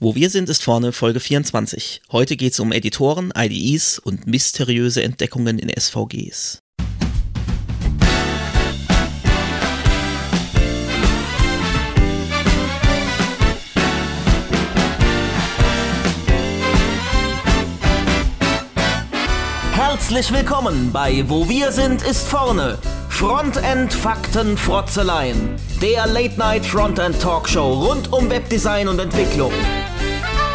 Wo wir sind, ist vorne Folge 24. Heute geht es um Editoren, IDEs und mysteriöse Entdeckungen in SVGs. Herzlich willkommen bei Wo wir sind, ist vorne. Frontend Fakten Frotzeleien. Der Late Night Frontend Talkshow rund um Webdesign und Entwicklung.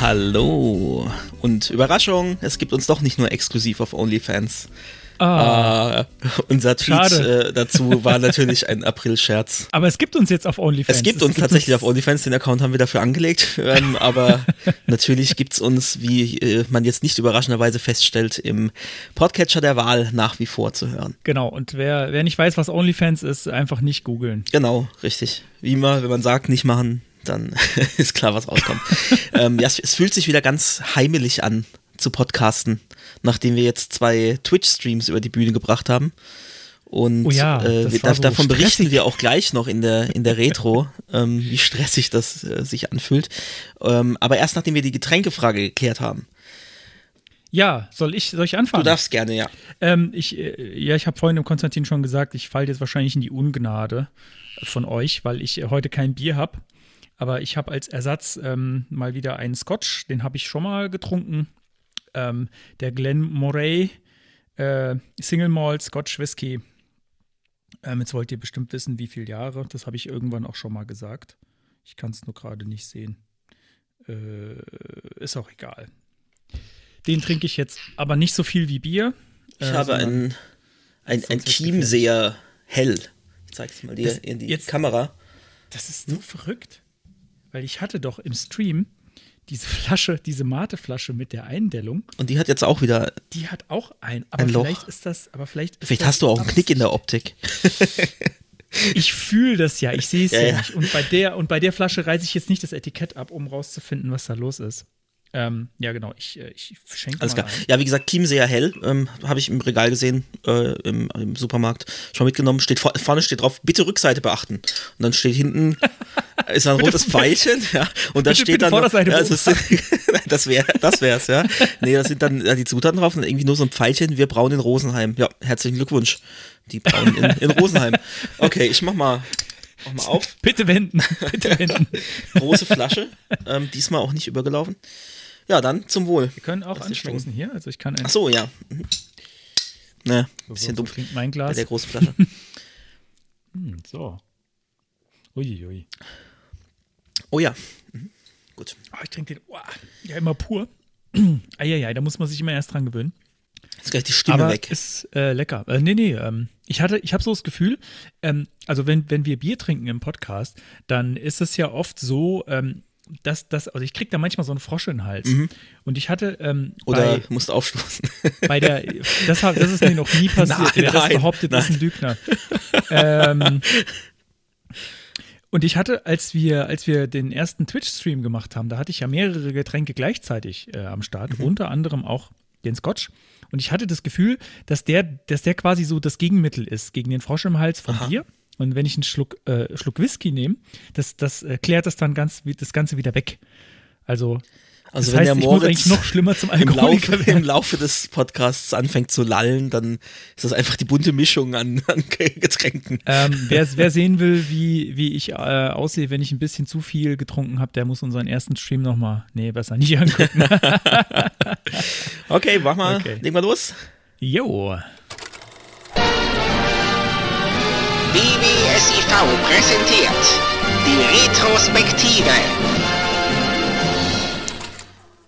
Hallo. Und Überraschung, es gibt uns doch nicht nur exklusiv auf OnlyFans. Ah, uh, unser Tweet äh, dazu war natürlich ein April-Scherz. Aber es gibt uns jetzt auf OnlyFans. Es gibt es uns gibt tatsächlich uns auf OnlyFans, den Account haben wir dafür angelegt. Ähm, aber natürlich gibt es uns, wie äh, man jetzt nicht überraschenderweise feststellt, im Podcatcher der Wahl nach wie vor zu hören. Genau, und wer, wer nicht weiß, was OnlyFans ist, einfach nicht googeln. Genau, richtig. Wie immer, wenn man sagt, nicht machen, dann ist klar, was rauskommt. ähm, ja, es, es, fühlt sich wieder ganz heimelig an zu podcasten, nachdem wir jetzt zwei Twitch-Streams über die Bühne gebracht haben. Und oh ja, äh, wir, so davon berichten wir auch gleich noch in der, in der Retro, ähm, wie stressig das äh, sich anfühlt. Ähm, aber erst nachdem wir die Getränkefrage geklärt haben. Ja, soll ich, soll ich anfangen? Du darfst gerne, ja. Ähm, ich, äh, ja, ich habe vorhin dem Konstantin schon gesagt, ich falle jetzt wahrscheinlich in die Ungnade von euch, weil ich heute kein Bier habe. Aber ich habe als Ersatz ähm, mal wieder einen Scotch, den habe ich schon mal getrunken. Ähm, der Glen Moray äh, Single Malt Scotch Whisky. Ähm, jetzt wollt ihr bestimmt wissen, wie viele Jahre. Das habe ich irgendwann auch schon mal gesagt. Ich kann es nur gerade nicht sehen. Äh, ist auch egal. Den trinke ich jetzt aber nicht so viel wie Bier. Ich äh, habe ein, ein, ein Chiemseer hell. Ich zeige es mal dir in die jetzt, Kamera. Das ist so verrückt. Weil ich hatte doch im Stream diese Flasche, diese Mateflasche mit der Eindellung. Und die hat jetzt auch wieder. Die hat auch ein. Aber ein vielleicht ist das. Aber vielleicht. vielleicht hast du auch einen Knick in der Optik. ich fühle das ja, ich sehe es ja, ja, nicht. Und bei der und bei der Flasche reiße ich jetzt nicht das Etikett ab, um rauszufinden, was da los ist. Ähm, ja, genau, ich, äh, ich schenke Alles klar. Ein. Ja, wie gesagt, Chiemseer Hell ähm, habe ich im Regal gesehen, äh, im, im, Supermarkt schon mitgenommen. Steht vorne steht drauf, bitte Rückseite beachten. Und dann steht hinten, ist ein rotes Pfeilchen, ja. Und da bitte, steht bitte dann. Vorderseite ja, ist, das wäre das wär's, ja. Nee, da sind dann ja, die Zutaten drauf und irgendwie nur so ein Pfeilchen, wir brauen in Rosenheim. Ja, herzlichen Glückwunsch. Die brauen in, in Rosenheim. Okay, ich mach mal Mach mal auf. Bitte wenden. Bitte wenden. Große Flasche. Ähm, diesmal auch nicht übergelaufen. Ja, dann zum Wohl. Wir können auch anstoßen hier. Also ich kann Ach so, ja. Mhm. Ne, so, bisschen so, dumm. mein Glas. Bei der großen Flasche. hm, so. Uiuiui. Ui. Oh ja. Mhm. Gut. Oh, ich trinke den. Oh, ja, immer pur. Eieiei, da muss man sich immer erst dran gewöhnen. Ist gleich die Stimme Aber weg. Ist äh, lecker. Äh, nee, nee. Ähm, ich hatte, ich habe so das Gefühl, ähm, also wenn, wenn wir Bier trinken im Podcast, dann ist es ja oft so, ähm, das, das, also ich kriege da manchmal so einen Frosch in den Hals. Mhm. Und ich hatte. Ähm, Oder bei, musst aufstoßen. Bei der, das, das ist mir noch nie passiert. Nein, Wer das behauptet, nein. ist ein Lügner. ähm, und ich hatte, als wir, als wir den ersten Twitch-Stream gemacht haben, da hatte ich ja mehrere Getränke gleichzeitig äh, am Start, mhm. unter anderem auch den Scotch. Und ich hatte das Gefühl, dass der, dass der quasi so das Gegenmittel ist gegen den Frosch im Hals von Aha. Bier. Und wenn ich einen Schluck, äh, Schluck Whisky nehme, das, das äh, klärt das dann ganz, das Ganze wieder weg. Also, also das wenn heißt, der Moritz noch schlimmer zum im Laufe, im Laufe, des Podcasts anfängt zu lallen, dann ist das einfach die bunte Mischung an, an Getränken. Ähm, wer, wer, sehen will, wie, wie ich äh, aussehe, wenn ich ein bisschen zu viel getrunken habe, der muss unseren ersten Stream nochmal, nee, besser nicht angucken. okay, mach mal, okay. leg mal los. Jo. BBSIV präsentiert die Retrospektive.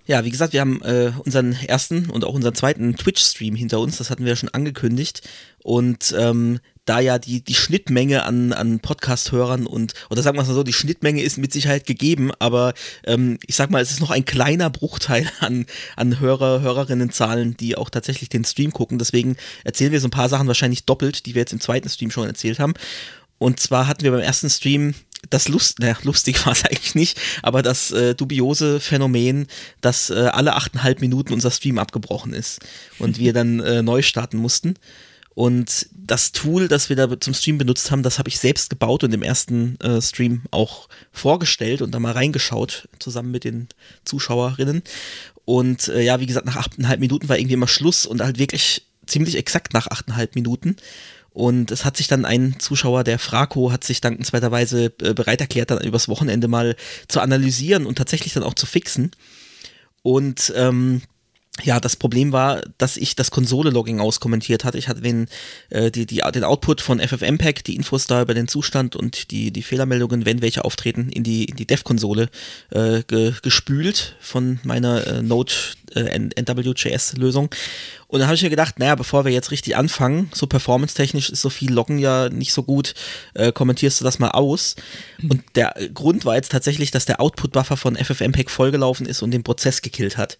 Ja, wie gesagt, wir haben äh, unseren ersten und auch unseren zweiten Twitch-Stream hinter uns, das hatten wir ja schon angekündigt. Und ähm, da ja die, die Schnittmenge an, an Podcast-Hörern und, oder sagen wir mal so, die Schnittmenge ist mit Sicherheit gegeben, aber ähm, ich sag mal, es ist noch ein kleiner Bruchteil an, an Hörer, Hörerinnenzahlen, die auch tatsächlich den Stream gucken. Deswegen erzählen wir so ein paar Sachen wahrscheinlich doppelt, die wir jetzt im zweiten Stream schon erzählt haben. Und zwar hatten wir beim ersten Stream das Lust, naja, lustig war es eigentlich nicht, aber das äh, dubiose Phänomen, dass äh, alle achteinhalb Minuten unser Stream abgebrochen ist und wir dann äh, neu starten mussten. Und das Tool, das wir da zum Stream benutzt haben, das habe ich selbst gebaut und im ersten äh, Stream auch vorgestellt und da mal reingeschaut, zusammen mit den Zuschauerinnen. Und äh, ja, wie gesagt, nach achteinhalb Minuten war irgendwie immer Schluss und halt wirklich ziemlich exakt nach achteinhalb Minuten. Und es hat sich dann ein Zuschauer, der Fraco, hat sich dankenswerterweise äh, bereit erklärt, dann übers Wochenende mal zu analysieren und tatsächlich dann auch zu fixen. Und ähm, ja, das Problem war, dass ich das Konsole-Logging auskommentiert hatte. Ich hatte den, äh, die, die, den Output von FFmpeg, die Infos da über den Zustand und die, die Fehlermeldungen, wenn welche auftreten, in die, in die Dev-Konsole äh, ge, gespült von meiner äh, Node äh, NWJS-Lösung. Und dann habe ich mir gedacht, naja, bevor wir jetzt richtig anfangen, so performance-technisch ist so viel Loggen ja nicht so gut, äh, kommentierst du das mal aus. Und der Grund war jetzt tatsächlich, dass der Output-Buffer von FFmpeg vollgelaufen ist und den Prozess gekillt hat.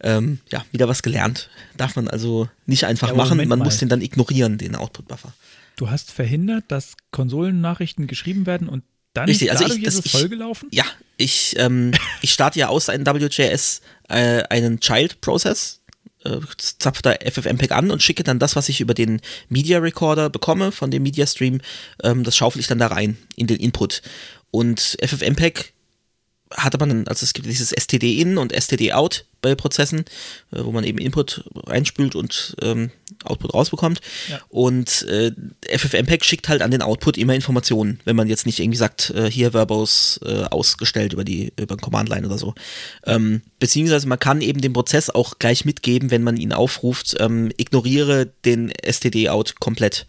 Ähm, ja, wieder was gelernt. Darf man also nicht einfach ja, machen, man mal. muss den dann ignorieren, den Output-Buffer. Du hast verhindert, dass Konsolennachrichten geschrieben werden und dann Richtig, also ich, ist es vollgelaufen? Ja, ich, ähm, ich starte ja aus in WJS äh, einen Child-Process, äh, zapfe da FFmpeg an und schicke dann das, was ich über den Media Recorder bekomme von dem Media Stream, ähm, das schaufel ich dann da rein in den Input. Und FFmpeg hatte man, also es gibt dieses STD-In und STD-Out bei Prozessen, äh, wo man eben Input reinspült und ähm, Output rausbekommt. Ja. Und äh, FFmpeg schickt halt an den Output immer Informationen, wenn man jetzt nicht irgendwie sagt, äh, hier Verbos äh, ausgestellt über die über den Command Line oder so. Ähm, beziehungsweise man kann eben den Prozess auch gleich mitgeben, wenn man ihn aufruft, ähm, ignoriere den STD-Out komplett.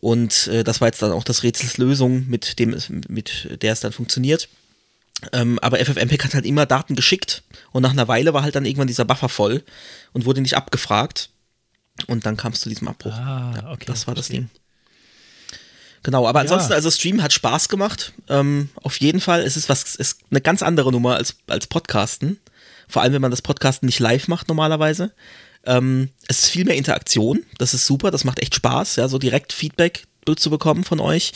Und äh, das war jetzt dann auch das Rätsels Lösung, mit dem mit der es dann funktioniert. Ähm, aber FFmpeg hat halt immer Daten geschickt und nach einer Weile war halt dann irgendwann dieser Buffer voll und wurde nicht abgefragt. Und dann kam es zu diesem Abbruch. Ah, ja, okay, das war das Ding. Genau, aber ansonsten, ja. also Stream hat Spaß gemacht. Ähm, auf jeden Fall, es ist was, ist eine ganz andere Nummer als, als Podcasten. Vor allem, wenn man das Podcasten nicht live macht normalerweise. Ähm, es ist viel mehr Interaktion. Das ist super, das macht echt Spaß, ja, so direkt Feedback zu bekommen von euch.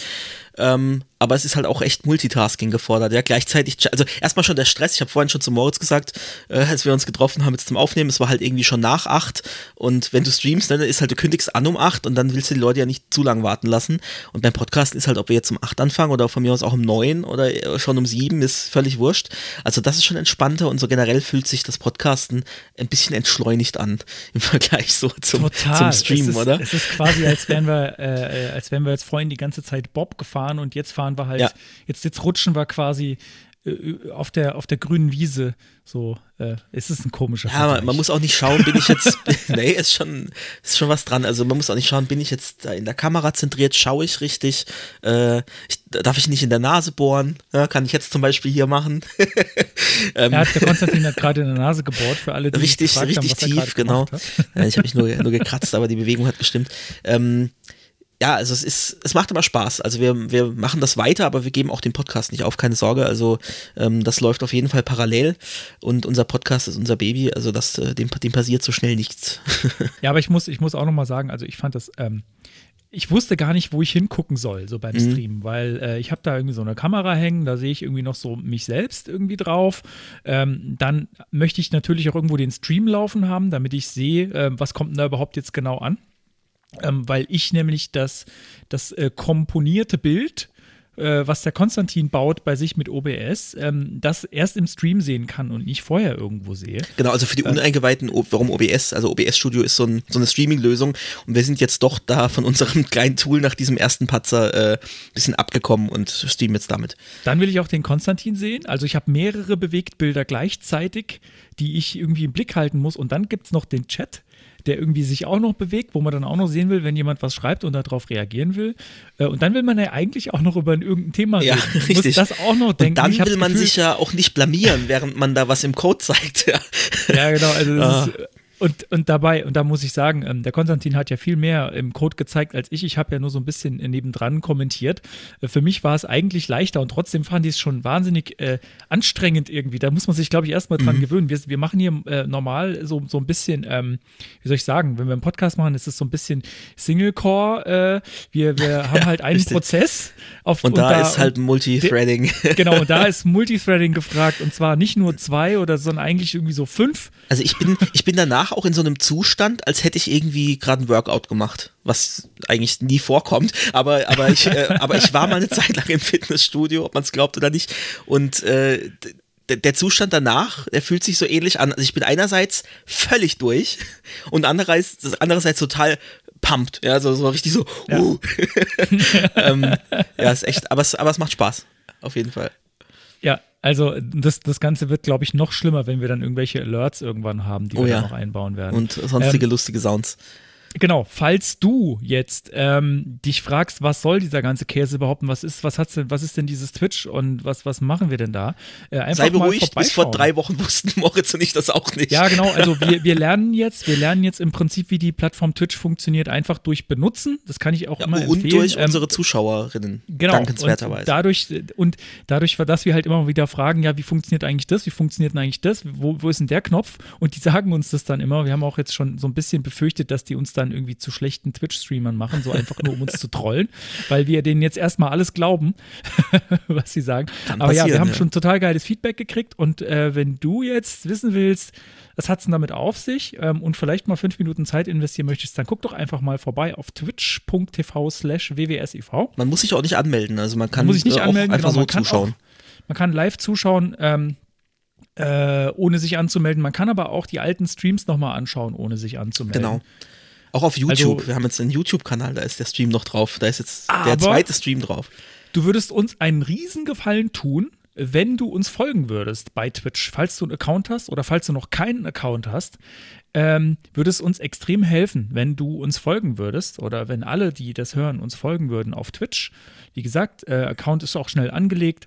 Ähm, aber es ist halt auch echt Multitasking gefordert. Ja, gleichzeitig, also erstmal schon der Stress. Ich habe vorhin schon zu Moritz gesagt, äh, als wir uns getroffen haben jetzt zum Aufnehmen, es war halt irgendwie schon nach acht. Und wenn du streamst, dann ist halt, du kündigst an um acht und dann willst du die Leute ja nicht zu lang warten lassen. Und beim Podcasten ist halt, ob wir jetzt um acht anfangen oder von mir aus auch um neun oder schon um sieben, ist völlig wurscht. Also das ist schon entspannter und so generell fühlt sich das Podcasten ein bisschen entschleunigt an im Vergleich so zum, zum Stream, es ist, oder? Es ist quasi, als wären wir, äh, als wären wir jetzt vorhin die ganze Zeit Bob gefahren und jetzt fahren wir halt, ja. jetzt, jetzt rutschen wir quasi äh, auf der, auf der grünen Wiese. So, äh, es ist ein komischer Ja, man, man, muss auch nicht schauen, bin ich jetzt, nee, ist schon, ist schon was dran. Also man muss auch nicht schauen, bin ich jetzt in der Kamera zentriert, schaue ich richtig, äh, ich, darf ich nicht in der Nase bohren, ja, kann ich jetzt zum Beispiel hier machen. ähm, ja, der Konstantin hat gerade in der Nase gebohrt, für alle, die Richtig, richtig haben, tief, genau. ich habe mich nur, nur gekratzt, aber die Bewegung hat gestimmt. Ähm, ja, also es ist, es macht immer Spaß. Also wir, wir machen das weiter, aber wir geben auch den Podcast nicht auf, keine Sorge. Also ähm, das läuft auf jeden Fall parallel und unser Podcast ist unser Baby, also das, äh, dem, dem passiert so schnell nichts. ja, aber ich muss, ich muss auch nochmal sagen, also ich fand das, ähm, ich wusste gar nicht, wo ich hingucken soll, so beim mhm. Stream, weil äh, ich habe da irgendwie so eine Kamera hängen, da sehe ich irgendwie noch so mich selbst irgendwie drauf. Ähm, dann möchte ich natürlich auch irgendwo den Stream laufen haben, damit ich sehe, äh, was kommt denn da überhaupt jetzt genau an. Ähm, weil ich nämlich das, das äh, komponierte Bild, äh, was der Konstantin baut bei sich mit OBS, ähm, das erst im Stream sehen kann und nicht vorher irgendwo sehe. Genau, also für die ähm, Uneingeweihten, warum OBS? Also OBS Studio ist so, ein, so eine Streaming-Lösung und wir sind jetzt doch da von unserem kleinen Tool nach diesem ersten Patzer äh, bisschen abgekommen und streamen jetzt damit. Dann will ich auch den Konstantin sehen. Also ich habe mehrere Bewegtbilder gleichzeitig, die ich irgendwie im Blick halten muss und dann gibt es noch den Chat der irgendwie sich auch noch bewegt, wo man dann auch noch sehen will, wenn jemand was schreibt und darauf reagieren will. Äh, und dann will man ja eigentlich auch noch über irgendein Thema ja, reden. Man richtig. Muss das auch noch denken. Und dann will man Gefühl, sich ja auch nicht blamieren, während man da was im Code zeigt. Ja, ja genau. Also das ah. ist und, und dabei, und da muss ich sagen, ähm, der Konstantin hat ja viel mehr im Code gezeigt als ich. Ich habe ja nur so ein bisschen nebendran kommentiert. Äh, für mich war es eigentlich leichter und trotzdem fand ich es schon wahnsinnig äh, anstrengend irgendwie. Da muss man sich, glaube ich, erstmal dran mhm. gewöhnen. Wir, wir machen hier äh, normal so, so ein bisschen, ähm, wie soll ich sagen, wenn wir einen Podcast machen, ist es so ein bisschen Single-Core. Äh, wir wir haben halt einen Prozess. Auf, und, und, da, ist halt Multithreading. Genau, und da ist Multithreading gefragt. Und zwar nicht nur zwei oder, sondern eigentlich irgendwie so fünf. Also ich bin, ich bin danach auch in so einem Zustand, als hätte ich irgendwie gerade ein Workout gemacht, was eigentlich nie vorkommt. Aber, aber, ich, äh, aber ich war mal eine Zeit lang im Fitnessstudio, ob man es glaubt oder nicht. Und äh, der Zustand danach, der fühlt sich so ähnlich an. Also ich bin einerseits völlig durch und andererseits, andererseits total pumped. Ja, so, so richtig so, ja. Uh. ähm, ja, ist echt, aber es, aber es macht Spaß. Auf jeden Fall. Ja, also das, das Ganze wird, glaube ich, noch schlimmer, wenn wir dann irgendwelche Alerts irgendwann haben, die oh, wir ja. noch einbauen werden. Und sonstige ähm, lustige Sounds. Genau, falls du jetzt ähm, dich fragst, was soll dieser ganze Käse überhaupt und was ist, was hat's denn, was ist denn dieses Twitch und was, was machen wir denn da? Äh, einfach Sei beruhigt, bis vor drei Wochen wussten Moritz und ich das auch nicht. Ja, genau, also wir, wir lernen jetzt, wir lernen jetzt im Prinzip, wie die Plattform Twitch funktioniert, einfach durch Benutzen. Das kann ich auch ja, immer und empfehlen. Und durch ähm, unsere Zuschauerinnen. Genau. Dankenswerterweise. Und dadurch, und dadurch, dass wir halt immer wieder fragen, ja, wie funktioniert eigentlich das? Wie funktioniert denn eigentlich das? Wo, wo ist denn der Knopf? Und die sagen uns das dann immer. Wir haben auch jetzt schon so ein bisschen befürchtet, dass die uns dann irgendwie zu schlecht echten Twitch-Streamern machen, so einfach nur um uns zu trollen, weil wir denen jetzt erstmal alles glauben, was sie sagen. Kann Aber ja, wir haben ja. schon total geiles Feedback gekriegt und äh, wenn du jetzt wissen willst, was hat es denn damit auf sich ähm, und vielleicht mal fünf Minuten Zeit investieren möchtest, dann guck doch einfach mal vorbei auf twitch.tv slash wwsiv. Man muss sich auch nicht anmelden, also man kann man muss sich nicht äh, anmelden, einfach genau, so zuschauen. Auch, man kann live zuschauen, ähm, äh, ohne sich anzumelden. Man kann aber auch die alten Streams nochmal anschauen, ohne sich anzumelden. Genau. Auch auf YouTube. Also, wir haben jetzt einen YouTube-Kanal, da ist der Stream noch drauf. Da ist jetzt der zweite Stream drauf. Du würdest uns einen Riesengefallen tun, wenn du uns folgen würdest bei Twitch. Falls du einen Account hast oder falls du noch keinen Account hast, ähm, würde es uns extrem helfen, wenn du uns folgen würdest oder wenn alle, die das hören, uns folgen würden auf Twitch. Wie gesagt, äh, Account ist auch schnell angelegt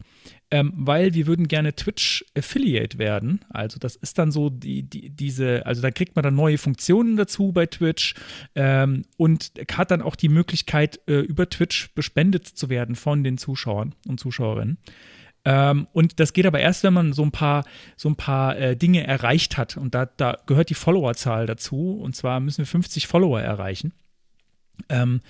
ähm, weil wir würden gerne Twitch Affiliate werden. Also das ist dann so die, die, diese, also da kriegt man dann neue Funktionen dazu bei Twitch ähm, und hat dann auch die Möglichkeit, äh, über Twitch bespendet zu werden von den Zuschauern und Zuschauerinnen. Ähm, und das geht aber erst, wenn man so ein paar, so ein paar äh, Dinge erreicht hat. Und da, da gehört die Followerzahl dazu. Und zwar müssen wir 50 Follower erreichen. Ähm,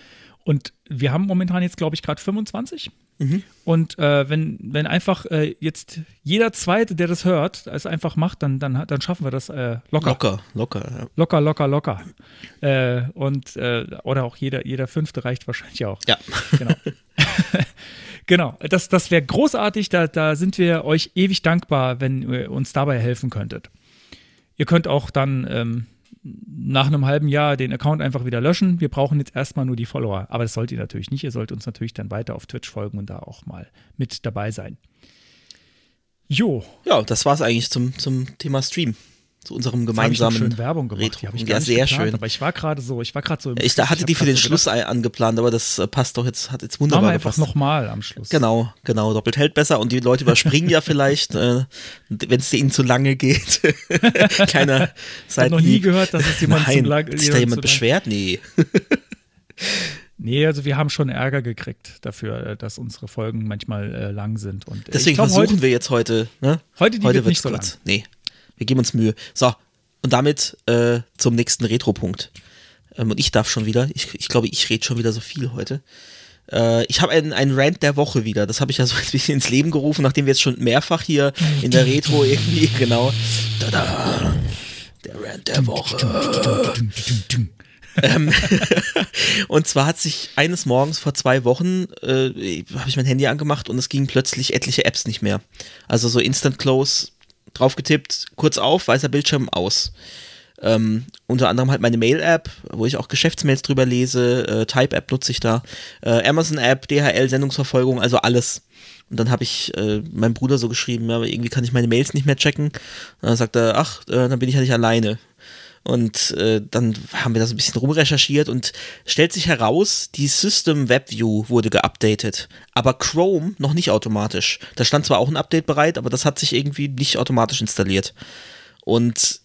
und wir haben momentan jetzt, glaube ich, gerade 25. Mhm. Und äh, wenn, wenn einfach äh, jetzt jeder Zweite, der das hört, es einfach macht, dann, dann, dann schaffen wir das äh, locker. Locker, locker, ja. Locker, locker, locker. Äh, und, äh, oder auch jeder, jeder Fünfte reicht wahrscheinlich auch. Ja. Genau. genau, das, das wäre großartig. Da, da sind wir euch ewig dankbar, wenn ihr uns dabei helfen könntet. Ihr könnt auch dann ähm, nach einem halben Jahr den Account einfach wieder löschen. Wir brauchen jetzt erstmal nur die Follower. Aber das sollt ihr natürlich nicht. Ihr sollt uns natürlich dann weiter auf Twitch folgen und da auch mal mit dabei sein. Jo. Ja, das war es eigentlich zum, zum Thema Stream zu unserem gemeinsamen schön Werbung gemacht. Retro. Die ich ja, sehr geplant, schön. Aber ich war gerade so, ich war gerade so. ich da hatte ich die für den so Schluss angeplant, aber das äh, passt doch jetzt, hat jetzt wunderbar Machen wir einfach nochmal am Schluss. Genau, genau. Doppelt hält besser und die Leute überspringen ja vielleicht, äh, wenn es ihnen zu lange geht. Kleiner Ich habe noch nie gehört, dass es jemand Nein, zu lange. Hat sich da jemand beschwert? Nee. Nee, also wir haben schon Ärger gekriegt dafür, äh, dass unsere Folgen manchmal äh, lang sind. Und Deswegen glaub, versuchen heute, wir jetzt heute. Ne? Heute, die heute wird nicht so kurz. lang. Nee, wir geben uns Mühe. So, und damit äh, zum nächsten Retro-Punkt. Ähm, und ich darf schon wieder, ich, ich glaube, ich rede schon wieder so viel heute. Äh, ich habe einen, einen Rant der Woche wieder. Das habe ich ja so ein bisschen ins Leben gerufen, nachdem wir jetzt schon mehrfach hier in der Retro irgendwie, genau. Tada, der Rant der Woche. ähm, und zwar hat sich eines Morgens vor zwei Wochen, äh, habe ich mein Handy angemacht und es gingen plötzlich etliche Apps nicht mehr. Also so Instant Close drauf getippt, kurz auf, weißer Bildschirm aus. Ähm, unter anderem halt meine Mail-App, wo ich auch Geschäftsmails drüber lese, äh, Type-App nutze ich da, äh, Amazon-App, DHL, Sendungsverfolgung, also alles. Und dann habe ich äh, meinem Bruder so geschrieben, ja, irgendwie kann ich meine Mails nicht mehr checken. Und dann sagt er, ach, äh, dann bin ich ja nicht alleine. Und äh, dann haben wir da so ein bisschen rumrecherchiert und stellt sich heraus, die System Web View wurde geupdatet, aber Chrome noch nicht automatisch. Da stand zwar auch ein Update bereit, aber das hat sich irgendwie nicht automatisch installiert. Und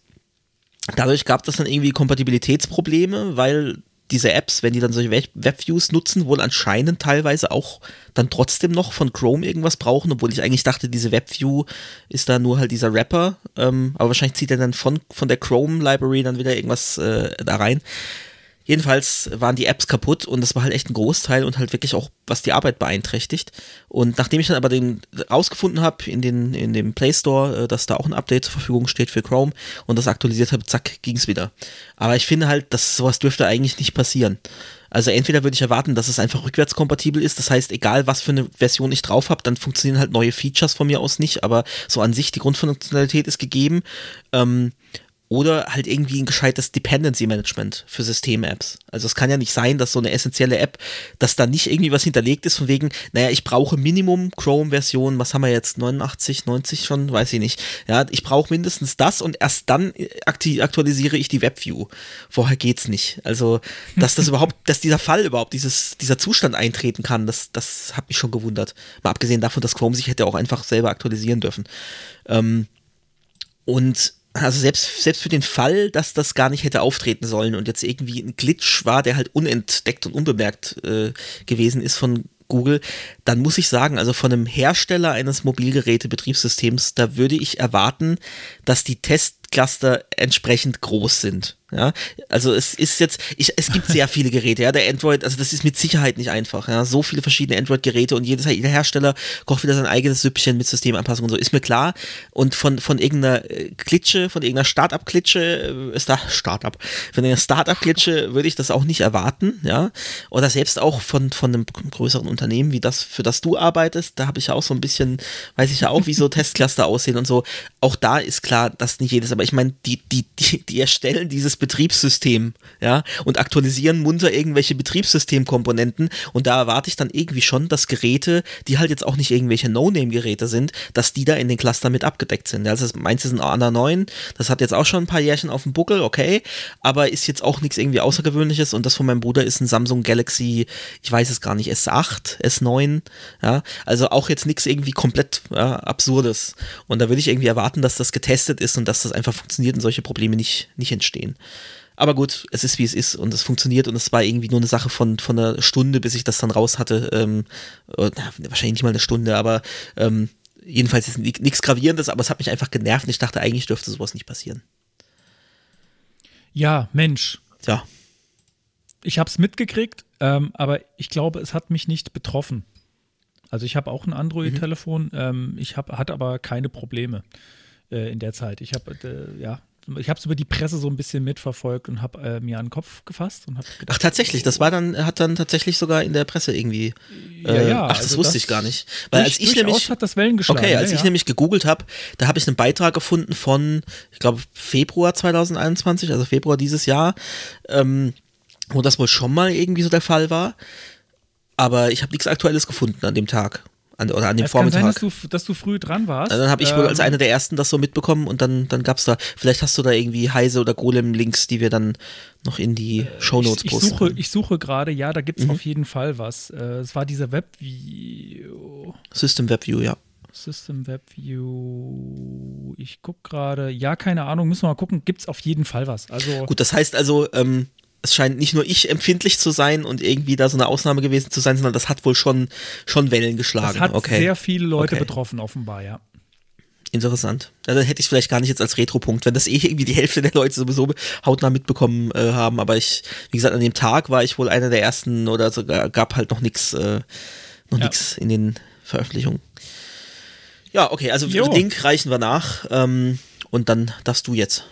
dadurch gab es dann irgendwie Kompatibilitätsprobleme, weil diese Apps, wenn die dann solche Webviews nutzen, wohl anscheinend teilweise auch dann trotzdem noch von Chrome irgendwas brauchen, obwohl ich eigentlich dachte, diese Webview ist da nur halt dieser Rapper, ähm, aber wahrscheinlich zieht er dann von, von der Chrome Library dann wieder irgendwas äh, da rein. Jedenfalls waren die Apps kaputt und das war halt echt ein Großteil und halt wirklich auch, was die Arbeit beeinträchtigt. Und nachdem ich dann aber den rausgefunden habe in, in dem Play Store, äh, dass da auch ein Update zur Verfügung steht für Chrome und das aktualisiert habe, zack, ging es wieder. Aber ich finde halt, dass sowas dürfte eigentlich nicht passieren. Also entweder würde ich erwarten, dass es einfach rückwärtskompatibel ist. Das heißt, egal was für eine Version ich drauf habe, dann funktionieren halt neue Features von mir aus nicht. Aber so an sich die Grundfunktionalität ist gegeben. Ähm, oder halt irgendwie ein gescheites Dependency Management für System-Apps. Also es kann ja nicht sein, dass so eine essentielle App, dass da nicht irgendwie was hinterlegt ist von wegen, naja, ich brauche Minimum Chrome-Version, was haben wir jetzt, 89, 90 schon, weiß ich nicht. Ja, ich brauche mindestens das und erst dann aktualisiere ich die WebView. Vorher geht's nicht. Also, dass das überhaupt, dass dieser Fall überhaupt, dieses, dieser Zustand eintreten kann, das, das hat mich schon gewundert. Mal abgesehen davon, dass Chrome sich hätte auch einfach selber aktualisieren dürfen. Ähm, und also selbst, selbst für den Fall, dass das gar nicht hätte auftreten sollen und jetzt irgendwie ein Glitch war, der halt unentdeckt und unbemerkt äh, gewesen ist von Google, dann muss ich sagen, also von einem Hersteller eines Mobilgeräte-Betriebssystems, da würde ich erwarten, dass die Testcluster entsprechend groß sind. Ja, also es ist jetzt, ich, es gibt sehr viele Geräte, ja, der Android, also das ist mit Sicherheit nicht einfach, ja, so viele verschiedene Android-Geräte und jedes, jeder Hersteller kocht wieder sein eigenes Süppchen mit Systemanpassungen und so, ist mir klar. Und von, von irgendeiner äh, Klitsche, von irgendeiner Startup-Klitsche, äh, Start, Startup, von einer Startup-Klitsche würde ich das auch nicht erwarten, ja, oder selbst auch von, von einem größeren Unternehmen wie das, für das du arbeitest, da habe ich ja auch so ein bisschen, weiß ich ja auch, wie so Testcluster aussehen und so. Auch da ist klar, dass nicht jedes, aber ich meine, die, die, die, die erstellen dieses Betriebssystem, ja, und aktualisieren munter irgendwelche Betriebssystemkomponenten und da erwarte ich dann irgendwie schon, dass Geräte, die halt jetzt auch nicht irgendwelche No-Name-Geräte sind, dass die da in den Cluster mit abgedeckt sind. Also meins ist ein ANA 9, das hat jetzt auch schon ein paar Jährchen auf dem Buckel, okay, aber ist jetzt auch nichts irgendwie Außergewöhnliches und das von meinem Bruder ist ein Samsung Galaxy, ich weiß es gar nicht, S8, S9, ja, also auch jetzt nichts irgendwie komplett ja, absurdes und da würde ich irgendwie erwarten, dass das getestet ist und dass das einfach funktioniert und solche Probleme nicht, nicht entstehen. Aber gut, es ist wie es ist und es funktioniert und es war irgendwie nur eine Sache von, von einer Stunde, bis ich das dann raus hatte. Ähm, äh, wahrscheinlich nicht mal eine Stunde, aber ähm, jedenfalls ist nichts Gravierendes, aber es hat mich einfach genervt und ich dachte, eigentlich dürfte sowas nicht passieren. Ja, Mensch. Ja. Ich habe es mitgekriegt, ähm, aber ich glaube, es hat mich nicht betroffen. Also ich habe auch ein Android-Telefon, mhm. ähm, ich hab, hatte aber keine Probleme äh, in der Zeit. Ich habe, äh, ja, ich habe es über die Presse so ein bisschen mitverfolgt und habe äh, mir an den Kopf gefasst und habe Ach tatsächlich, das war dann hat dann tatsächlich sogar in der Presse irgendwie. Äh, ja, ja, ach, das also wusste das ich gar nicht, weil durch, als ich nämlich hat das Wellen geschlagen. Okay, als ja, ich nämlich gegoogelt habe, da habe ich einen Beitrag gefunden von, ich glaube Februar 2021, also Februar dieses Jahr, ähm, wo das wohl schon mal irgendwie so der Fall war. Aber ich habe nichts Aktuelles gefunden an dem Tag an, oder an dem es Vormittag. Kann sein, dass, du, dass du früh dran warst. Also dann habe ich ähm, wohl als ähm, einer der ersten das so mitbekommen und dann, dann gab es da, vielleicht hast du da irgendwie Heise oder Golem-Links, die wir dann noch in die Shownotes ich, ich posten. Suche, ich suche gerade, ja, da gibt es mhm. auf jeden Fall was. Äh, es war dieser Webview. System Webview, ja. System Webview. Ich gucke gerade. Ja, keine Ahnung, müssen wir mal gucken. Gibt es auf jeden Fall was. Also Gut, das heißt also, ähm, es scheint nicht nur ich empfindlich zu sein und irgendwie da so eine Ausnahme gewesen zu sein, sondern das hat wohl schon, schon Wellen geschlagen. Das hat okay. sehr viele Leute okay. betroffen, offenbar, ja. Interessant. Ja, dann hätte ich es vielleicht gar nicht jetzt als Retro-Punkt, wenn das eh irgendwie die Hälfte der Leute sowieso hautnah mitbekommen äh, haben. Aber ich, wie gesagt, an dem Tag war ich wohl einer der ersten oder sogar gab halt noch nichts, äh, noch ja. nichts in den Veröffentlichungen. Ja, okay, also jo. Link reichen wir nach ähm, und dann darfst du jetzt.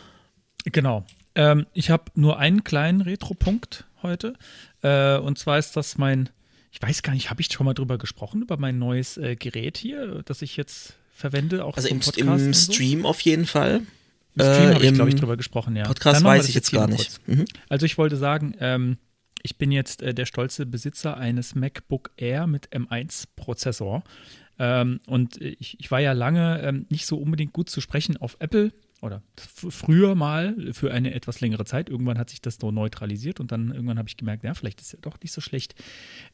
Genau. Ähm, ich habe nur einen kleinen Retro-Punkt heute. Äh, und zwar ist das mein, ich weiß gar nicht, habe ich schon mal drüber gesprochen, über mein neues äh, Gerät hier, das ich jetzt verwende, auch Also im, im Stream so? auf jeden Fall. Im Stream äh, habe ich, glaube ich, drüber gesprochen, ja. Podcast weiß ich jetzt gar nicht. Mhm. Also ich wollte sagen, ähm, ich bin jetzt äh, der stolze Besitzer eines MacBook Air mit M1-Prozessor. Ähm, und ich, ich, war ja lange ähm, nicht so unbedingt gut zu sprechen auf Apple oder früher mal für eine etwas längere Zeit. Irgendwann hat sich das so neutralisiert und dann irgendwann habe ich gemerkt, ja, vielleicht ist ja doch nicht so schlecht.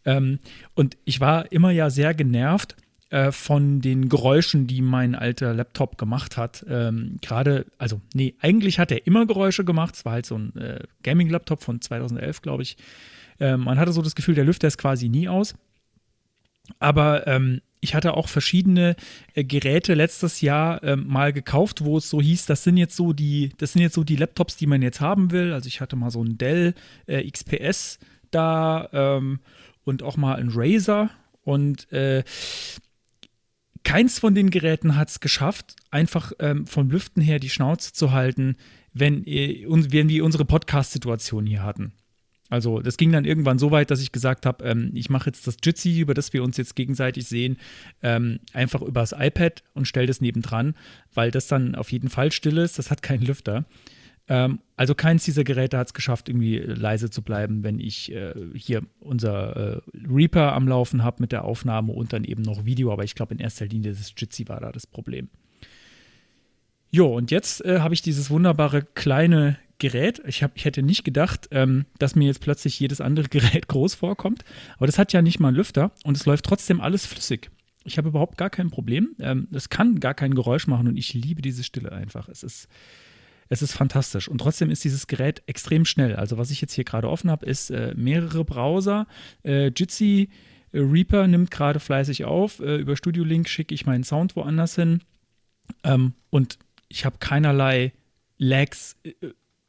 Ähm, und ich war immer ja sehr genervt äh, von den Geräuschen, die mein alter Laptop gemacht hat. Ähm, Gerade, also, nee, eigentlich hat er immer Geräusche gemacht. Es war halt so ein äh, Gaming-Laptop von 2011, glaube ich. Ähm, man hatte so das Gefühl, der Lüfter ist quasi nie aus. Aber ähm, ich hatte auch verschiedene äh, Geräte letztes Jahr äh, mal gekauft, wo es so hieß, das sind jetzt so die, das sind jetzt so die Laptops, die man jetzt haben will. Also ich hatte mal so einen Dell äh, XPS da ähm, und auch mal einen Razer und äh, keins von den Geräten hat es geschafft, einfach ähm, vom Lüften her die Schnauze zu halten, wenn, äh, wenn wir unsere Podcast-Situation hier hatten. Also das ging dann irgendwann so weit, dass ich gesagt habe, ähm, ich mache jetzt das Jitsi, über das wir uns jetzt gegenseitig sehen, ähm, einfach übers iPad und stelle das nebendran, weil das dann auf jeden Fall still ist. Das hat keinen Lüfter. Ähm, also keins dieser Geräte hat es geschafft, irgendwie leise zu bleiben, wenn ich äh, hier unser äh, Reaper am Laufen habe mit der Aufnahme und dann eben noch Video. Aber ich glaube, in erster Linie das Jitsi war da das Problem. Jo, und jetzt äh, habe ich dieses wunderbare kleine Gerät. Ich, hab, ich hätte nicht gedacht, ähm, dass mir jetzt plötzlich jedes andere Gerät groß vorkommt. Aber das hat ja nicht mal einen Lüfter und es läuft trotzdem alles flüssig. Ich habe überhaupt gar kein Problem. Ähm, es kann gar kein Geräusch machen und ich liebe diese Stille einfach. Es ist, es ist fantastisch. Und trotzdem ist dieses Gerät extrem schnell. Also, was ich jetzt hier gerade offen habe, ist äh, mehrere Browser. Äh, Jitsi äh, Reaper nimmt gerade fleißig auf. Äh, über Studio Link schicke ich meinen Sound woanders hin. Ähm, und ich habe keinerlei Lags äh,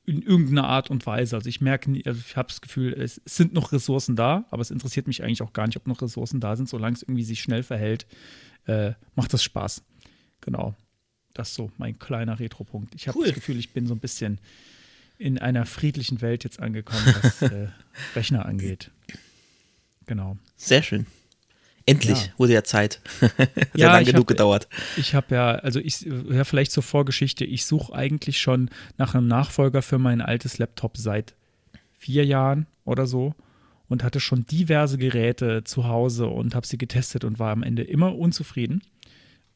in irgendeiner Art und Weise. Also ich merke, also ich habe das Gefühl, es sind noch Ressourcen da, aber es interessiert mich eigentlich auch gar nicht, ob noch Ressourcen da sind. Solange es irgendwie sich schnell verhält, äh, macht das Spaß. Genau. Das ist so mein kleiner Retro-Punkt. Ich habe cool. das Gefühl, ich bin so ein bisschen in einer friedlichen Welt jetzt angekommen, was äh, Rechner angeht. Genau. Sehr schön. Endlich ja. wurde ja Zeit. Hat ja, ja lang genug hab, gedauert. Ich habe ja, also ich, ja, vielleicht zur Vorgeschichte, ich suche eigentlich schon nach einem Nachfolger für mein altes Laptop seit vier Jahren oder so und hatte schon diverse Geräte zu Hause und habe sie getestet und war am Ende immer unzufrieden.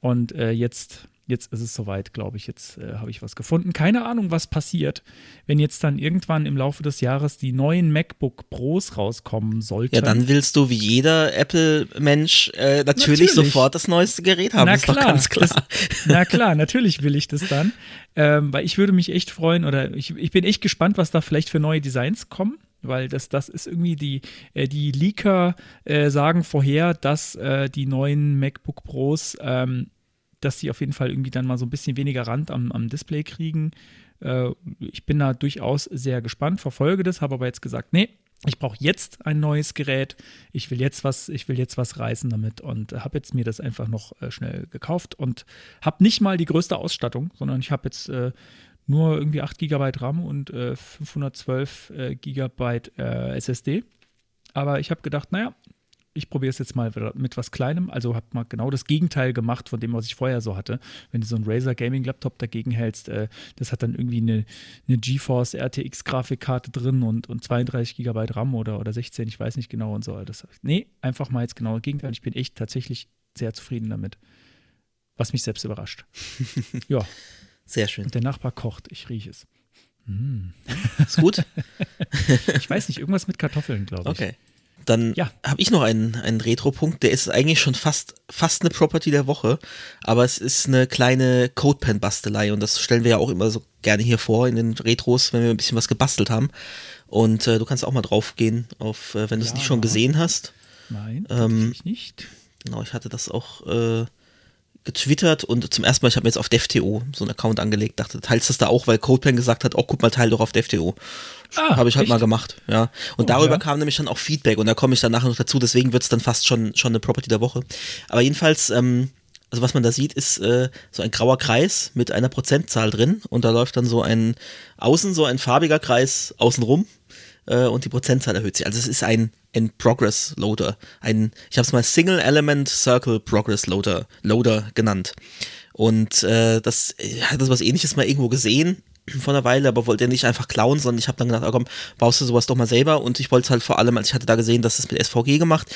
Und äh, jetzt jetzt ist es soweit, glaube ich. Jetzt äh, habe ich was gefunden. Keine Ahnung, was passiert, wenn jetzt dann irgendwann im Laufe des Jahres die neuen MacBook Pros rauskommen sollten. Ja, dann willst du wie jeder Apple-Mensch äh, natürlich, natürlich, sofort das neueste Gerät haben. Na ist klar, ganz klar. Das, na klar, natürlich will ich das dann. Ähm, weil ich würde mich echt freuen oder ich, ich bin echt gespannt, was da vielleicht für neue Designs kommen weil das, das ist irgendwie die, äh, die Leaker äh, sagen vorher, dass äh, die neuen MacBook Pros ähm, dass sie auf jeden Fall irgendwie dann mal so ein bisschen weniger Rand am, am Display kriegen. Äh, ich bin da durchaus sehr gespannt, verfolge das, habe aber jetzt gesagt, nee, ich brauche jetzt ein neues Gerät. Ich will jetzt was, ich will jetzt was reißen damit und habe jetzt mir das einfach noch äh, schnell gekauft und habe nicht mal die größte Ausstattung, sondern ich habe jetzt äh, nur irgendwie 8 GB RAM und 512 äh, GB SSD. Aber ich habe gedacht, naja, ich probiere es jetzt mal mit was Kleinem. Also habe mal genau das Gegenteil gemacht von dem, was ich vorher so hatte. Wenn du so einen Razer Gaming Laptop dagegen hältst, äh, das hat dann irgendwie eine, eine GeForce RTX Grafikkarte drin und, und 32 GB RAM oder, oder 16, ich weiß nicht genau und so. Das, nee, einfach mal jetzt genau das Gegenteil. Ich bin echt tatsächlich sehr zufrieden damit. Was mich selbst überrascht. ja. Sehr schön. Und der Nachbar kocht, ich rieche es. Mm. Ist gut? ich weiß nicht, irgendwas mit Kartoffeln, glaube ich. Okay. Dann ja. habe ich noch einen, einen Retro-Punkt, der ist eigentlich schon fast, fast eine Property der Woche, aber es ist eine kleine Codepen-Bastelei und das stellen wir ja auch immer so gerne hier vor in den Retros, wenn wir ein bisschen was gebastelt haben. Und äh, du kannst auch mal drauf gehen, auf, äh, wenn du es ja, nicht schon gesehen hast. Nein, ähm, nicht. Genau, ich hatte das auch äh, getwittert und zum ersten Mal, ich habe mir jetzt auf DevTO so einen Account angelegt, dachte, teilst das da auch, weil CodePen gesagt hat, oh, guck mal, teil doch auf DevTO. Ah, habe ich halt echt? mal gemacht, ja. Und oh, darüber ja. kam nämlich dann auch Feedback und da komme ich dann nachher noch dazu, deswegen wird es dann fast schon, schon eine Property der Woche. Aber jedenfalls, ähm, also was man da sieht, ist äh, so ein grauer Kreis mit einer Prozentzahl drin und da läuft dann so ein außen so ein farbiger Kreis außenrum äh, und die Prozentzahl erhöht sich. Also es ist ein, ein Progress Loader, ein, ich habe es mal Single Element Circle Progress Loader, Loader genannt. Und äh, das hat das was ähnliches mal irgendwo gesehen vor einer Weile, aber wollte nicht einfach klauen, sondern ich habe dann gedacht, oh komm, baust du sowas doch mal selber und ich wollte es halt vor allem, als ich hatte da gesehen, dass es mit SVG gemacht,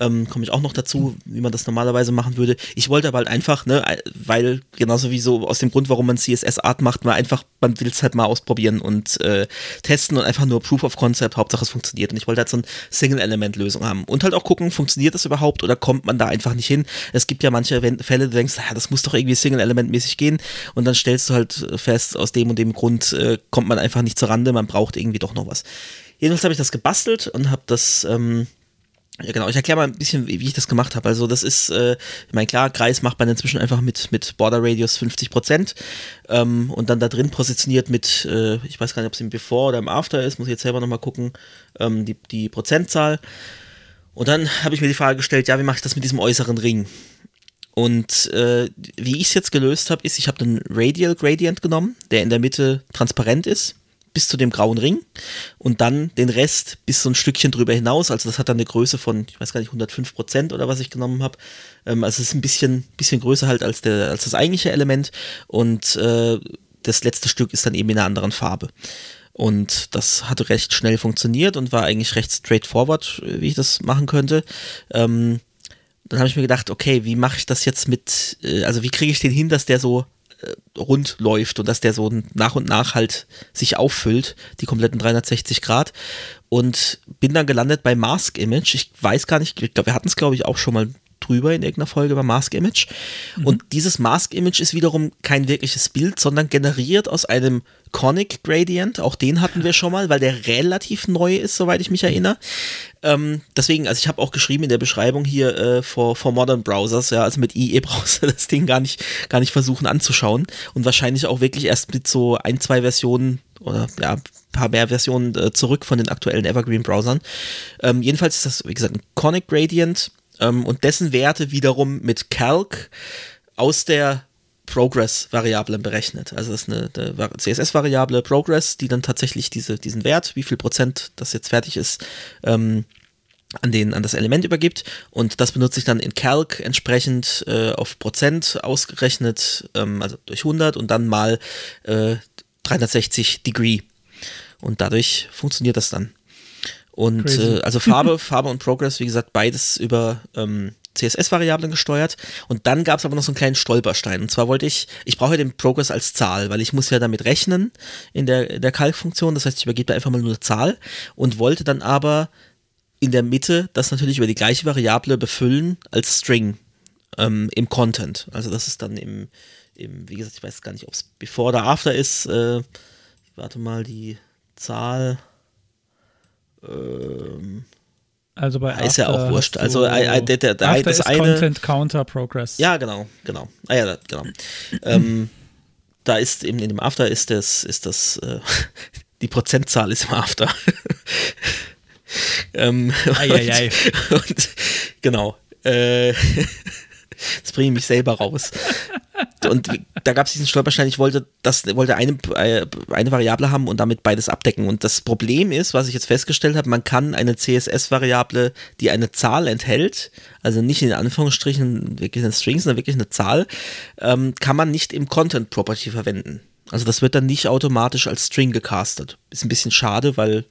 ähm, komme ich auch noch dazu, wie man das normalerweise machen würde. Ich wollte aber halt einfach, ne, weil genauso wie so aus dem Grund, warum man CSS-Art macht, man einfach, man will es halt mal ausprobieren und äh, testen und einfach nur Proof of Concept, Hauptsache es funktioniert. Und ich wollte halt so eine Single-Element-Lösung haben und halt auch gucken, funktioniert das überhaupt oder kommt man da einfach nicht hin. Es gibt ja manche Fälle, du denkst, das muss doch irgendwie Single-Element-mäßig gehen und dann stellst du halt fest, aus dem und dem Grund äh, kommt man einfach nicht zur Rande, man braucht irgendwie doch noch was. Jedenfalls habe ich das gebastelt und habe das, ähm, ja, genau. Ich erkläre mal ein bisschen, wie, ich das gemacht habe. Also das ist, äh, ich meine, klar, Kreis macht man inzwischen einfach mit, mit Border Radius 50 Prozent ähm, und dann da drin positioniert mit, äh, ich weiß gar nicht, ob es im Before oder im After ist, muss ich jetzt selber nochmal gucken, ähm, die, die Prozentzahl. Und dann habe ich mir die Frage gestellt, ja, wie mache ich das mit diesem äußeren Ring? Und äh, wie ich es jetzt gelöst habe, ist, ich habe den Radial Gradient genommen, der in der Mitte transparent ist bis zu dem grauen Ring und dann den Rest bis so ein Stückchen drüber hinaus. Also das hat dann eine Größe von, ich weiß gar nicht, 105 Prozent oder was ich genommen habe. Ähm, also es ist ein bisschen, bisschen größer halt als, der, als das eigentliche Element und äh, das letzte Stück ist dann eben in einer anderen Farbe. Und das hat recht schnell funktioniert und war eigentlich recht straightforward, wie ich das machen könnte. Ähm, dann habe ich mir gedacht, okay, wie mache ich das jetzt mit, äh, also wie kriege ich den hin, dass der so äh, rund läuft und dass der so nach und nach halt sich auffüllt, die kompletten 360 Grad. Und bin dann gelandet bei Mask Image. Ich weiß gar nicht, ich glaube, wir hatten es, glaube ich, auch schon mal drüber in irgendeiner Folge über Mask Image. Mhm. Und dieses Mask Image ist wiederum kein wirkliches Bild, sondern generiert aus einem Conic Gradient. Auch den hatten wir schon mal, weil der relativ neu ist, soweit ich mich erinnere. Ähm, deswegen, also ich habe auch geschrieben in der Beschreibung hier äh, for, for Modern Browsers, ja, also mit IE-Browser das Ding gar nicht, gar nicht versuchen anzuschauen und wahrscheinlich auch wirklich erst mit so ein, zwei Versionen oder ja, ein paar mehr Versionen äh, zurück von den aktuellen Evergreen-Browsern. Ähm, jedenfalls ist das, wie gesagt, ein Conic Gradient ähm, und dessen Werte wiederum mit Calc aus der Progress-Variablen berechnet. Also das ist eine, eine CSS-Variable Progress, die dann tatsächlich diese, diesen Wert, wie viel Prozent das jetzt fertig ist, ähm, an, den, an das Element übergibt und das benutze ich dann in Calc entsprechend äh, auf Prozent ausgerechnet, ähm, also durch 100 und dann mal äh, 360 Degree und dadurch funktioniert das dann. Und äh, also Farbe, Farbe und Progress, wie gesagt, beides über ähm, CSS-Variablen gesteuert. Und dann gab es aber noch so einen kleinen Stolperstein. Und zwar wollte ich, ich brauche den Progress als Zahl, weil ich muss ja damit rechnen in der, in der Calc-Funktion. Das heißt, ich übergebe da einfach mal nur eine Zahl und wollte dann aber in der Mitte das natürlich über die gleiche Variable befüllen als String ähm, im Content. Also das ist dann im, im, wie gesagt, ich weiß gar nicht, ob es before oder after ist. Äh, warte mal, die Zahl. Ähm, also bei ist ja auch wurscht. Also äh, der, der, der, das eine Content Counter Progress. Ja, genau, genau. Ah ja, genau. ähm, da ist eben in dem After ist das ist das äh, die Prozentzahl ist im After. ähm, ei, und, und, genau. Äh, das bringe ich mich selber raus. Und da gab es diesen Stolperstein, ich wollte, das, wollte eine, äh, eine Variable haben und damit beides abdecken. Und das Problem ist, was ich jetzt festgestellt habe, man kann eine CSS-Variable, die eine Zahl enthält, also nicht in Anführungsstrichen wirklich eine String, sondern wirklich eine Zahl, ähm, kann man nicht im Content Property verwenden. Also das wird dann nicht automatisch als String gecastet. Ist ein bisschen schade, weil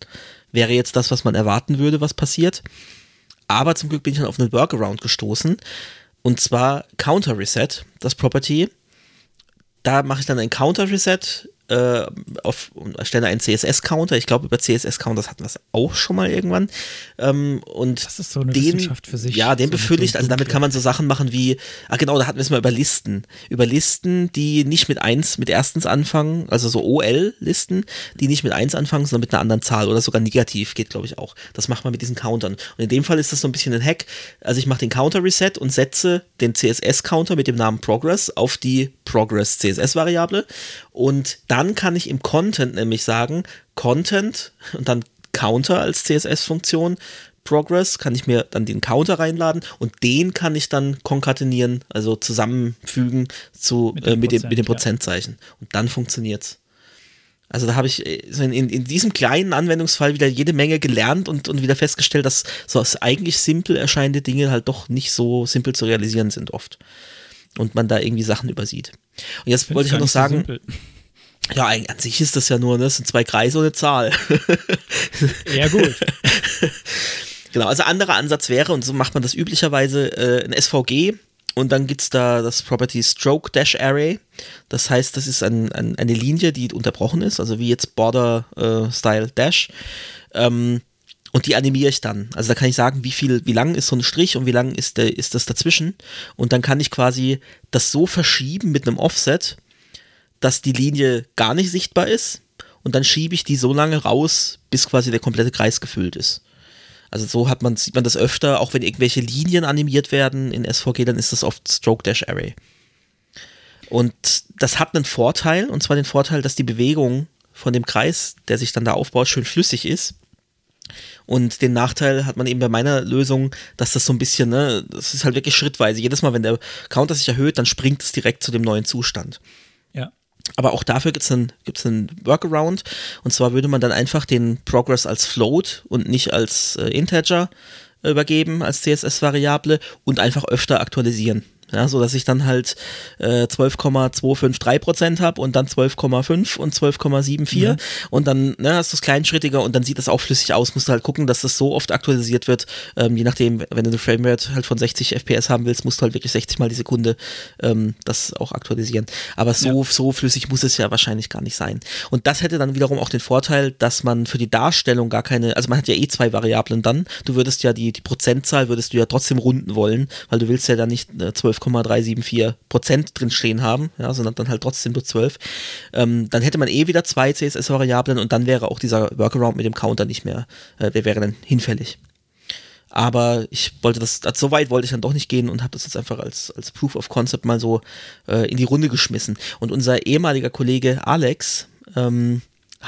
wäre jetzt das, was man erwarten würde, was passiert. Aber zum Glück bin ich dann auf einen Workaround gestoßen. Und zwar Counter Reset, das Property. Da mache ich dann ein Counter Reset äh, auf, erstelle einen CSS-Counter. Ich glaube, über CSS-Counters hatten wir es auch schon mal irgendwann. Ähm, und das ist so eine den, Wissenschaft für sich. Ja, den so befüllt. Also damit kann man so Sachen machen wie, ah genau, da hatten wir es mal über Listen. Über Listen, die nicht mit 1, mit erstens anfangen, also so OL-Listen, die nicht mit 1 anfangen, sondern mit einer anderen Zahl oder sogar negativ geht, glaube ich, auch. Das macht man mit diesen Countern. Und in dem Fall ist das so ein bisschen ein Hack. Also ich mache den Counter-Reset und setze den CSS-Counter mit dem Namen Progress auf die Progress-CSS-Variable und dann kann ich im Content nämlich sagen, Content und dann Counter als CSS-Funktion, Progress, kann ich mir dann den Counter reinladen und den kann ich dann konkatenieren, also zusammenfügen zu, mit, dem, äh, mit, Prozent, dem, mit dem Prozentzeichen. Ja. Und dann funktioniert's. Also da habe ich äh, in, in, diesem kleinen Anwendungsfall wieder jede Menge gelernt und, und wieder festgestellt, dass so eigentlich simpel erscheinende Dinge halt doch nicht so simpel zu realisieren sind oft. Und man da irgendwie Sachen übersieht. Und jetzt wollte ich auch noch sagen, so Ja, an sich ist das ja nur, ne? das sind zwei Kreise und eine Zahl. Ja, gut. genau, also anderer Ansatz wäre, und so macht man das üblicherweise, äh, ein SVG und dann gibt es da das Property Stroke Dash Array. Das heißt, das ist ein, ein, eine Linie, die unterbrochen ist, also wie jetzt Border äh, Style Dash. Ähm, und die animiere ich dann. Also da kann ich sagen, wie viel, wie lang ist so ein Strich und wie lang ist, der, ist das dazwischen. Und dann kann ich quasi das so verschieben mit einem Offset, dass die Linie gar nicht sichtbar ist. Und dann schiebe ich die so lange raus, bis quasi der komplette Kreis gefüllt ist. Also so hat man, sieht man das öfter, auch wenn irgendwelche Linien animiert werden in SVG, dann ist das oft Stroke Dash Array. Und das hat einen Vorteil, und zwar den Vorteil, dass die Bewegung von dem Kreis, der sich dann da aufbaut, schön flüssig ist. Und den Nachteil hat man eben bei meiner Lösung, dass das so ein bisschen, ne, das ist halt wirklich schrittweise. Jedes Mal, wenn der Counter sich erhöht, dann springt es direkt zu dem neuen Zustand. Ja. Aber auch dafür gibt es einen, gibt's einen Workaround. Und zwar würde man dann einfach den Progress als Float und nicht als äh, Integer übergeben, als CSS-Variable und einfach öfter aktualisieren. Ja, so dass ich dann halt äh, 12,253% habe und dann 12,5 und 12,74 mhm. und dann ne, ist das kleinschrittiger und dann sieht das auch flüssig aus. Musst du halt gucken, dass das so oft aktualisiert wird, ähm, je nachdem, wenn du eine Framerate halt von 60 FPS haben willst, musst du halt wirklich 60 mal die Sekunde ähm, das auch aktualisieren. Aber so, ja. so flüssig muss es ja wahrscheinlich gar nicht sein. Und das hätte dann wiederum auch den Vorteil, dass man für die Darstellung gar keine, also man hat ja eh zwei Variablen dann, du würdest ja die, die Prozentzahl würdest du ja trotzdem runden wollen, weil du willst ja dann nicht äh, 12 12,374 Prozent drin stehen haben, ja, sondern dann halt trotzdem nur 12, ähm, dann hätte man eh wieder zwei CSS-Variablen und dann wäre auch dieser Workaround mit dem Counter nicht mehr, äh, wäre dann hinfällig. Aber ich wollte das, also so weit wollte ich dann doch nicht gehen und habe das jetzt einfach als, als Proof of Concept mal so äh, in die Runde geschmissen. Und unser ehemaliger Kollege Alex, ähm,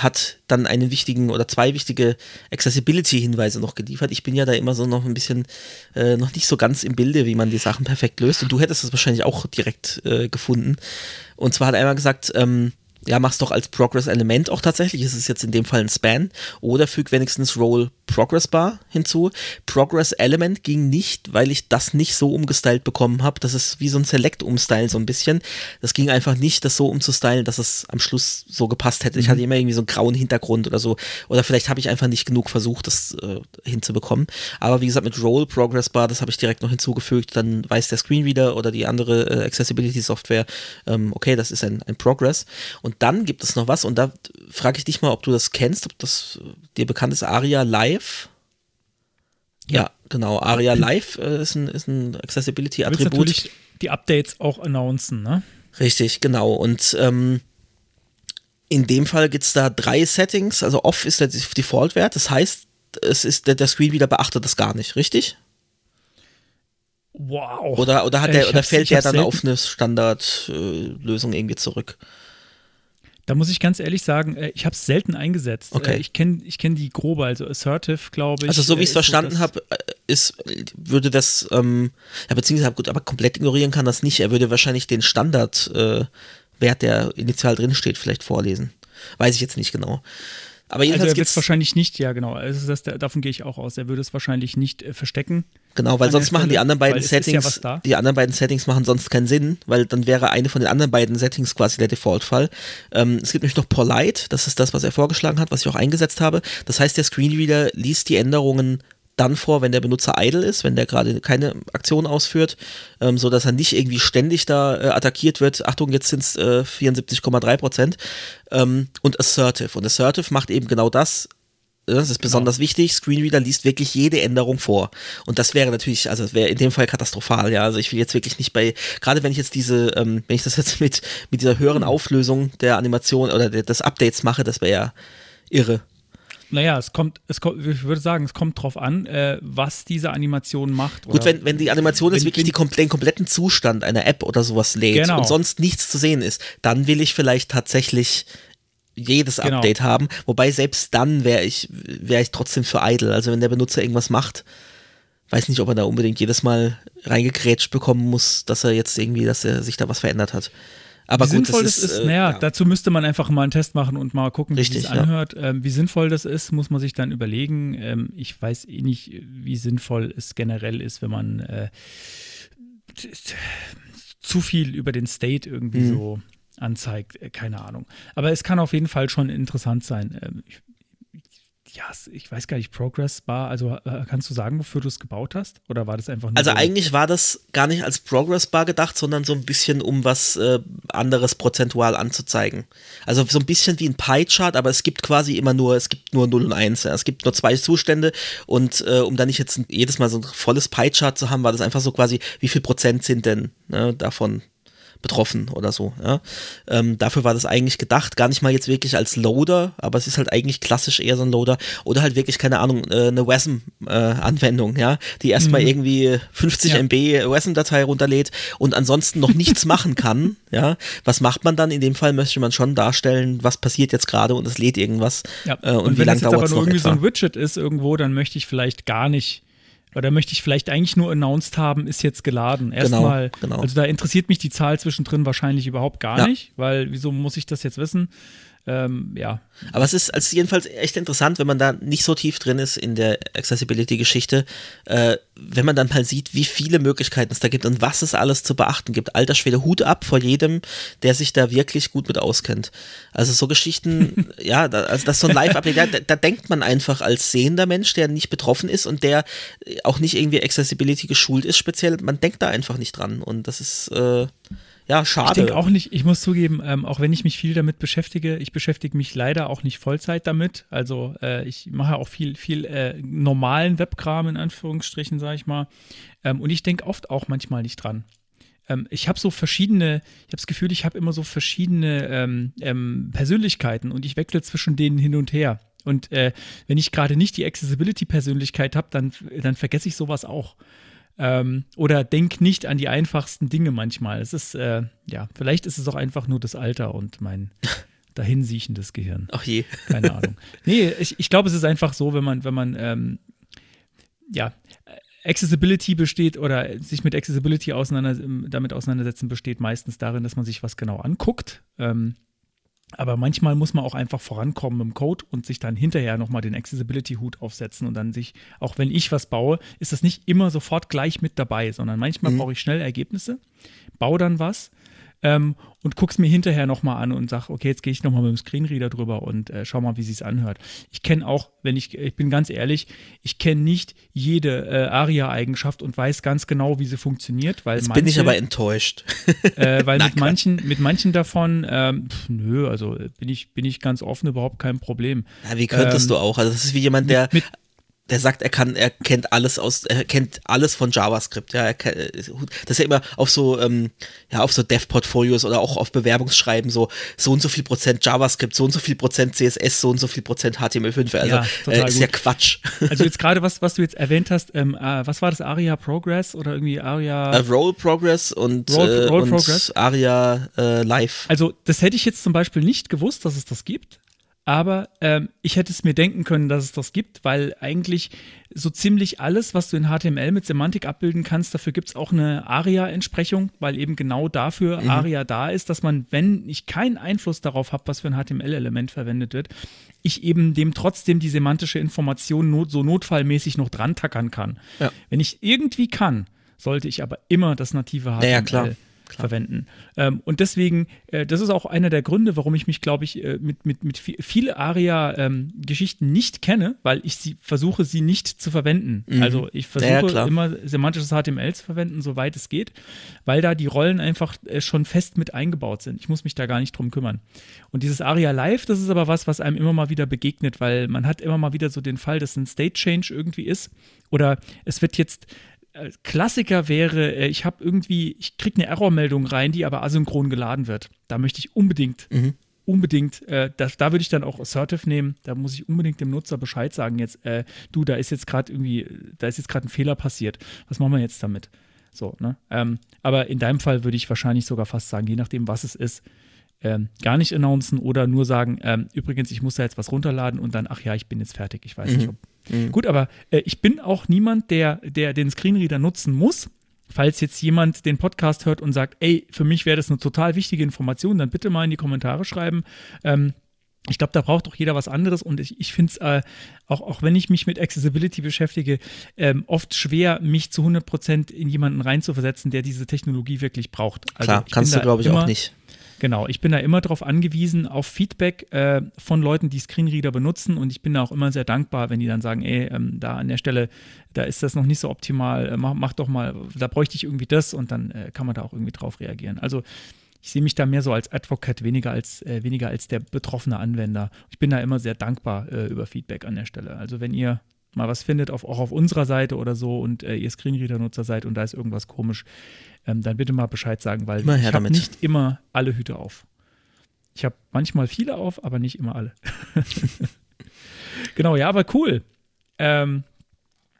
hat dann einen wichtigen oder zwei wichtige Accessibility-Hinweise noch geliefert. Ich bin ja da immer so noch ein bisschen äh, noch nicht so ganz im Bilde, wie man die Sachen perfekt löst. Und du hättest das wahrscheinlich auch direkt äh, gefunden. Und zwar hat er einmal gesagt, ähm, ja, mach's doch als Progress-Element auch tatsächlich. Es ist jetzt in dem Fall ein Span. Oder füg wenigstens Roll Progress Bar hinzu. Progress Element ging nicht, weil ich das nicht so umgestylt bekommen habe. Das ist wie so ein Select-Umstyle so ein bisschen. Das ging einfach nicht, das so umzustylen, dass es am Schluss so gepasst hätte. Ich mhm. hatte immer irgendwie so einen grauen Hintergrund oder so. Oder vielleicht habe ich einfach nicht genug versucht, das äh, hinzubekommen. Aber wie gesagt, mit Roll Progress Bar, das habe ich direkt noch hinzugefügt. Dann weiß der Screenreader oder die andere äh, Accessibility-Software, ähm, okay, das ist ein, ein Progress. Und dann gibt es noch was, und da frage ich dich mal, ob du das kennst, ob das dir bekannt ist, Aria Live. Ja, ja genau. Aria Live äh, ist ein, ist ein Accessibility-Attribut. natürlich die Updates auch announcen, ne? Richtig, genau. Und ähm, in dem Fall gibt es da drei Settings. Also Off ist der Default-Wert. Das heißt, es ist der, der Screen wieder beachtet das gar nicht, richtig? Wow. Oder, oder, hat der, oder fällt der dann auf eine Standardlösung äh, irgendwie zurück? Da muss ich ganz ehrlich sagen, äh, ich habe es selten eingesetzt. Okay. Äh, ich kenne ich kenn die grobe, also Assertive, glaube ich. Also so wie ich es äh, verstanden so habe, ist, würde das, ähm, ja, beziehungsweise gut, aber komplett ignorieren kann das nicht. Er würde wahrscheinlich den Standardwert, äh, der initial drin steht, vielleicht vorlesen. Weiß ich jetzt nicht genau. Aber jedenfalls also er wird es wahrscheinlich nicht, ja genau, also das, davon gehe ich auch aus. Er würde es wahrscheinlich nicht äh, verstecken. Genau, weil sonst Stelle, machen die anderen beiden Settings, ja die anderen beiden Settings machen sonst keinen Sinn, weil dann wäre eine von den anderen beiden Settings quasi der Default-Fall. Ähm, es gibt nämlich noch Polite, das ist das, was er vorgeschlagen hat, was ich auch eingesetzt habe. Das heißt, der Screenreader liest die Änderungen dann vor, wenn der Benutzer idle ist, wenn der gerade keine Aktion ausführt, ähm, so dass er nicht irgendwie ständig da äh, attackiert wird. Achtung, jetzt sind es äh, 74,3 Prozent. Ähm, und assertive. Und assertive macht eben genau das. Äh, das ist besonders genau. wichtig. Screenreader liest wirklich jede Änderung vor. Und das wäre natürlich, also das wäre in dem Fall katastrophal, ja. Also ich will jetzt wirklich nicht bei, gerade wenn ich jetzt diese, ähm, wenn ich das jetzt mit, mit dieser höheren Auflösung der Animation oder der, des Updates mache, das wäre ja irre. Naja, es kommt, es kommt, ich würde sagen, es kommt drauf an, äh, was diese Animation macht. Gut, wenn, wenn die Animation jetzt wirklich die, den kompletten Zustand einer App oder sowas lädt genau. und sonst nichts zu sehen ist, dann will ich vielleicht tatsächlich jedes genau. Update haben. Wobei selbst dann wäre ich, wäre ich trotzdem für idle. Also wenn der Benutzer irgendwas macht, weiß nicht, ob er da unbedingt jedes Mal reingekrätscht bekommen muss, dass er jetzt irgendwie, dass er sich da was verändert hat. Aber wie gut, sinnvoll das ist, ist äh, naja, ja. dazu müsste man einfach mal einen Test machen und mal gucken, Richtig, wie es anhört. Ja. Ähm, wie sinnvoll das ist, muss man sich dann überlegen. Ähm, ich weiß eh nicht, wie sinnvoll es generell ist, wenn man äh, zu viel über den State irgendwie mhm. so anzeigt. Äh, keine Ahnung. Aber es kann auf jeden Fall schon interessant sein. Ähm, ich, ja, ich weiß gar nicht, Progress Bar, also äh, kannst du sagen, wofür du es gebaut hast? Oder war das einfach nur. Also so eigentlich war das gar nicht als Progress Bar gedacht, sondern so ein bisschen, um was äh, anderes prozentual anzuzeigen. Also so ein bisschen wie ein Pie-Chart, aber es gibt quasi immer nur, es gibt nur 0 und 1. Ja. Es gibt nur zwei Zustände und äh, um dann nicht jetzt jedes Mal so ein volles Pie-Chart zu haben, war das einfach so quasi, wie viel Prozent sind denn ne, davon betroffen oder so. Ja. Ähm, dafür war das eigentlich gedacht, gar nicht mal jetzt wirklich als Loader, aber es ist halt eigentlich klassisch eher so ein Loader oder halt wirklich, keine Ahnung, äh, eine WASM-Anwendung, äh, ja, die erstmal mhm. irgendwie 50 ja. MB WASM-Datei runterlädt und ansonsten noch nichts machen kann. Ja, was macht man dann? In dem Fall möchte man schon darstellen, was passiert jetzt gerade und es lädt irgendwas. Ja. Äh, und, und wie lange dauert es noch? Wenn es aber nur irgendwie etwa? so ein Widget ist irgendwo, dann möchte ich vielleicht gar nicht oder möchte ich vielleicht eigentlich nur announced haben, ist jetzt geladen. Genau, Erstmal, genau, genau. also da interessiert mich die Zahl zwischendrin wahrscheinlich überhaupt gar ja. nicht, weil wieso muss ich das jetzt wissen? Ähm, ja. Aber es ist also jedenfalls echt interessant, wenn man da nicht so tief drin ist in der Accessibility-Geschichte, äh, wenn man dann mal sieht, wie viele Möglichkeiten es da gibt und was es alles zu beachten gibt. Alter Schwede, Hut ab vor jedem, der sich da wirklich gut mit auskennt. Also so Geschichten, ja, da, also das ist so ein Live-Update, da, da, denkt man einfach als sehender Mensch, der nicht betroffen ist und der auch nicht irgendwie Accessibility geschult ist, speziell, man denkt da einfach nicht dran und das ist äh, ja, schade. Ich denke auch nicht, ich muss zugeben, ähm, auch wenn ich mich viel damit beschäftige, ich beschäftige mich leider auch nicht Vollzeit damit. Also äh, ich mache auch viel, viel äh, normalen Webkram in Anführungsstrichen, sage ich mal. Ähm, und ich denke oft auch manchmal nicht dran. Ähm, ich habe so verschiedene, ich habe das Gefühl, ich habe immer so verschiedene ähm, ähm, Persönlichkeiten und ich wechsle zwischen denen hin und her. Und äh, wenn ich gerade nicht die Accessibility-Persönlichkeit habe, dann, dann vergesse ich sowas auch. Ähm, oder denk nicht an die einfachsten Dinge manchmal. Es ist, äh, ja, vielleicht ist es auch einfach nur das Alter und mein dahinsiechendes Gehirn. Ach je. Keine Ahnung. Nee, ich, ich glaube, es ist einfach so, wenn man, wenn man, ähm, ja, Accessibility besteht oder sich mit Accessibility auseinander, damit auseinandersetzen besteht meistens darin, dass man sich was genau anguckt. Ähm, aber manchmal muss man auch einfach vorankommen im Code und sich dann hinterher nochmal den Accessibility-Hut aufsetzen und dann sich, auch wenn ich was baue, ist das nicht immer sofort gleich mit dabei, sondern manchmal mhm. brauche ich schnell Ergebnisse, baue dann was ähm, und guck's mir hinterher nochmal an und sag, okay, jetzt gehe ich nochmal mit dem Screenreader drüber und äh, schau mal, wie sich's anhört. Ich kenne auch, wenn ich, ich bin ganz ehrlich, ich kenne nicht jede äh, ARIA-Eigenschaft und weiß ganz genau, wie sie funktioniert, weil Jetzt manche, bin ich aber enttäuscht. Äh, weil mit manchen, mit manchen davon, ähm, pf, nö, also bin ich, bin ich ganz offen, überhaupt kein Problem. Ja, wie könntest ähm, du auch? Also das ist wie jemand, der mit, mit der sagt, er kann, er kennt alles aus, er kennt alles von JavaScript. Ja, kann, das ist ja immer auf so, ähm, ja, auf so Dev-Portfolios oder auch auf Bewerbungsschreiben so, so und so viel Prozent JavaScript, so und so viel Prozent CSS, so und so viel Prozent HTML5. Also ja, äh, ist gut. ja Quatsch. Also jetzt gerade was, was du jetzt erwähnt hast, ähm, äh, was war das ARIA Progress oder irgendwie ARIA? Uh, Roll Progress und, Roll, äh, Roll und Progress? ARIA äh, Live. Also das hätte ich jetzt zum Beispiel nicht gewusst, dass es das gibt. Aber ähm, ich hätte es mir denken können, dass es das gibt, weil eigentlich so ziemlich alles, was du in HTML mit Semantik abbilden kannst, dafür gibt es auch eine ARIA-Entsprechung, weil eben genau dafür mhm. ARIA da ist, dass man, wenn ich keinen Einfluss darauf habe, was für ein HTML-Element verwendet wird, ich eben dem trotzdem die semantische Information not, so notfallmäßig noch dran tackern kann. Ja. Wenn ich irgendwie kann, sollte ich aber immer das native HTML naja, klar Klar. verwenden. Ähm, und deswegen, äh, das ist auch einer der Gründe, warum ich mich, glaube ich, äh, mit, mit, mit viele ARIA-Geschichten ähm, nicht kenne, weil ich sie versuche, sie nicht zu verwenden. Mhm. Also ich versuche ja, immer semantisches HTML zu verwenden, soweit es geht, weil da die Rollen einfach äh, schon fest mit eingebaut sind. Ich muss mich da gar nicht drum kümmern. Und dieses ARIA Live, das ist aber was, was einem immer mal wieder begegnet, weil man hat immer mal wieder so den Fall, dass ein State Change irgendwie ist oder es wird jetzt Klassiker wäre, äh, ich habe irgendwie, ich kriege eine Errormeldung rein, die aber asynchron geladen wird. Da möchte ich unbedingt, mhm. unbedingt, äh, das, da würde ich dann auch Assertive nehmen. Da muss ich unbedingt dem Nutzer Bescheid sagen, jetzt, äh, du, da ist jetzt gerade irgendwie, da ist jetzt gerade ein Fehler passiert. Was machen wir jetzt damit? So, ne? Ähm, aber in deinem Fall würde ich wahrscheinlich sogar fast sagen, je nachdem, was es ist, ähm, gar nicht announcen oder nur sagen, ähm, übrigens, ich muss da jetzt was runterladen und dann, ach ja, ich bin jetzt fertig. Ich weiß mhm. nicht, ob. Mhm. Gut, aber äh, ich bin auch niemand, der, der den Screenreader nutzen muss. Falls jetzt jemand den Podcast hört und sagt, ey, für mich wäre das eine total wichtige Information, dann bitte mal in die Kommentare schreiben. Ähm, ich glaube, da braucht doch jeder was anderes und ich, ich finde es, äh, auch, auch wenn ich mich mit Accessibility beschäftige, ähm, oft schwer, mich zu 100% in jemanden reinzuversetzen, der diese Technologie wirklich braucht. Also Klar, kannst du, glaube ich, auch nicht. Genau, ich bin da immer darauf angewiesen, auf Feedback äh, von Leuten, die Screenreader benutzen und ich bin da auch immer sehr dankbar, wenn die dann sagen, ey, ähm, da an der Stelle, da ist das noch nicht so optimal, äh, mach, mach, doch mal, da bräuchte ich irgendwie das und dann äh, kann man da auch irgendwie drauf reagieren. Also ich sehe mich da mehr so als Advocate, weniger als, äh, weniger als der betroffene Anwender. Ich bin da immer sehr dankbar äh, über Feedback an der Stelle. Also wenn ihr mal was findet, auf, auch auf unserer Seite oder so und äh, ihr Screenreader-Nutzer seid und da ist irgendwas komisch, ähm, dann bitte mal Bescheid sagen, weil ich habe nicht immer alle Hüte auf. Ich habe manchmal viele auf, aber nicht immer alle. genau, ja, aber cool. Ähm,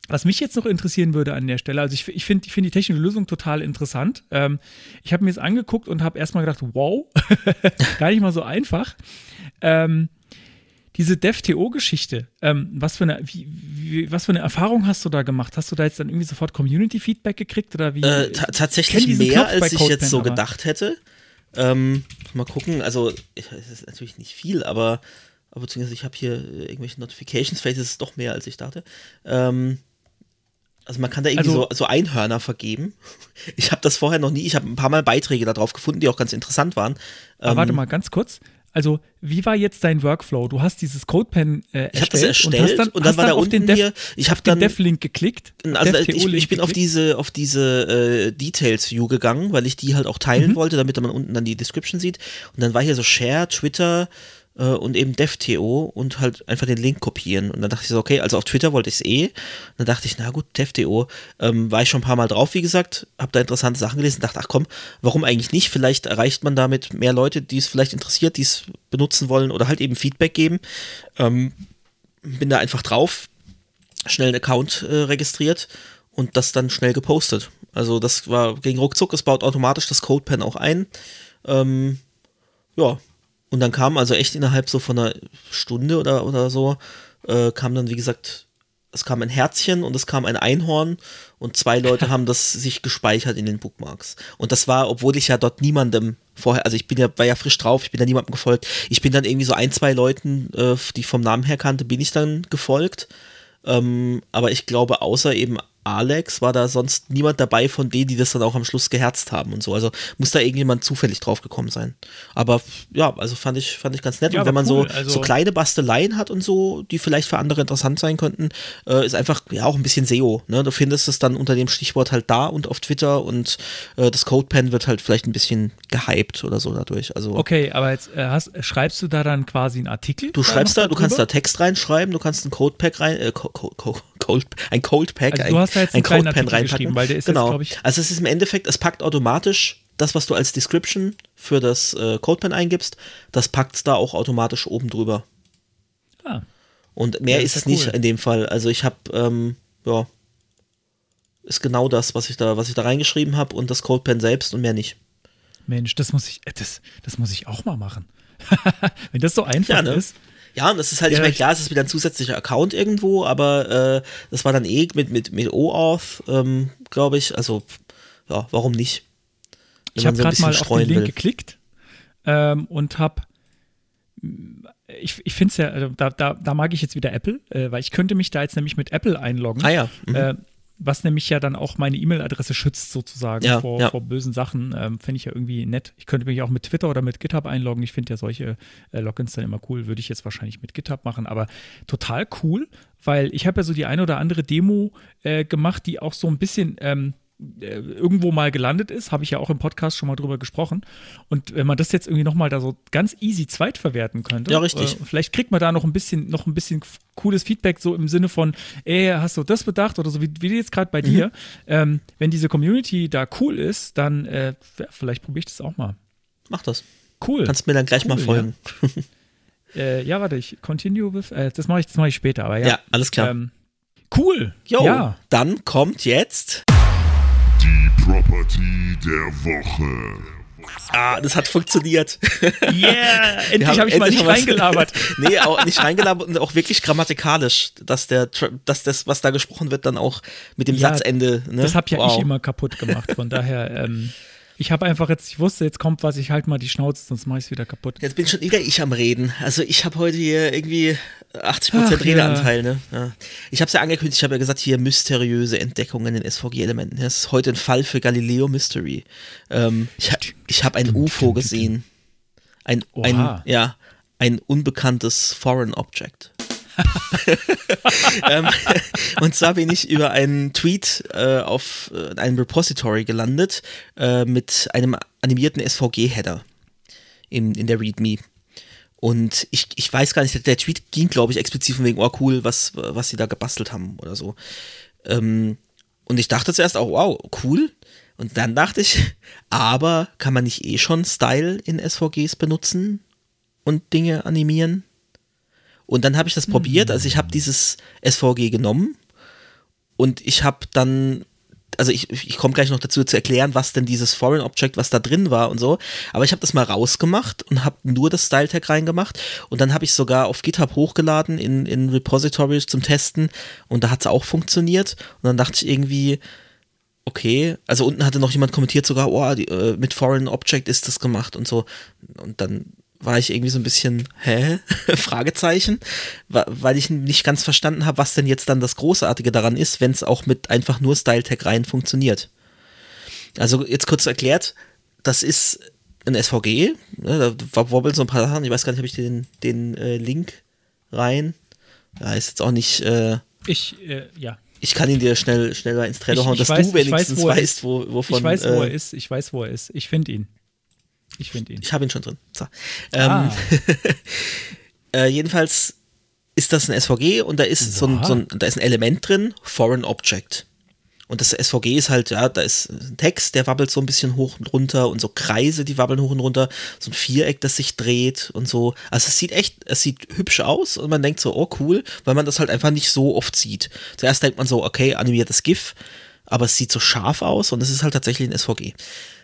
was mich jetzt noch interessieren würde an der Stelle, also ich, ich finde ich find die technische Lösung total interessant. Ähm, ich habe mir das angeguckt und habe erstmal gedacht, wow, gar nicht mal so einfach. Ähm, diese DevTO-Geschichte, ähm, was, für eine, wie, wie, was für eine Erfahrung hast du da gemacht? Hast du da jetzt dann irgendwie sofort Community-Feedback gekriegt oder wie? Äh, tatsächlich mehr, Knopf als ich jetzt CodePen, so aber- gedacht hätte. Ähm, mal gucken, also es ist natürlich nicht viel, aber, aber beziehungsweise ich habe hier äh, irgendwelche Notifications, vielleicht ist es doch mehr, als ich dachte. Ähm, also man kann da irgendwie Also- so, so Einhörner vergeben. Ich habe das vorher noch nie, ich habe ein paar Mal Beiträge darauf gefunden, die auch ganz interessant waren. Aber Ähm, warte mal ganz kurz. Also, wie war jetzt dein Workflow? Du hast dieses CodePen äh, erstellt, Ich habe das erstellt und, hast dann, und dann hast war da auf unten den Dev, hier, ich habe auf den dann Dev-Link geklickt. Also Dev ich, ich bin auf diese, auf diese äh, Details View gegangen, weil ich die halt auch teilen Mhm. wollte, damit man unten dann die Description sieht. Und dann war hier so Share, Twitter äh, und eben DevTO und halt einfach den Link kopieren. Und dann dachte ich so, okay, also auf Twitter wollte ich es eh. Und dann dachte ich, na gut, DevTO. Ähm, war ich schon ein paar Mal drauf, wie gesagt, habe da interessante Sachen gelesen, dachte, ach komm, warum eigentlich nicht? Vielleicht erreicht man damit mehr Leute, die es vielleicht interessiert, die es benutzen wollen oder halt eben Feedback geben. Ähm, bin da einfach drauf, schnell einen Account äh, registriert und das dann schnell gepostet. Also das war gegen ruckzuck, es baut automatisch das CodePen auch ein. Ähm, ja, und dann kam also echt innerhalb so von einer Stunde oder, oder so, äh, kam dann, wie gesagt, es kam ein Herzchen und es kam ein Einhorn und zwei Leute haben das sich gespeichert in den Bookmarks. Und das war, obwohl ich ja dort niemandem vorher, also ich bin ja, war ja frisch drauf, ich bin da niemandem gefolgt. Ich bin dann irgendwie so ein, zwei Leuten, äh, die ich vom Namen her kannte, bin ich dann gefolgt. Ähm, aber ich glaube, außer eben Alex war da sonst niemand dabei von denen, die das dann auch am Schluss geherzt haben und so. Also muss da irgendjemand zufällig drauf gekommen sein. Aber ja, also fand ich, fand ich ganz nett. Ja, und wenn man cool, so, also- so kleine Basteleien hat und so, die vielleicht für andere interessant sein könnten, äh, ist einfach ja auch ein bisschen SEO. Ne? Du findest es dann unter dem Stichwort halt da und auf Twitter und äh, das CodePen wird halt vielleicht ein bisschen gehypt oder so dadurch. Also Okay, aber jetzt äh, hast, schreibst du da dann quasi einen Artikel? Du schreibst da, noch du kannst da? Text reinschreiben, du kannst ein Codepack rein, äh, Co Co Co Cold, ein Coldpack, Also ein, da jetzt ein einen kleinen Codepen Artikel reinpacken. weil der ist genau. glaub ich- also es ist im Endeffekt, es packt automatisch das, was du als Description für das äh, Codepen eingibst, das packt es da auch automatisch oben drüber. Ah, Und mehr Ja, ist ist es ja nicht cool. in dem Fall. Also ich habe, ähm, ja, ist genau das, was ich da, was ich da reingeschrieben habe und das Codepen selbst und mehr nicht. Mensch, das muss ich, äh, das, das muss ich auch mal machen. Wenn das so einfach Ja, ne? ist. Ja, und das ist halt, Ja, ich meine, klar, es ist wieder ein zusätzlicher Account irgendwo, aber äh, das war dann eh mit, mit, mit OAuth, ähm, glaube ich. Also, ja, warum nicht? Wenn Ich habe so gerade mal auf den Link will. geklickt ähm, und habe ich, ich finde es ja, also da, da, da mag ich jetzt wieder Apple, äh, weil ich könnte mich da jetzt nämlich mit Apple einloggen. Ah ja. Mhm. Äh, was nämlich ja dann auch meine E-Mail-Adresse schützt, sozusagen, Ja, vor, ja. vor bösen Sachen. Ähm, Fände ich ja irgendwie nett. Ich könnte mich auch mit Twitter oder mit GitHub einloggen. Ich finde ja solche äh, Logins dann immer cool. Würde ich jetzt wahrscheinlich mit GitHub machen, aber total cool, weil ich habe ja so die eine oder andere Demo äh, gemacht, die auch so ein bisschen ähm, äh, irgendwo mal gelandet ist, habe ich ja auch im Podcast schon mal drüber gesprochen. Und wenn man das jetzt irgendwie nochmal da so ganz easy zweitverwerten könnte, Ja, richtig. Äh, vielleicht kriegt man da noch ein bisschen, noch ein bisschen cooles Feedback, so im Sinne von, ey, hast du das bedacht oder so, wie, wie jetzt gerade bei dir. Mhm. Ähm, wenn diese Community da cool ist, dann äh, ja, vielleicht probiere ich das auch mal. Mach das. Cool. Kannst mir dann gleich mal Cool, folgen. äh, ja, warte, ich continue with, äh, das mache ich, das mache ich später, aber ja. Ja, alles klar. Ähm, cool. Jo, Ja. dann kommt jetzt. Die Property der Woche. Ah, das hat funktioniert. Yeah, endlich habe ich mal nicht reingelabert. nee, auch nicht reingelabert und auch wirklich grammatikalisch, dass der, dass das, was da gesprochen wird, dann auch mit dem Ja, Satzende. Ne? Das habe ja Wow. ich immer kaputt gemacht. Von daher, ähm, ich habe einfach jetzt, ich wusste, jetzt kommt was, ich halte mal die Schnauze, sonst mache ich es wieder kaputt. Jetzt bin schon wieder ich am Reden. Also ich habe heute hier irgendwie 80% Ach, Redeanteil. Ne? Ja. Ich habe es ja angekündigt, ich habe ja gesagt, hier mysteriöse Entdeckungen in SVG-Elementen. Das ist heute ein Fall für Galileo Mystery. Ähm, ich ich habe ein UFO gesehen. ein, ein, ja, ein unbekanntes Foreign Object. ähm, und zwar bin ich über einen Tweet äh, auf äh, einem Repository gelandet äh, mit einem animierten SVG-Header in, in der README. Und ich, ich weiß gar nicht, der Tweet ging, glaube ich, explizit von wegen, oh cool, was, was sie da gebastelt haben oder so. Ähm, und ich dachte zuerst auch, wow, cool. Und dann dachte ich, aber kann man nicht eh schon Style in SVGs benutzen und Dinge animieren? Und dann habe ich das probiert, also ich habe dieses SVG genommen. Und ich habe dann, also ich, ich komme gleich noch dazu zu erklären, was denn dieses Foreign Object, was da drin war und so, aber ich habe das mal rausgemacht und habe nur das Style Tag reingemacht. Und dann habe ich sogar auf GitHub hochgeladen in, in Repositories zum Testen. Und da hat es auch funktioniert. Und dann dachte ich irgendwie, okay, also unten hatte noch jemand kommentiert sogar, oh, die, äh, mit Foreign Object ist das gemacht und so. Und dann war ich irgendwie so ein bisschen, hä? Fragezeichen, weil ich nicht ganz verstanden habe, was denn jetzt dann das Großartige daran ist, wenn es auch mit einfach nur Style Tag rein funktioniert. Also jetzt kurz erklärt, das ist ein SVG, ne, da wobbeln so ein paar Sachen, ich weiß gar nicht, habe ich den, den äh, Link rein? Ja, ist jetzt auch nicht, äh, Ich, äh, ja. ich kann ihn dir schnell, schneller ins Trello hauen, dass weiß- du ich weiß, wenigstens wo weißt, wo, wovon. ich weiß, wo äh, er ist. Ich weiß, wo er ist. Ich finde ihn. Ich finde ihn. Ich habe ihn schon drin. So. Ähm, Ah, äh, jedenfalls ist das ein SVG und da ist so ein, so ein, da ist ein Element drin, Foreign Object. Und das SVG ist halt, ja, da ist ein Text, der wabbelt so ein bisschen hoch und runter und so Kreise, die wabbeln hoch und runter, so ein Viereck, das sich dreht und so. Also es sieht echt, es sieht hübsch aus und man denkt so, oh cool, weil man das halt einfach nicht so oft sieht. Zuerst denkt man so, okay, animiertes GIF, aber es sieht so scharf aus und es ist halt tatsächlich ein SVG.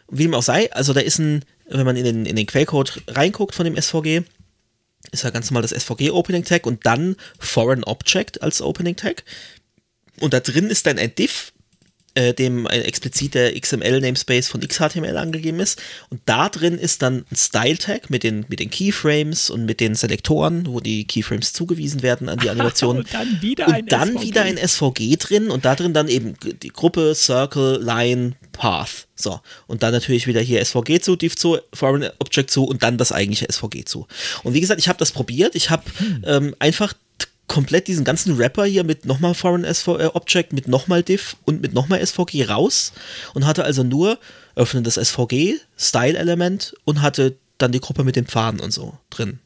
Wie dem auch sei, also da ist ein, wenn man in den, in den Quellcode reinguckt von dem SVG, ist ja ganz normal das SVG Opening Tag und dann Foreign Object als Opening Tag. Und da drin ist dann ein Div, äh, dem ein expliziter XML-Namespace von XHTML angegeben ist. Und da drin ist dann ein Style-Tag mit den, mit den Keyframes und mit den Selektoren, wo die Keyframes zugewiesen werden an die Animation. Und dann wieder und ein dann SVG. wieder ein SVG drin und da drin dann eben die Gruppe, Circle, Line, Path. So. Und dann natürlich wieder hier SVG zu, Div zu, Foreign Object zu und dann das eigentliche SVG zu. Und wie gesagt, ich habe das probiert. Ich habe ähm, einfach komplett diesen ganzen Wrapper hier mit nochmal Foreign SV äh, Object, mit nochmal Div und mit nochmal SVG raus und hatte also nur öffnen das SVG, Style-Element und hatte dann die Gruppe mit den Pfaden und so drin.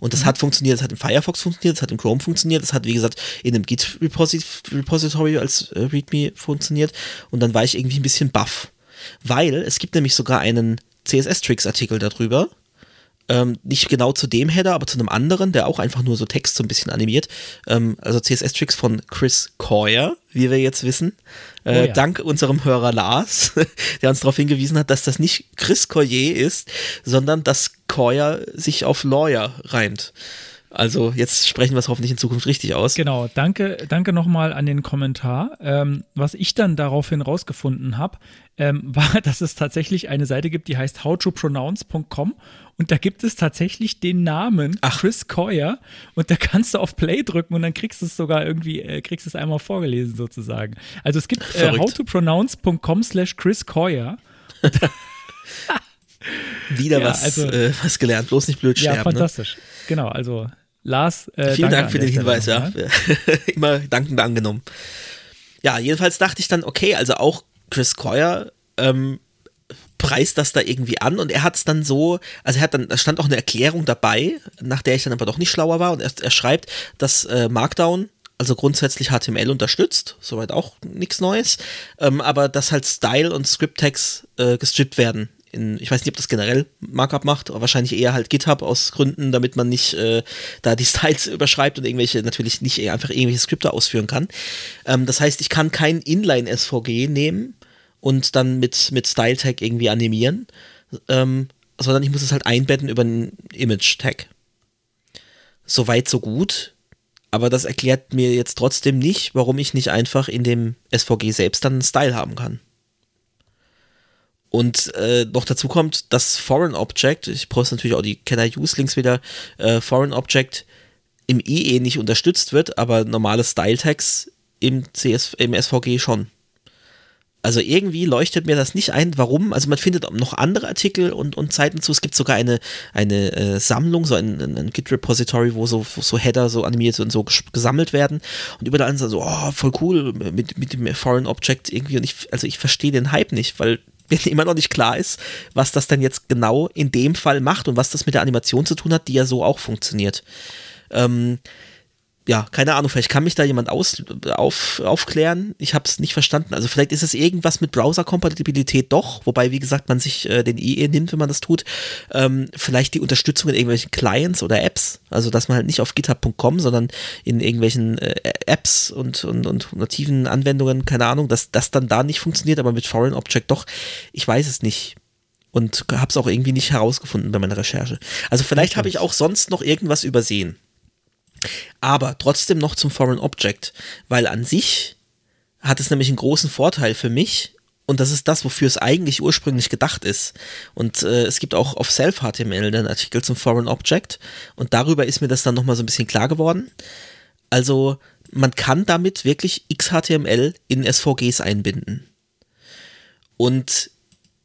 Und das hat funktioniert, das hat im Firefox funktioniert, das hat im Chrome funktioniert, das hat, wie gesagt, in einem Git-Repository als äh, README funktioniert. Und dann war ich irgendwie ein bisschen baff. Weil es gibt nämlich sogar einen CSS-Tricks-Artikel darüber. Ähm, nicht genau zu dem Header, aber zu einem anderen, der auch einfach nur so Text so ein bisschen animiert. Ähm, also CSS-Tricks von Chris Coyer, wie wir jetzt wissen. Äh, Oh ja. Dank unserem Hörer Lars, der uns darauf hingewiesen hat, dass das nicht Chris Coyer ist, sondern dass Coyer sich auf Lawyer reimt. Also jetzt sprechen wir es hoffentlich in Zukunft richtig aus. Genau, danke, danke nochmal an den Kommentar. Ähm, was ich dann daraufhin rausgefunden habe, ähm, war, dass es tatsächlich eine Seite gibt, die heißt howtopronounce.com und da gibt es tatsächlich den Namen Chris Coyer und da kannst du auf Play drücken und dann kriegst du es sogar irgendwie, äh, kriegst du es einmal vorgelesen sozusagen. Also es gibt äh, howtopronounce.com slash Chris Coyer. Wieder Ja, was, also- äh, was gelernt, bloß nicht blöd Ja, sterben. ne? fantastisch. Genau, also Lars, äh, Vielen Dank an für den Hinweis, ja. Immer dankend angenommen. Ja, jedenfalls dachte ich dann, okay, also auch Chris Coyer ähm, preist das da irgendwie an und er hat es dann so, also er hat dann, da stand auch eine Erklärung dabei, nach der ich dann aber doch nicht schlauer war und er, er schreibt, dass äh, Markdown also grundsätzlich HTML unterstützt, soweit auch nichts Neues, ähm, aber dass halt Style und Script Tags äh, gestrippt werden. In, ich weiß nicht, ob das generell Markup macht, aber wahrscheinlich eher halt GitHub aus Gründen, damit man nicht äh, da die Styles überschreibt und irgendwelche, natürlich nicht einfach irgendwelche Skripte ausführen kann. Ähm, das heißt, ich kann kein Inline-SVG nehmen und dann mit, mit Style-Tag irgendwie animieren, ähm, sondern ich muss es halt einbetten über einen Image-Tag. Soweit, so gut. Aber das erklärt mir jetzt trotzdem nicht, warum ich nicht einfach in dem SVG selbst dann einen Style haben kann. Und äh, noch dazu kommt, dass Foreign Object, ich poste natürlich auch die Can I Use Links wieder, äh, Foreign Object im IE nicht unterstützt wird, aber normale Style Tags im, CS, im SVG schon. Also irgendwie leuchtet mir das nicht ein, warum. Also man findet noch andere Artikel und, und Zeiten zu. Es gibt sogar eine, eine äh, Sammlung, so ein, ein Git-Repository, wo so, wo so Header so animiert und so gesammelt werden. Und überall sind so, oh, voll cool mit, mit dem Foreign Object irgendwie. Und ich, also ich verstehe den Hype nicht, weil mir immer noch nicht klar ist, was das dann jetzt genau in dem Fall macht und was das mit der Animation zu tun hat, die ja so auch funktioniert. Ähm, ja, keine Ahnung, vielleicht kann mich da jemand aus, auf, aufklären. Ich habe es nicht verstanden. Also vielleicht ist es irgendwas mit Browser-Kompatibilität doch, wobei, wie gesagt, man sich äh, den IE nimmt, wenn man das tut. Ähm, vielleicht die Unterstützung in irgendwelchen Clients oder Apps. Also, dass man halt nicht auf github.com, sondern in irgendwelchen äh, Apps und, und, und nativen Anwendungen, keine Ahnung, dass das dann da nicht funktioniert, aber mit Foreign Object doch. Ich weiß es nicht und habe es auch irgendwie nicht herausgefunden bei meiner Recherche. Also vielleicht habe ich auch sonst noch irgendwas übersehen. Aber trotzdem noch zum Foreign Object, weil an sich hat es nämlich einen großen Vorteil für mich. Und das ist das, wofür es eigentlich ursprünglich gedacht ist. Und äh, es gibt auch auf Self-HTML einen Artikel zum Foreign Object. Und darüber ist mir das dann nochmal so ein bisschen klar geworden. Also man kann damit wirklich XHTML in SVGs einbinden. Und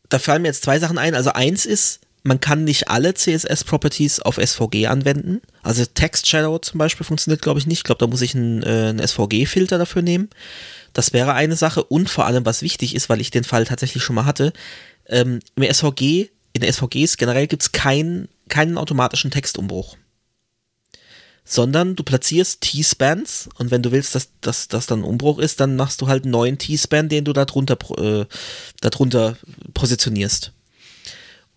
da fallen mir jetzt zwei Sachen ein. Also eins ist, man kann nicht alle CSS-Properties auf SVG anwenden. Also Text Shadow zum Beispiel funktioniert, glaube ich, nicht. Ich glaube, da muss ich einen, äh, SVG-Filter dafür nehmen. Das wäre eine Sache. Und vor allem, was wichtig ist, weil ich den Fall tatsächlich schon mal hatte, ähm, im SVG, in SVGs generell gibt es kein, keinen automatischen Textumbruch. Sondern du platzierst T-Spans und wenn du willst, dass das dass dann Umbruch ist, dann machst du halt einen neuen T-Span, den du da drunter, äh, darunter positionierst.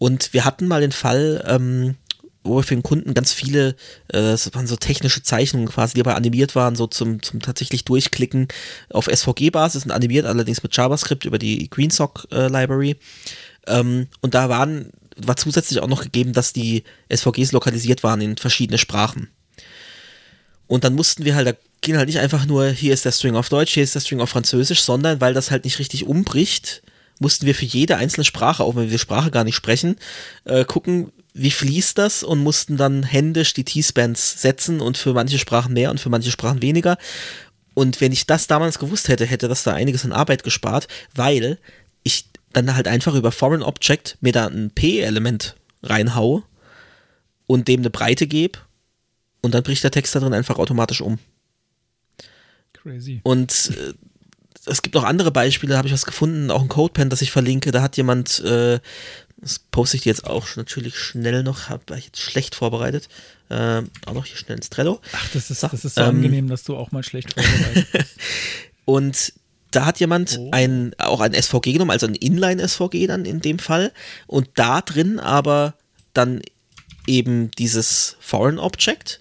Und wir hatten mal den Fall, ähm, wo wir für den Kunden ganz viele, äh, waren so technische Zeichnungen quasi, die aber animiert waren, so zum, zum tatsächlich Durchklicken auf SVG-Basis und animiert allerdings mit JavaScript über die GreenSock äh, Library. Ähm, und da waren, war zusätzlich auch noch gegeben, dass die SVGs lokalisiert waren in verschiedene Sprachen. Und dann mussten wir halt, da ging halt nicht einfach nur, hier ist der String auf Deutsch, hier ist der String auf Französisch, sondern weil das halt nicht richtig umbricht, mussten wir für jede einzelne Sprache, auch wenn wir die Sprache gar nicht sprechen, äh, gucken, wie fließt das und mussten dann händisch die T-Spans setzen und für manche Sprachen mehr und für manche Sprachen weniger. Und wenn ich das damals gewusst hätte, hätte das da einiges an Arbeit gespart, weil ich dann halt einfach über Foreign Object mir da ein P-Element reinhaue und dem eine Breite gebe und dann bricht der Text da drin einfach automatisch um. Crazy. Und äh, es gibt auch andere Beispiele, da habe ich was gefunden, auch ein Codepen, das ich verlinke. Da hat jemand, äh, das poste ich dir jetzt auch natürlich schnell noch, habe ich jetzt schlecht vorbereitet. Äh, auch noch hier schnell ins Trello. Ach, das ist, das ist so ähm, angenehm, dass du auch mal schlecht vorbereitet bist. Und da hat jemand oh. ein, auch ein SVG genommen, also ein Inline-SVG dann in dem Fall. Und da drin aber dann eben dieses Foreign Object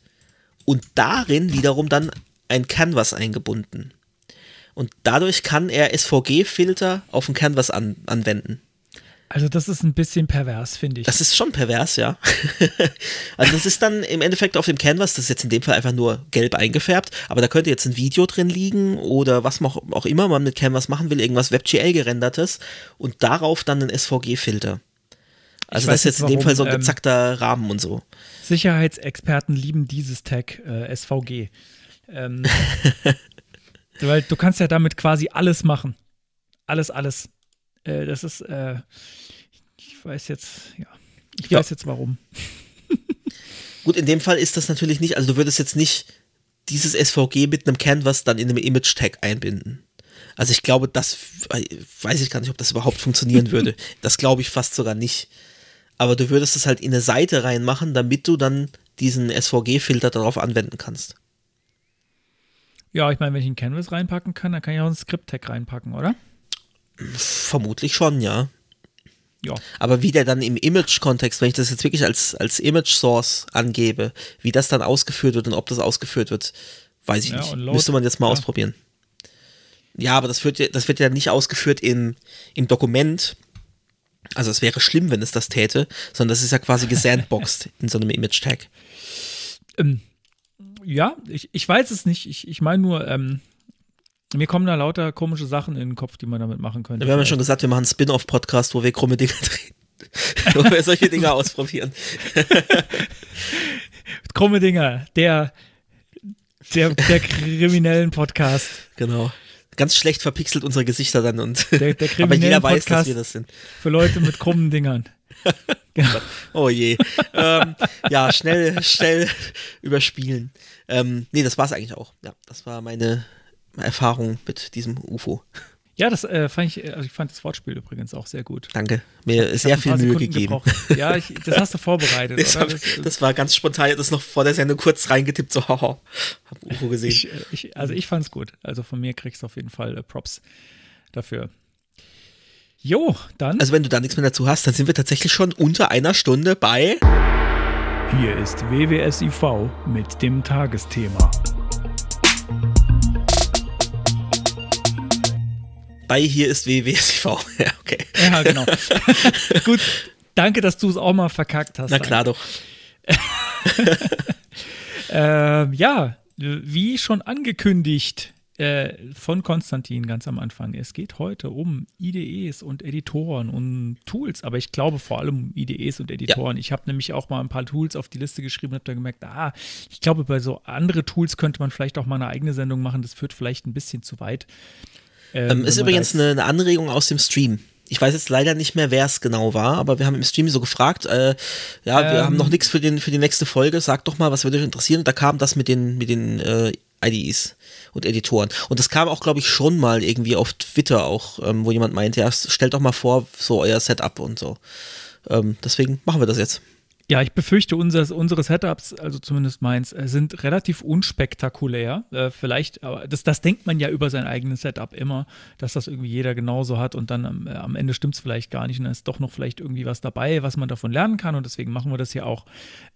und darin wiederum dann ein Canvas eingebunden. Und dadurch kann er SVG-Filter auf dem Canvas an, anwenden. Also das ist ein bisschen pervers, finde ich. Das ist schon pervers, ja. also das ist dann im Endeffekt auf dem Canvas, das ist jetzt in dem Fall einfach nur gelb eingefärbt, aber da könnte jetzt ein Video drin liegen oder was auch, immer man mit Canvas machen will, irgendwas WebGL gerendertes und darauf dann ein SVG-Filter. Also das ist jetzt in dem Fall so ein ähm, gezackter ähm, Rahmen und so. Sicherheitsexperten lieben dieses Tag äh, SVG. Ähm, Weil du kannst ja damit quasi alles machen. Alles, alles. Äh, das ist, äh, ich weiß jetzt, ja, ich ja. weiß jetzt warum. Gut, in dem Fall ist das natürlich nicht, also du würdest jetzt nicht dieses SVG mit einem Canvas dann in einem Image-Tag einbinden. Also ich glaube, das weiß ich gar nicht, ob das überhaupt funktionieren würde. Das glaube ich fast sogar nicht. Aber du würdest es halt in eine Seite reinmachen, damit du dann diesen SVG-Filter darauf anwenden kannst. Ja, ich meine, wenn ich einen Canvas reinpacken kann, dann kann ich auch einen Script-Tag reinpacken, oder? Vermutlich schon, ja. Ja. Aber wie der dann im Image-Kontext, wenn ich das jetzt wirklich als, als Image-Source angebe, wie das dann ausgeführt wird und ob das ausgeführt wird, weiß ich ja, nicht. Müsste man jetzt mal ja. ausprobieren. Ja, aber das wird, ja, das wird ja nicht ausgeführt im, im Dokument. Also es wäre schlimm, wenn es das täte, sondern das ist ja quasi gesandboxed in so einem Image-Tag. Ähm, ja, ich, ich weiß es nicht. Ich, ich meine nur, ähm, mir kommen da lauter komische Sachen in den Kopf, die man damit machen könnte. Wir haben ja schon gesagt, wir machen einen Spin-off-Podcast, wo wir krumme Dinge drehen. wo wir solche Dinge ausprobieren. krumme Dinger, der, der, der kriminellen Podcast. Genau. ganz schlecht verpixelt unsere Gesichter dann und Der, der aber jeder weiß, dass Podcast wir das sind. für Leute mit krummen Dingern. Oh je. ähm, ja, schnell, schnell überspielen. Ähm, nee, das war's eigentlich auch. Ja, das war meine Erfahrung mit diesem UFO. Ja, das äh, fand ich, also ich fand das Wortspiel übrigens auch sehr gut. Danke. Mir ist sehr viel Mühe Sekunden gegeben. gebraucht. Ja, ich, das hast du vorbereitet, Das, oder? hab, das war ganz spontan. Ich das noch vor der Sendung kurz reingetippt, so, haha, hab UFO gesehen. ich, äh, ich, also ich fand's gut. Also von mir kriegst du auf jeden Fall äh, Props dafür. Jo, dann. also, wenn du da nichts mehr dazu hast, dann sind wir tatsächlich schon unter einer Stunde bei. Hier ist WWSIV mit dem Tagesthema. Bei hier ist WWSIV. ja, okay. Ja, genau. gut, danke, dass du es auch mal verkackt hast. Na klar doch. Ähm, ja, wie schon angekündigt äh, von Konstantin ganz am Anfang. Es geht heute um IDEs und Editoren und Tools, aber ich glaube vor allem um IDEs und Editoren. Ich habe nämlich auch mal ein paar Tools auf die Liste geschrieben und habe dann gemerkt, ah, ich glaube, bei so andere Tools könnte man vielleicht auch mal eine eigene Sendung machen. Das führt vielleicht ein bisschen zu weit. Ähm, wenn ist übrigens da eine, eine Anregung aus dem Stream. Ich weiß jetzt leider nicht mehr, wer es genau war, aber wir haben im Stream so gefragt, äh, ja, wir Ähm. haben noch nichts für, den, für die nächste Folge, sagt doch mal, was würde euch interessieren. Und da kam das mit den, mit den äh, IDEs und Editoren. Und das kam auch, glaube ich, schon mal irgendwie auf Twitter auch, ähm, wo jemand meinte, ja, stellt doch mal vor, so euer Setup und so. Ähm, deswegen machen wir das jetzt. Ja, ich befürchte, unseres, unsere Setups, also zumindest meins, äh, sind relativ unspektakulär. Äh, vielleicht, aber das, das denkt man ja über sein eigenes Setup immer, dass das irgendwie jeder genauso hat und dann am, äh, am Ende stimmt es vielleicht gar nicht und dann ist doch noch vielleicht irgendwie was dabei, was man davon lernen kann und deswegen machen wir das hier auch.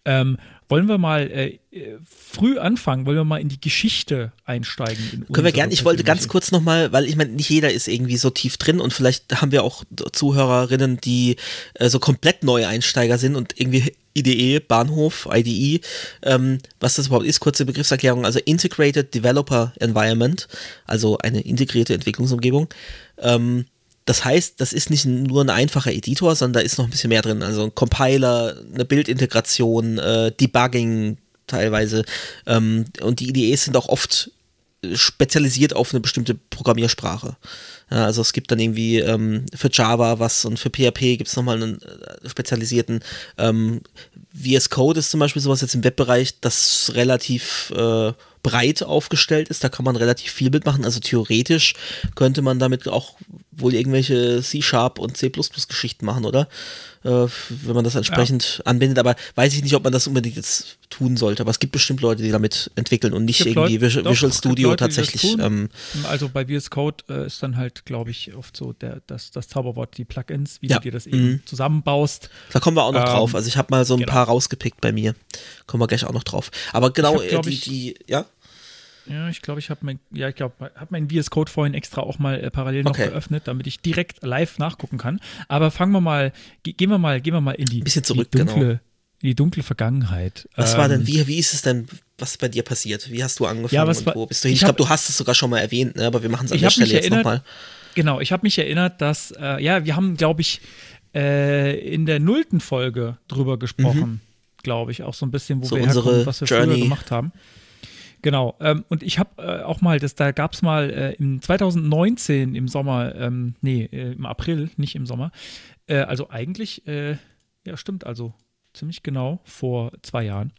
Ähm, wollen wir mal äh, früh anfangen? Wollen wir mal in die Geschichte einsteigen? in Können wir unsere gern. Ich wollte ganz kurz nochmal, weil ich meine, nicht jeder ist irgendwie so tief drin und vielleicht haben wir auch Zuhörerinnen, die äh, so komplett neue Einsteiger sind und irgendwie IDE, Bahnhof, IDE, ähm, was das überhaupt ist, kurze Begriffserklärung, also Integrated Developer Environment, also eine integrierte Entwicklungsumgebung. Ähm, das heißt, das ist nicht nur ein einfacher Editor, sondern da ist noch ein bisschen mehr drin. Also ein Compiler, eine Bildintegration, äh, Debugging teilweise. Ähm, und die IDEs sind auch oft äh, spezialisiert auf eine bestimmte Programmiersprache. Ja, also es gibt dann irgendwie ähm, für Java was und für PHP gibt es nochmal einen äh, spezialisierten. Ähm, VS Code ist zum Beispiel sowas jetzt im Webbereich, das relativ äh, breit aufgestellt ist. Da kann man relativ viel mitmachen. Also theoretisch könnte man damit auch wohl irgendwelche C-Sharp und C++-Geschichten machen, oder? Äh, wenn man das entsprechend anwendet. Aber weiß ich nicht, ob man das unbedingt jetzt tun sollte. Aber es gibt bestimmt Leute, die damit entwickeln und nicht irgendwie Leute- Visual, doch, Studio Leute, tatsächlich. Ähm, Also bei VS Code äh, ist dann halt, glaube ich, oft so der, das, das Zauberwort, die Plugins, wie Ja. du dir das eben Mhm. zusammenbaust. Da kommen wir auch noch Ähm, drauf. Also ich habe mal so ein genau. paar rausgepickt bei mir. Kommen wir gleich auch noch drauf. Aber genau, hab, äh, die, ich- die, ja, Ja, ich glaube, ich habe mein, ja, ich glaube, habe meinen VS Code vorhin extra auch mal äh, parallel noch Okay. geöffnet, damit ich direkt live nachgucken kann. Aber fangen wir mal, ge gehen wir mal, gehen wir mal in die, bisschen zurück, die dunkle, genau. in die dunkle Vergangenheit. was war denn, Ähm, wie, wie ist es denn, was bei dir passiert? Wie hast du angefangen Ja, was und war- wo bist du hin? Ich, ich glaube, du hast es sogar schon mal erwähnt, ne? aber wir machen es an der Stelle jetzt nochmal. Genau, ich habe mich erinnert, dass, äh, ja, wir haben, glaube ich, äh, in der nullten Folge drüber gesprochen, glaube ich, auch so ein bisschen, wo Mhm. So wir herkommen, was wir Journey. früher gemacht haben. Genau, ähm, und ich habe äh, auch mal, das, da gab es mal äh, im 2019 im Sommer, ähm, nee, äh, im April, nicht im Sommer, äh, also eigentlich, äh, ja stimmt, also ziemlich genau vor zwei Jahren,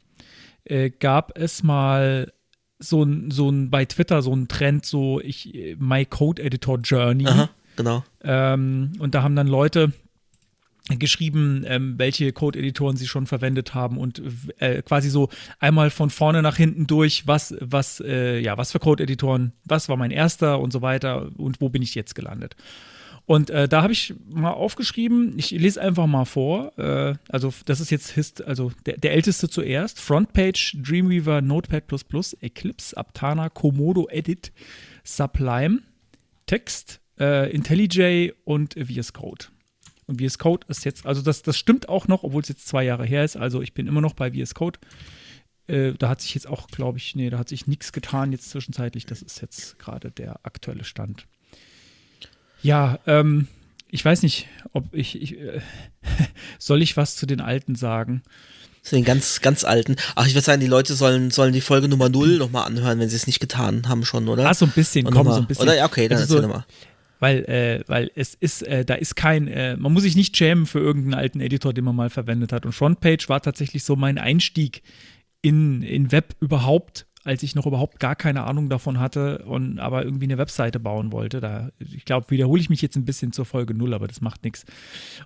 äh, gab es mal so ein, so ein, bei Twitter so ein Trend, so ich, My Code Editor Journey. Aha, genau. Ähm, und da haben dann Leute geschrieben, ähm, welche Code-Editoren sie schon verwendet haben und äh, quasi so einmal von vorne nach hinten durch, was, was, äh, ja, was für Code-Editoren, was war mein erster und so weiter und wo bin ich jetzt gelandet. Und äh, da habe ich mal aufgeschrieben, ich lese einfach mal vor, äh, also das ist jetzt Hist, also der, der älteste zuerst, Frontpage, Dreamweaver, Notepad++, Eclipse, Aptana, Komodo Edit, Sublime, Text, äh, IntelliJ und VS Code. Und VS Code ist jetzt, also das, das stimmt auch noch, obwohl es jetzt zwei Jahre her ist. Also ich bin immer noch bei VS Code. Äh, da hat sich jetzt auch, glaube ich, nee, da hat sich nichts getan jetzt zwischenzeitlich. Das ist jetzt gerade der aktuelle Stand. Ja, ähm, ich weiß nicht, ob ich, ich äh, Soll ich was zu den alten sagen? Zu den ganz, ganz alten. Ach, ich würde sagen, die Leute sollen, sollen die Folge Nummer 0 nochmal anhören, wenn sie es nicht getan haben schon, oder? Ah, so ein bisschen, Und komm, noch so mal- ein bisschen. Oder ja, okay, dann Also erzähl so- nochmal. Weil, äh, weil es ist, äh, da ist kein, äh, man muss sich nicht schämen für irgendeinen alten Editor, den man mal verwendet hat. Und Frontpage war tatsächlich so mein Einstieg in, in Web überhaupt, als ich noch überhaupt gar keine Ahnung davon hatte und aber irgendwie eine Webseite bauen wollte. Da, ich glaube, wiederhole ich mich jetzt ein bisschen zur Folge null, aber das macht nichts.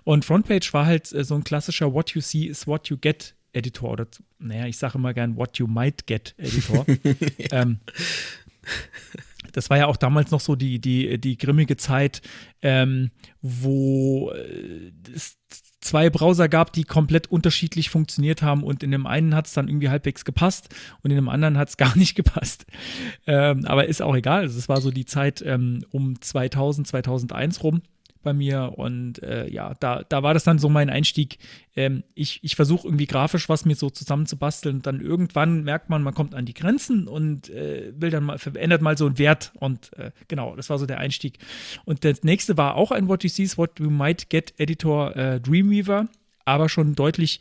Und Frontpage war halt äh, so ein klassischer What you see is what you get Editor oder, naja, ich sage immer gern What you might get Editor. ähm, das war ja auch damals noch so die, die, die grimmige Zeit, ähm, wo äh, es zwei Browser gab, die komplett unterschiedlich funktioniert haben und in dem einen hat es dann irgendwie halbwegs gepasst und in dem anderen hat es gar nicht gepasst. Ähm, aber ist auch egal. Also es war so die Zeit ähm, um 2000, 2001 rum bei mir und äh, ja, da, da war das dann so mein Einstieg. Ähm, ich ich versuche irgendwie grafisch was mir so zusammenzubasteln und dann irgendwann merkt man, man kommt an die Grenzen und äh, will dann mal, verändert mal so einen Wert und äh, genau, das war so der Einstieg. Und das nächste war auch ein What You See is What You Might Get Editor äh, Dreamweaver. Aber schon deutlich,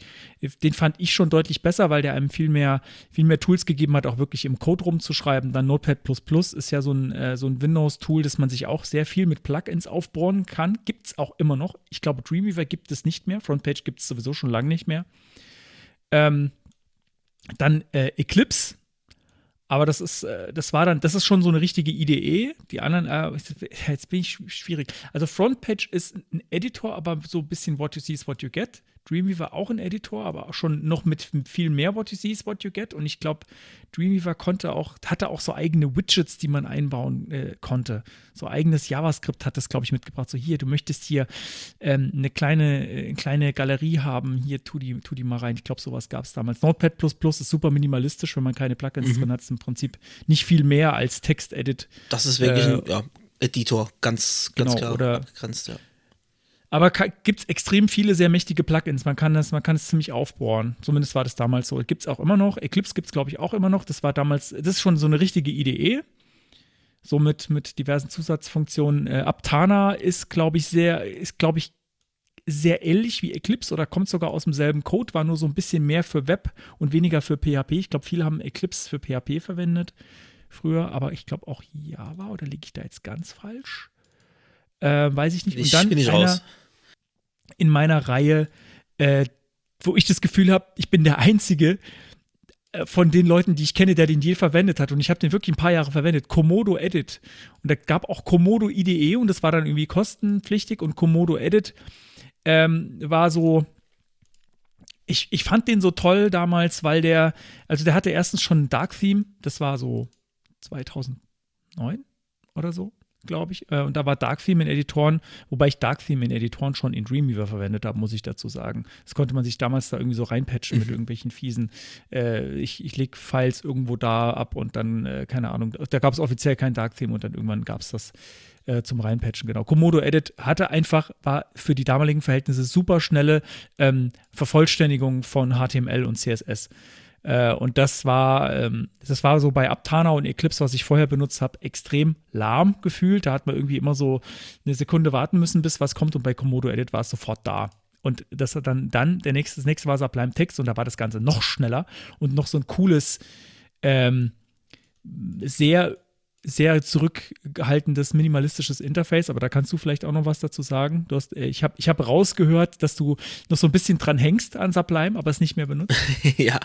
den fand ich schon deutlich besser, weil der einem viel mehr, viel mehr Tools gegeben hat, auch wirklich im Code rumzuschreiben. Dann Notepad ist ja so ein, äh, so ein Windows-Tool, das man sich auch sehr viel mit Plugins aufbauen kann. Gibt es auch immer noch. Ich glaube, Dreamweaver gibt es nicht mehr. Frontpage gibt es sowieso schon lange nicht mehr. Ähm, dann äh, Eclipse. Aber das ist, äh, das war dann, das ist schon so eine richtige IDE. Die anderen, äh, jetzt bin ich sch- schwierig. Also Frontpage ist ein Editor, aber so ein bisschen What you see is what you get. Dreamweaver auch ein Editor, aber auch schon noch mit viel mehr What you see is what you get. Und ich glaube, Dreamweaver konnte auch, hatte auch so eigene Widgets, die man einbauen äh, konnte. So eigenes JavaScript hat das, glaube ich, mitgebracht. So hier, du möchtest hier ähm, eine kleine, äh, eine kleine Galerie haben. Hier, tu die, tu die mal rein. Ich glaube, sowas gab es damals. Notepad ist super minimalistisch, wenn man keine Plugins drin hat. Ist im Prinzip nicht viel mehr als Text-Edit. Das ist wirklich Äh, ein ja, Editor, ganz, ganz genau, klar oder- abgegrenzt, ja. Aber gibt es extrem viele sehr mächtige Plugins. Man kann das, man kann es ziemlich aufbohren. Zumindest war das damals so. Gibt es auch immer noch. Eclipse gibt es, glaube ich, auch immer noch. Das war damals, das ist schon so eine richtige IDE. So mit, mit diversen Zusatzfunktionen. Äh, Aptana ist, glaube ich, sehr, ist, glaube ich, sehr ähnlich wie Eclipse oder kommt sogar aus demselben Code, war nur so ein bisschen mehr für Web und weniger für PHP. Ich glaube, viele haben Eclipse für PHP verwendet früher, aber ich glaube auch Java oder liege ich da jetzt ganz falsch? Äh, weiß ich nicht. Ich und dann bin ich einer, raus. In meiner Reihe, äh, wo ich das Gefühl habe, ich bin der Einzige äh, von den Leuten, die ich kenne, der den je verwendet hat. Und ich habe den wirklich ein paar Jahre verwendet. Komodo Edit. Und da gab auch Komodo IDE und das war dann irgendwie kostenpflichtig. Und Komodo Edit ähm, war so. Ich, ich fand den so toll damals, weil der, also der hatte erstens schon ein Dark Theme, das war so 2009 oder so, glaube ich. Äh, Und da war Dark Theme in Editoren, wobei ich Dark Theme in Editoren schon in Dreamweaver verwendet habe, muss ich dazu sagen. Das konnte man sich damals da irgendwie so reinpatchen mit irgendwelchen fiesen. Äh, ich ich lege Files irgendwo da ab und dann, äh, keine Ahnung, da gab es offiziell kein Dark Theme und dann irgendwann gab es das äh, zum Reinpatchen, genau. Komodo Edit hatte einfach, war für die damaligen Verhältnisse super schnelle ähm, Vervollständigung von HTML und CSS. Äh, und das war, ähm, das war so bei Aptana und Eclipse, was ich vorher benutzt habe, extrem lahm gefühlt. Da hat man irgendwie immer so eine Sekunde warten müssen, bis was kommt. Und bei Komodo Edit war es sofort da. Und das hat dann, dann der nächste, das nächste war Sublime Text und da war das Ganze noch schneller und noch so ein cooles, ähm, sehr, sehr zurückgehaltenes, minimalistisches Interface, aber da kannst du vielleicht auch noch was dazu sagen. Du hast, äh, ich habe ich hab rausgehört, dass du noch so ein bisschen dran hängst an Sublime, aber es nicht mehr benutzt. ja,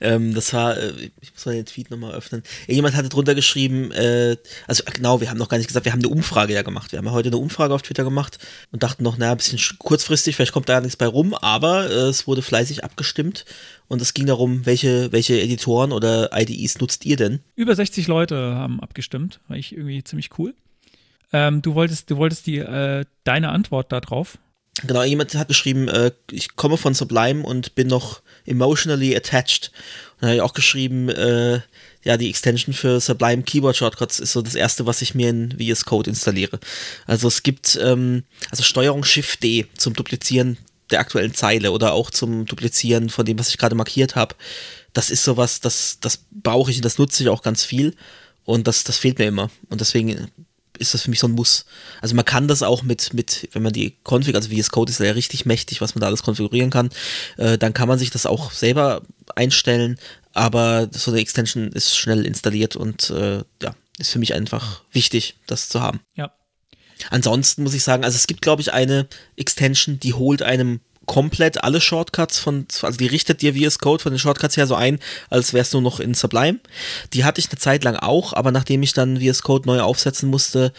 ähm, das war, äh, ich muss mal den Tweet nochmal öffnen. Jemand hatte drunter geschrieben, äh, also äh, genau, wir haben noch gar nicht gesagt, wir haben eine Umfrage ja gemacht. Wir haben ja heute eine Umfrage auf Twitter gemacht und dachten noch, naja, ein bisschen sch- kurzfristig, vielleicht kommt da ja nichts bei rum, aber äh, es wurde fleißig abgestimmt und es ging darum, welche, welche Editoren oder IDEs nutzt ihr denn? Über 60 Leute haben abgestimmt, war ich irgendwie ziemlich cool. Ähm, du wolltest, du wolltest die, äh, deine Antwort darauf. Genau, jemand hat geschrieben, äh, ich komme von Sublime und bin noch emotionally attached. Und dann habe ich auch geschrieben, äh, ja, die Extension für Sublime Keyboard Shortcuts ist so das erste, was ich mir in VS Code installiere. Also es gibt ähm, also Steuerung Shift D zum Duplizieren der aktuellen Zeile oder auch zum Duplizieren von dem, was ich gerade markiert habe. Das ist sowas, das, das brauche ich und das nutze ich auch ganz viel. Und das, das fehlt mir immer. Und deswegen ist das für mich so ein Muss. Also man kann das auch mit, mit wenn man die Config, also VS Code ist ja richtig mächtig, was man da alles konfigurieren kann, äh, dann kann man sich das auch selber einstellen, aber so eine Extension ist schnell installiert und äh, ja, ist für mich einfach wichtig, das zu haben. Ja. Ansonsten muss ich sagen, also es gibt, glaube ich, eine Extension, die holt einem komplett alle Shortcuts von, also die richtet dir VS Code von den Shortcuts her so ein, als wärst du noch in Sublime. Die hatte ich eine Zeit lang auch, aber nachdem ich dann VS Code neu aufsetzen musste,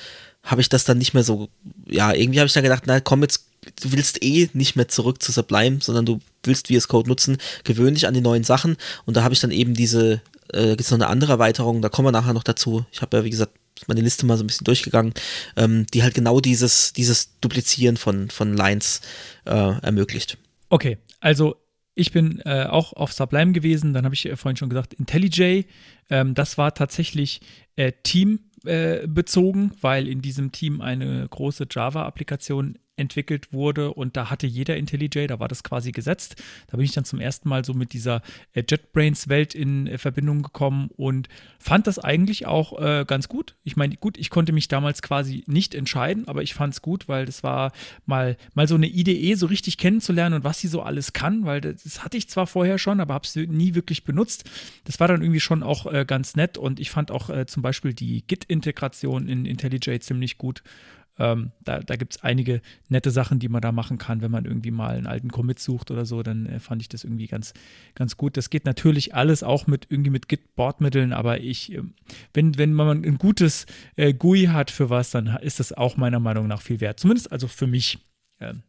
habe ich das dann nicht mehr so, ja, irgendwie habe ich dann gedacht, na komm jetzt, du willst eh nicht mehr zurück zu Sublime, sondern du willst VS Code nutzen, gewöhn dich an die neuen Sachen und da habe ich dann eben diese, äh, gibt es noch eine andere Erweiterung, da kommen wir nachher noch dazu. Ich habe ja, wie gesagt, meine Liste mal so ein bisschen durchgegangen, ähm, die halt genau dieses, dieses Duplizieren von, von Lines äh, ermöglicht. Okay, also ich bin äh, auch auf Sublime gewesen, dann habe ich äh, vorhin schon gesagt, IntelliJ, ähm, das war tatsächlich äh, teambezogen, weil in diesem Team eine große Java-Applikation entwickelt wurde und da hatte jeder IntelliJ, da war das quasi gesetzt. Da bin ich dann zum ersten Mal so mit dieser äh, JetBrains-Welt in äh, Verbindung gekommen und fand das eigentlich auch äh, ganz gut. Ich meine, gut, ich konnte mich damals quasi nicht entscheiden, aber ich fand es gut, weil das war mal, mal so eine IDE so richtig kennenzulernen und was sie so alles kann, weil das, das hatte ich zwar vorher schon, aber habe es nie wirklich benutzt. Das war dann irgendwie schon auch äh, ganz nett und ich fand auch äh, zum Beispiel die Git-Integration in IntelliJ ziemlich gut. Ähm, da da gibt es einige nette Sachen, die man da machen kann, wenn man irgendwie mal einen alten Commit sucht oder so, dann äh, fand ich das irgendwie ganz, ganz gut. Das geht natürlich alles auch mit irgendwie mit Git-Bordmitteln, aber ich, äh, wenn, wenn man ein gutes äh, GUI hat für was, dann ist das auch meiner Meinung nach viel wert. Zumindest also für mich. Ähm,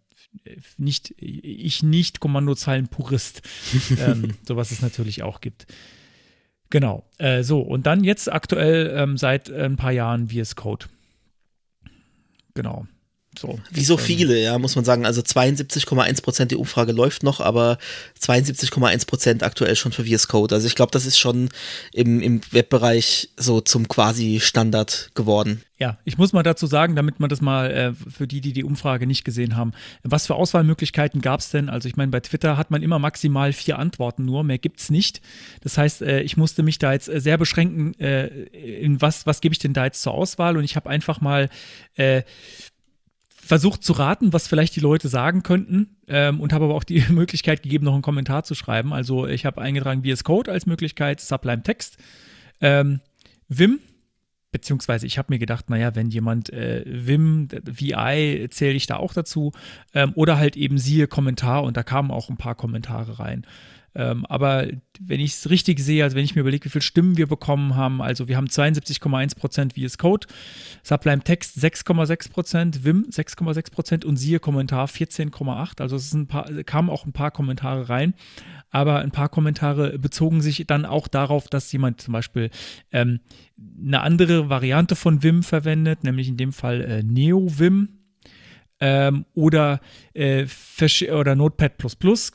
nicht, ich nicht Kommandozeilen-Purist, ähm, sowas es natürlich auch gibt. Genau, äh, so und dann jetzt aktuell ähm, seit ein paar Jahren VS Code genau. So, Wie so viele, ja, muss man sagen. Also 72,1 Prozent, die Umfrage läuft noch, aber 72,1 Prozent aktuell schon für VS Code. Also ich glaube, das ist schon im, im Webbereich so zum quasi Standard geworden. Ja, ich muss mal dazu sagen, damit man das mal äh, für die, die die Umfrage nicht gesehen haben, was für Auswahlmöglichkeiten gab es denn? Also ich meine, bei Twitter hat man immer maximal vier Antworten nur, mehr gibt es nicht. Das heißt, äh, ich musste mich da jetzt äh, sehr beschränken, äh, in was, was gebe ich denn da jetzt zur Auswahl? Und ich habe einfach mal äh, versucht zu raten, was vielleicht die Leute sagen könnten ähm, und habe aber auch die Möglichkeit gegeben, noch einen Kommentar zu schreiben. Also ich habe eingetragen VS Code als Möglichkeit, Sublime Text, ähm, Vim, beziehungsweise ich habe mir gedacht, naja, wenn jemand äh, Vim, VI, zähle ich da auch dazu, ähm, oder halt eben siehe Kommentar und da kamen auch ein paar Kommentare rein. Ähm, aber wenn ich es richtig sehe, also wenn ich mir überlege, wie viele Stimmen wir bekommen haben, also wir haben 72,1% VS Code, Sublime Text 6,6%, Vim 6,6% und siehe Kommentar 14,8%. Also es kamen auch ein paar Kommentare rein, aber ein paar Kommentare bezogen sich dann auch darauf, dass jemand zum Beispiel ähm, eine andere Variante von Vim verwendet, nämlich in dem Fall äh, Neo-Vim ähm, oder, äh, oder Notepad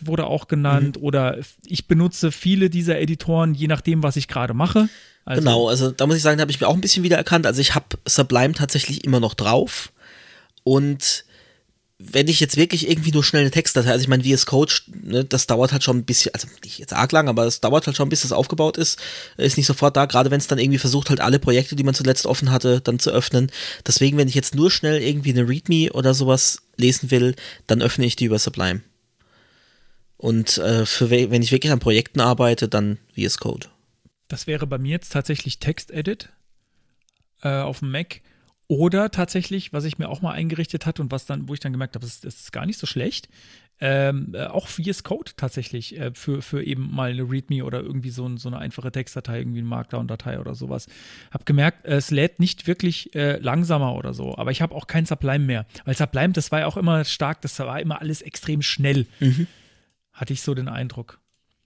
wurde auch genannt. Mhm. Oder ich benutze viele dieser Editoren, je nachdem, was ich gerade mache. Also, genau, also da muss ich sagen, da habe ich mir auch ein bisschen wiedererkannt. Also ich habe Sublime tatsächlich immer noch drauf. Und wenn ich jetzt wirklich irgendwie nur schnell eine Textdatei, also ich meine, VS Code, ne, das dauert halt schon ein bisschen, also nicht jetzt arg lang, aber es dauert halt schon, bis das aufgebaut ist, ist nicht sofort da, gerade wenn es dann irgendwie versucht, halt alle Projekte, die man zuletzt offen hatte, dann zu öffnen. Deswegen, wenn ich jetzt nur schnell irgendwie eine README oder sowas lesen will, dann öffne ich die über Sublime. Und äh, für wenn ich wirklich an Projekten arbeite, dann VS Code. Das wäre bei mir jetzt tatsächlich Text-Edit äh, auf dem Mac. Oder tatsächlich, was ich mir auch mal eingerichtet hatte und was dann, wo ich dann gemerkt habe, das, das ist gar nicht so schlecht, ähm, äh, auch VS Code tatsächlich äh, für, für eben mal eine README oder irgendwie so, so eine einfache Textdatei, irgendwie eine Markdown-Datei oder sowas. Hab gemerkt, äh, es lädt nicht wirklich äh, langsamer oder so, aber ich habe auch kein Sublime mehr. Weil Sublime, das war ja auch immer stark, das war immer alles extrem schnell. Mhm. Hatte ich so den Eindruck.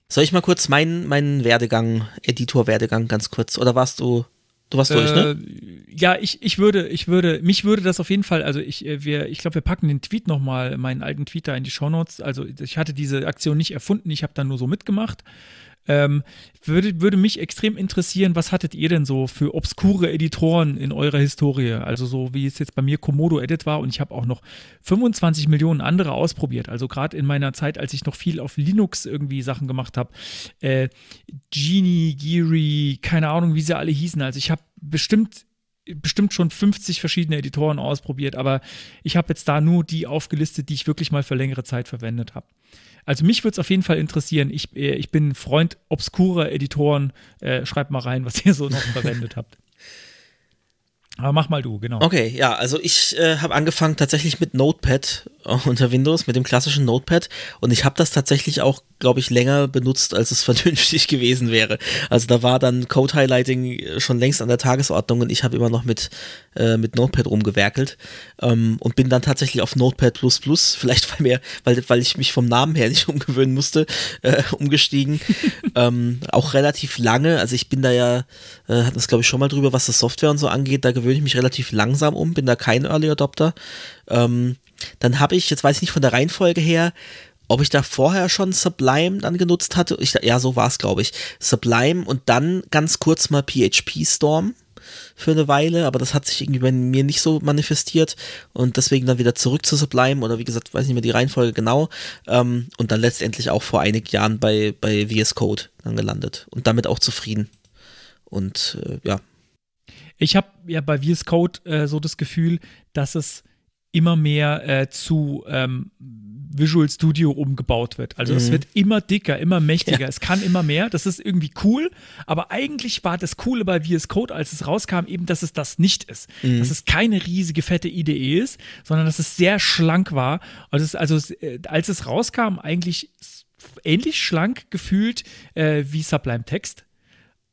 Soll ich mal kurz meinen, meinen Werdegang, Editor-Werdegang ganz kurz, oder warst du Du warst durch, ne? Äh, ja, ich, ich würde, ich würde, mich würde das auf jeden Fall, also ich, äh, wir, ich glaube, wir packen den Tweet nochmal, meinen alten Tweet da in die Shownotes. Also ich hatte diese Aktion nicht erfunden, ich habe dann nur so mitgemacht. Ähm, würde, würde mich extrem interessieren, was hattet ihr denn so für obskure Editoren in eurer Historie? Also so wie es jetzt bei mir Komodo Edit war und ich habe auch noch 25 Millionen andere ausprobiert. Also gerade in meiner Zeit, als ich noch viel auf Linux irgendwie Sachen gemacht habe. Äh, Genie, Geary, keine Ahnung, wie sie alle hießen. Also ich habe bestimmt bestimmt schon 50 verschiedene Editoren ausprobiert, aber ich habe jetzt da nur die aufgelistet, die ich wirklich mal für längere Zeit verwendet habe. Also mich würde es auf jeden Fall interessieren. Ich, äh, ich bin Freund obskurer Editoren. Äh, schreibt mal rein, was ihr so noch verwendet habt. Aber mach mal du, genau. Okay, ja, also ich äh, habe angefangen tatsächlich mit Notepad äh, unter Windows, mit dem klassischen Notepad und ich habe das tatsächlich auch, glaube ich, länger benutzt, als es vernünftig gewesen wäre. Also da war dann Code-Highlighting äh, schon längst an der Tagesordnung und ich habe immer noch mit, äh, mit Notepad rumgewerkelt ähm, und bin dann tatsächlich auf Notepad++, vielleicht weil, mir, weil, weil ich mich vom Namen her nicht umgewöhnen musste, äh, umgestiegen. ähm, auch relativ lange, also ich bin da ja, äh, hatten es glaube ich schon mal drüber, was das Software und so angeht, da gewöhnt gewöhne ich mich relativ langsam um, bin da kein Early Adopter. Ähm, dann habe ich, jetzt weiß ich nicht von der Reihenfolge her, ob ich da vorher schon Sublime dann genutzt hatte. Ich, ja, so war es, glaube ich. Sublime und dann ganz kurz mal PHP Storm für eine Weile, aber das hat sich irgendwie bei mir nicht so manifestiert und deswegen dann wieder zurück zu Sublime oder wie gesagt, weiß nicht mehr die Reihenfolge genau ähm, und dann letztendlich auch vor einigen Jahren bei, bei VS Code dann gelandet und damit auch zufrieden. Und äh, ja, ich habe ja bei VS Code äh, so das Gefühl, dass es immer mehr äh, zu ähm, Visual Studio umgebaut wird. Also mhm. es wird immer dicker, immer mächtiger, ja. es kann immer mehr. Das ist irgendwie cool, aber eigentlich war das Coole bei VS Code, als es rauskam, eben, dass es das nicht ist. Mhm. Dass es keine riesige, fette IDE ist, sondern dass es sehr schlank war. Also, also äh, als es rauskam, eigentlich ähnlich schlank gefühlt äh, wie Sublime Text.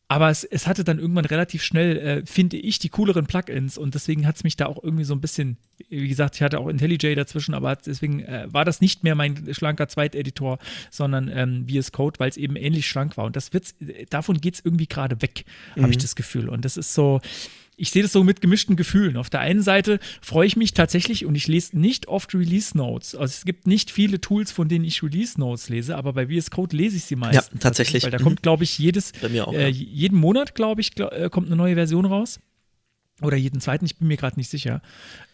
Aber es, es hatte dann irgendwann relativ schnell, äh, finde ich, die cooleren Plugins und deswegen hat es mich da auch irgendwie so ein bisschen, wie gesagt, ich hatte auch IntelliJ dazwischen, aber deswegen äh, war das nicht mehr mein schlanker Zweiteditor, sondern ähm, VS Code, weil es eben ähnlich schlank war. Und das wird's, davon geht es irgendwie gerade weg, mhm. habe ich das Gefühl. Und das ist so, ich sehe das so mit gemischten Gefühlen. Auf der einen Seite freue ich mich tatsächlich und ich lese nicht oft Release Notes. Also es gibt nicht viele Tools, von denen ich Release Notes lese, aber bei VS Code lese ich sie meistens. Ja, tatsächlich. Weil da kommt, glaube ich, jedes, auch, äh, jeden Monat, glaube ich, glaub, äh, kommt eine neue Version raus. Oder jeden zweiten, ich bin mir gerade nicht sicher.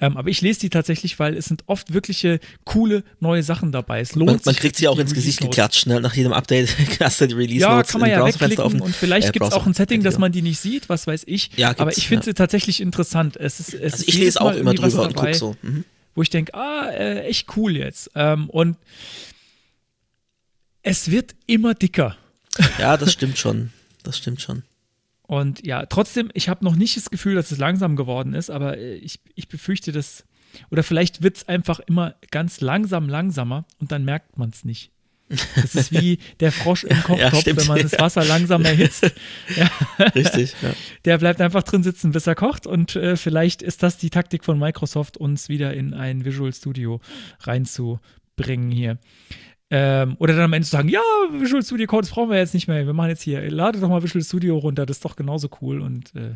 Ähm, aber ich lese die tatsächlich, weil es sind oft wirkliche coole neue Sachen dabei. Es lohnt man, man kriegt sie auch ins Gesicht geklatscht, ne? nach jedem Update hast du die Release Ja, Notes kann man ja wegklicken offen. und vielleicht äh, gibt es auch ein Setting, dass man die nicht sieht, was weiß ich. Ja, aber ich finde ja. sie tatsächlich interessant. Es ist, es also ich lese auch immer drüber und gucke so. Mhm. Wo ich denke, ah, äh, echt cool jetzt. Ähm, und es wird immer dicker. Ja, das stimmt schon. Das stimmt schon. Und ja, trotzdem, ich habe noch nicht das Gefühl, dass es langsam geworden ist, aber äh, ich, ich befürchte, dass, oder vielleicht wird es einfach immer ganz langsam langsamer und dann merkt man es nicht. Das ist wie der Frosch im Kochtopf, ja, wenn man das Wasser langsam erhitzt. Ja. Richtig. Ja. Der bleibt einfach drin sitzen, bis er kocht. Und äh, vielleicht ist das die Taktik von Microsoft, uns wieder in ein Visual Studio reinzubringen hier. Ähm, oder dann am Ende zu sagen, ja, Visual Studio Code, das brauchen wir jetzt nicht mehr. Wir machen jetzt hier, lade doch mal Visual Studio runter, das ist doch genauso cool. Und äh,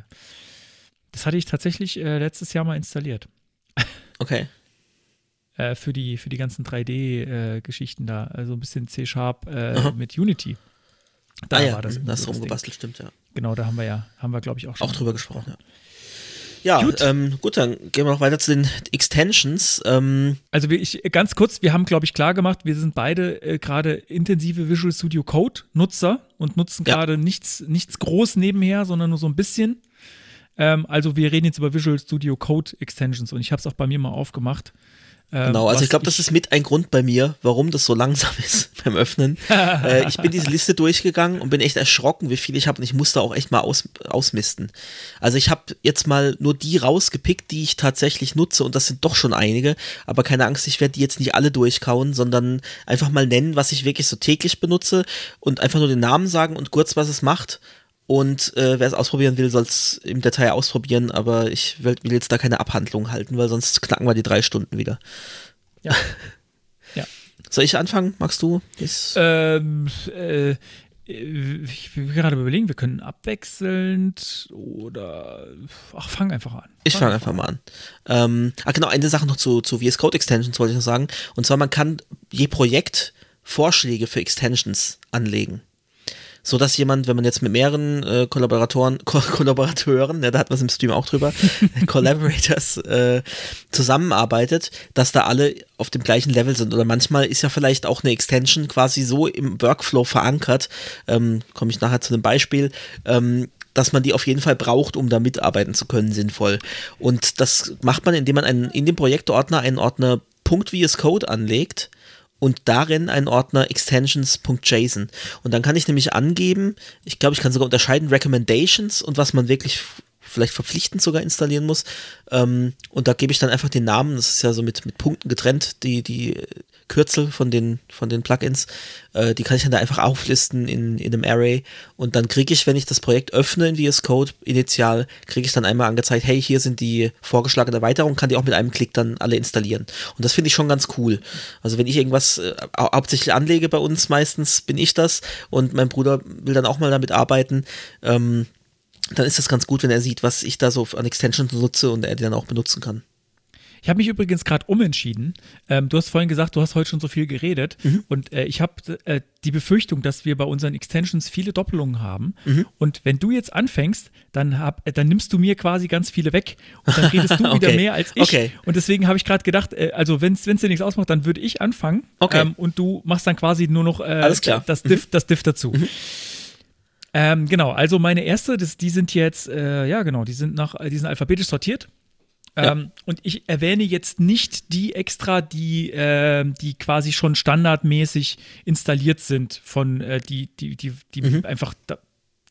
das hatte ich tatsächlich äh, letztes Jahr mal installiert. Okay. äh, für, die, für die ganzen 3D-Geschichten äh, da. Also ein bisschen C-Sharp äh, mit Unity. Da ah, ja, war das. Das rumgebastelt, stimmt, ja. Genau, da haben wir ja, haben wir, glaube ich, auch schon. Auch drüber gesprochen, ja. Ja, gut. Ähm, gut, dann gehen wir noch weiter zu den Extensions. Ähm. Also ich, ganz kurz, wir haben, glaube ich, klar gemacht, wir sind beide äh, gerade intensive Visual Studio Code Nutzer und nutzen ja. gerade nichts, nichts groß nebenher, sondern nur so ein bisschen. Ähm, also wir reden jetzt über Visual Studio Code Extensions und ich habe es auch bei mir mal aufgemacht. Ähm, genau, also ich glaube, das ist mit ein Grund bei mir, warum das so langsam ist beim Öffnen. äh, ich bin diese Liste durchgegangen und bin echt erschrocken, wie viel ich habe und ich musste auch echt mal aus, ausmisten. Also ich habe jetzt mal nur die rausgepickt, die ich tatsächlich nutze und das sind doch schon einige, aber keine Angst, ich werde die jetzt nicht alle durchkauen, sondern einfach mal nennen, was ich wirklich so täglich benutze und einfach nur den Namen sagen und kurz, was es macht und äh, wer es ausprobieren will, soll es im Detail ausprobieren, aber ich will, will, jetzt da keine Abhandlung halten, weil sonst knacken wir die drei Stunden wieder. Ja. ja. Soll ich anfangen? Magst du? Ähm, äh, ich will gerade überlegen, wir können abwechselnd oder. Ach, fang einfach an. Ich fange einfach mal an. Ähm, ah, genau, eine Sache noch zu, zu VS Code Extensions wollte ich noch sagen. Und zwar, man kann je Projekt Vorschläge für Extensions anlegen so dass jemand, wenn man jetzt mit mehreren äh, Kollaboratoren, Ko Kollaborateuren, ja, da hat man es im Stream auch drüber, Collaborators äh, zusammenarbeitet, dass da alle auf dem gleichen Level sind. Oder manchmal ist ja vielleicht auch eine Extension quasi so im Workflow verankert, ähm, komme ich nachher zu einem Beispiel, ähm, dass man die auf jeden Fall braucht, um da mitarbeiten zu können, sinnvoll. Und das macht man, indem man einen, in dem Projektordner einen Ordner .vs Code anlegt und darin einen Ordner extensions.json. Und dann kann ich nämlich angeben, ich glaube, ich kann sogar unterscheiden Recommendations und was man wirklich vielleicht verpflichtend sogar installieren muss. Ähm, und da gebe ich dann einfach den Namen, das ist ja so mit, mit Punkten getrennt, die, die Kürzel von den, von den Plugins, äh, die kann ich dann da einfach auflisten in, in einem Array und dann kriege ich, wenn ich das Projekt öffne in VS Code initial, kriege ich dann einmal angezeigt, hey, hier sind die vorgeschlagenen Erweiterungen, kann die auch mit einem Klick dann alle installieren. Und das finde ich schon ganz cool. Also wenn ich irgendwas äh, hauptsächlich anlege bei uns, meistens bin ich das und mein Bruder will dann auch mal damit arbeiten, ähm, dann ist das ganz gut, wenn er sieht, was ich da so an Extensions nutze und er die dann auch benutzen kann. Ich habe mich übrigens gerade umentschieden. Ähm, du hast vorhin gesagt, du hast heute schon so viel geredet mhm. und äh, ich habe äh, die Befürchtung, dass wir bei unseren Extensions viele Doppelungen haben. Mhm. Und wenn du jetzt anfängst, dann, hab, äh, dann nimmst du mir quasi ganz viele weg und dann redest du okay. wieder mehr als ich. Okay. Und deswegen habe ich gerade gedacht, äh, also wenn es dir nichts ausmacht, dann würde ich anfangen okay. ähm, und du machst dann quasi nur noch äh, Das, Diff, mhm. das Diff dazu. Ähm, genau, also meine erste, das, die sind jetzt, äh, ja genau, die sind nach, die sind alphabetisch sortiert. Ja. Ähm, und ich erwähne jetzt nicht die extra, die, äh, die quasi schon standardmäßig installiert sind von äh, die, die, die, die mhm. einfach da,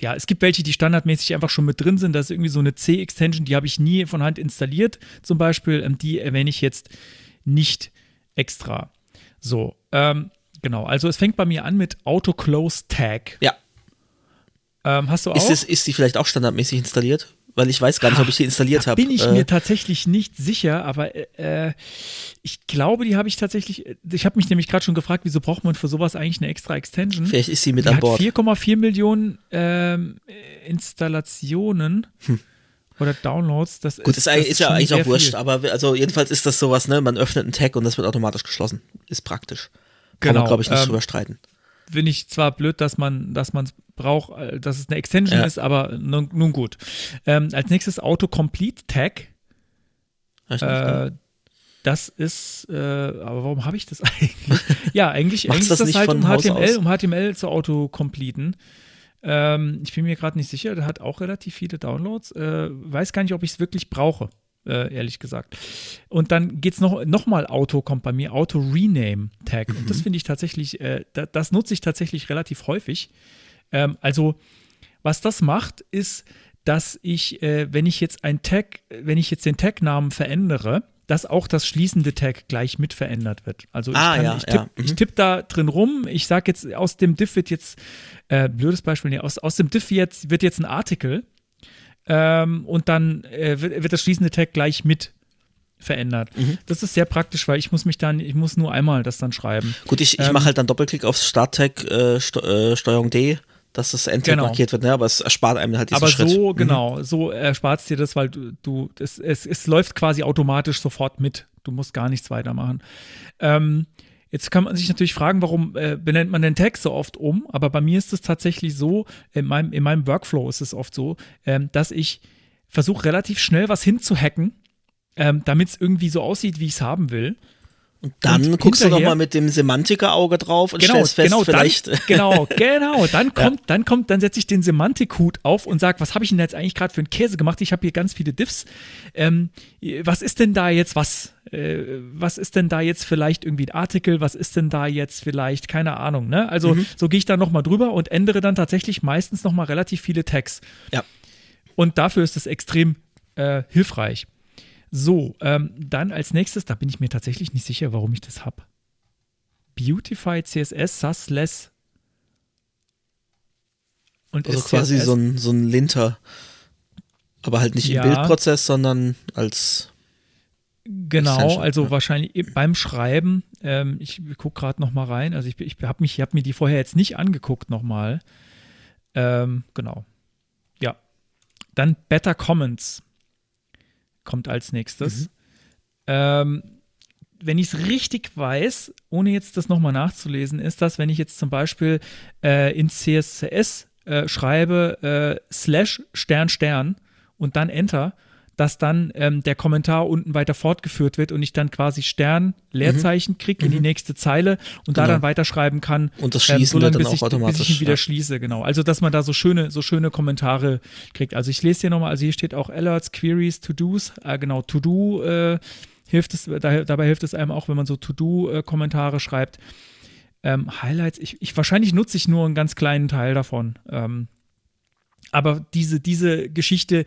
ja, es gibt welche, die standardmäßig einfach schon mit drin sind. Das ist irgendwie so eine C-Extension, die habe ich nie von Hand installiert, zum Beispiel. Ähm, die erwähne ich jetzt nicht extra. So, ähm, genau. Also es fängt bei mir an mit Auto Close Tag. Ja. Ähm, hast du auch? Ist, es, ist die vielleicht auch standardmäßig installiert? Weil ich weiß gar nicht, ob ich die installiert habe. Bin ich äh, mir tatsächlich nicht sicher, aber äh, ich glaube, die habe ich tatsächlich. Ich habe mich nämlich gerade schon gefragt, wieso braucht man für sowas eigentlich eine extra Extension? Vielleicht ist sie mit die an Bord. 4,4 Millionen ähm, Installationen. Hm oder Downloads. Das Gut, ist, das ist, ist ja eigentlich auch wurscht, viel. aber also jedenfalls ist das sowas, ne? Man öffnet einen Tag und das wird automatisch geschlossen. Ist praktisch. Kann genau, man, glaube ich, nicht ähm, drüber streiten finde ich zwar blöd, dass man dass man es braucht, äh, dass es eine Extension ja. ist, aber nun, nun gut. Ähm, als nächstes Autocomplete Tag. Äh, das ist, äh, aber warum habe ich das eigentlich? ja, eigentlich, eigentlich das ist das halt um HTML, um HTML zu autocompleten. Ähm, ich bin mir gerade nicht sicher, der hat auch relativ viele Downloads. Äh, weiß gar nicht, ob ich es wirklich brauche äh, ehrlich gesagt. Und dann geht es noch, noch mal Auto, kommt bei mir, Auto Rename Tag. Mhm. Und das mhm. finde ich tatsächlich, äh, da, das nutze ich tatsächlich relativ häufig. Ähm, also, was das macht, ist, dass ich, äh, wenn ich jetzt ein Tag, wenn ich jetzt den Tag-Namen verändere, dass auch das schließende Tag gleich mit verändert wird. Also ich, ah, ja, ich tippe ja. mhm. tipp da drin rum, ich sage jetzt, aus dem Diff wird jetzt, äh, blödes Beispiel, nee, aus, aus dem Diff jetzt, wird jetzt ein Artikel ähm, und dann äh, wird, wird, das schließende Tag gleich mit verändert. Mhm. Das ist sehr praktisch, weil ich muss mich dann, ich muss nur einmal das dann schreiben. Gut, ich, ich ähm, mache halt dann Doppelklick aufs Starttag äh, St äh, Steuerung D, dass das Endtag genau. markiert wird, ne? aber es erspart einem halt diesen aber Schritt. Aber so, mhm. genau, so erspart es dir das, weil du, du es, es, es läuft quasi automatisch sofort mit. Du musst gar nichts weitermachen. Ähm, Jetzt kann man sich natürlich fragen, warum äh, benennt man den Tag so oft um, aber bei mir ist es tatsächlich so, in meinem, in meinem Workflow ist es oft so, ähm, dass ich versuche relativ schnell was hinzuhacken, ähm, damit es irgendwie so aussieht, wie ich es haben will. Und dann und guckst du nochmal mit dem Semantiker-Auge drauf und genau, stellst fest, genau, vielleicht. Dann, genau, genau. Dann kommt, ja. dann kommt, dann setze ich den Semantik-Hut auf und sage, was habe ich denn jetzt eigentlich gerade für einen Käse gemacht? Ich habe hier ganz viele Diffs. Ähm, was ist denn da jetzt was? Äh, was ist denn da jetzt vielleicht irgendwie ein Artikel? Was ist denn da jetzt vielleicht, keine Ahnung, ne? Also mhm. so gehe ich da nochmal drüber und ändere dann tatsächlich meistens nochmal relativ viele Tags. Ja. Und dafür ist es extrem äh, hilfreich. So, ähm, dann als nächstes, da bin ich mir tatsächlich nicht sicher, warum ich das habe. Beautify CSS Sussless. Und also quasi so ein, so ein Linter. Aber halt nicht ja. im Bildprozess, sondern als. Genau, also ja. wahrscheinlich beim Schreiben. Ähm, ich gucke gerade noch mal rein. Also ich, ich habe hab mir die vorher jetzt nicht angeguckt nochmal. Ähm, genau. Ja. Dann Better Comments kommt als nächstes. Mhm. Ähm, wenn ich es richtig weiß, ohne jetzt das nochmal nachzulesen, ist das, wenn ich jetzt zum Beispiel äh, in CSS äh, schreibe äh, slash Stern Stern und dann Enter, dass dann ähm, der Kommentar unten weiter fortgeführt wird und ich dann quasi Stern, Leerzeichen kriege in die nächste Zeile und da Mhm. Genau. dann weiterschreiben kann. Und das ähm, Schließen so lange, dann bis auch ich, bis automatisch, ich ihn wieder ja. schließe, genau. Also, dass man da so schöne, so schöne Kommentare kriegt. Also ich lese hier nochmal, also hier steht auch Alerts, Queries, To-Dos, äh, genau, To-Do äh, hilft es, da, dabei hilft es einem auch, wenn man so To-Do-Kommentare schreibt. Ähm, Highlights, ich, ich wahrscheinlich nutze ich nur einen ganz kleinen Teil davon. Ähm, aber diese, diese Geschichte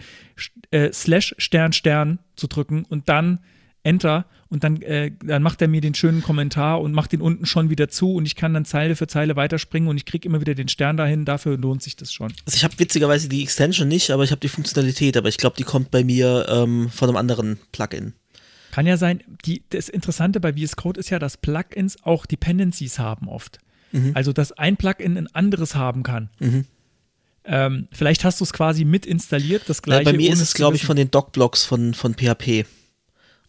äh, slash Stern Stern zu drücken und dann Enter und dann, äh, dann macht er mir den schönen Kommentar und macht den unten schon wieder zu und ich kann dann Zeile für Zeile weiterspringen und ich kriege immer wieder den Stern dahin, dafür lohnt sich das schon. Also ich habe witzigerweise die Extension nicht, aber ich habe die Funktionalität, aber ich glaube, die kommt bei mir ähm, von einem anderen Plugin. Kann ja sein, die, das Interessante bei VS Code ist ja, dass Plugins auch Dependencies haben oft. Also, dass ein Plugin ein anderes haben kann. Ähm, vielleicht hast du es quasi mit installiert, das Ja, gleiche. bei mir ist es, glaube ich, von den Doc-Blocks von, von PHP.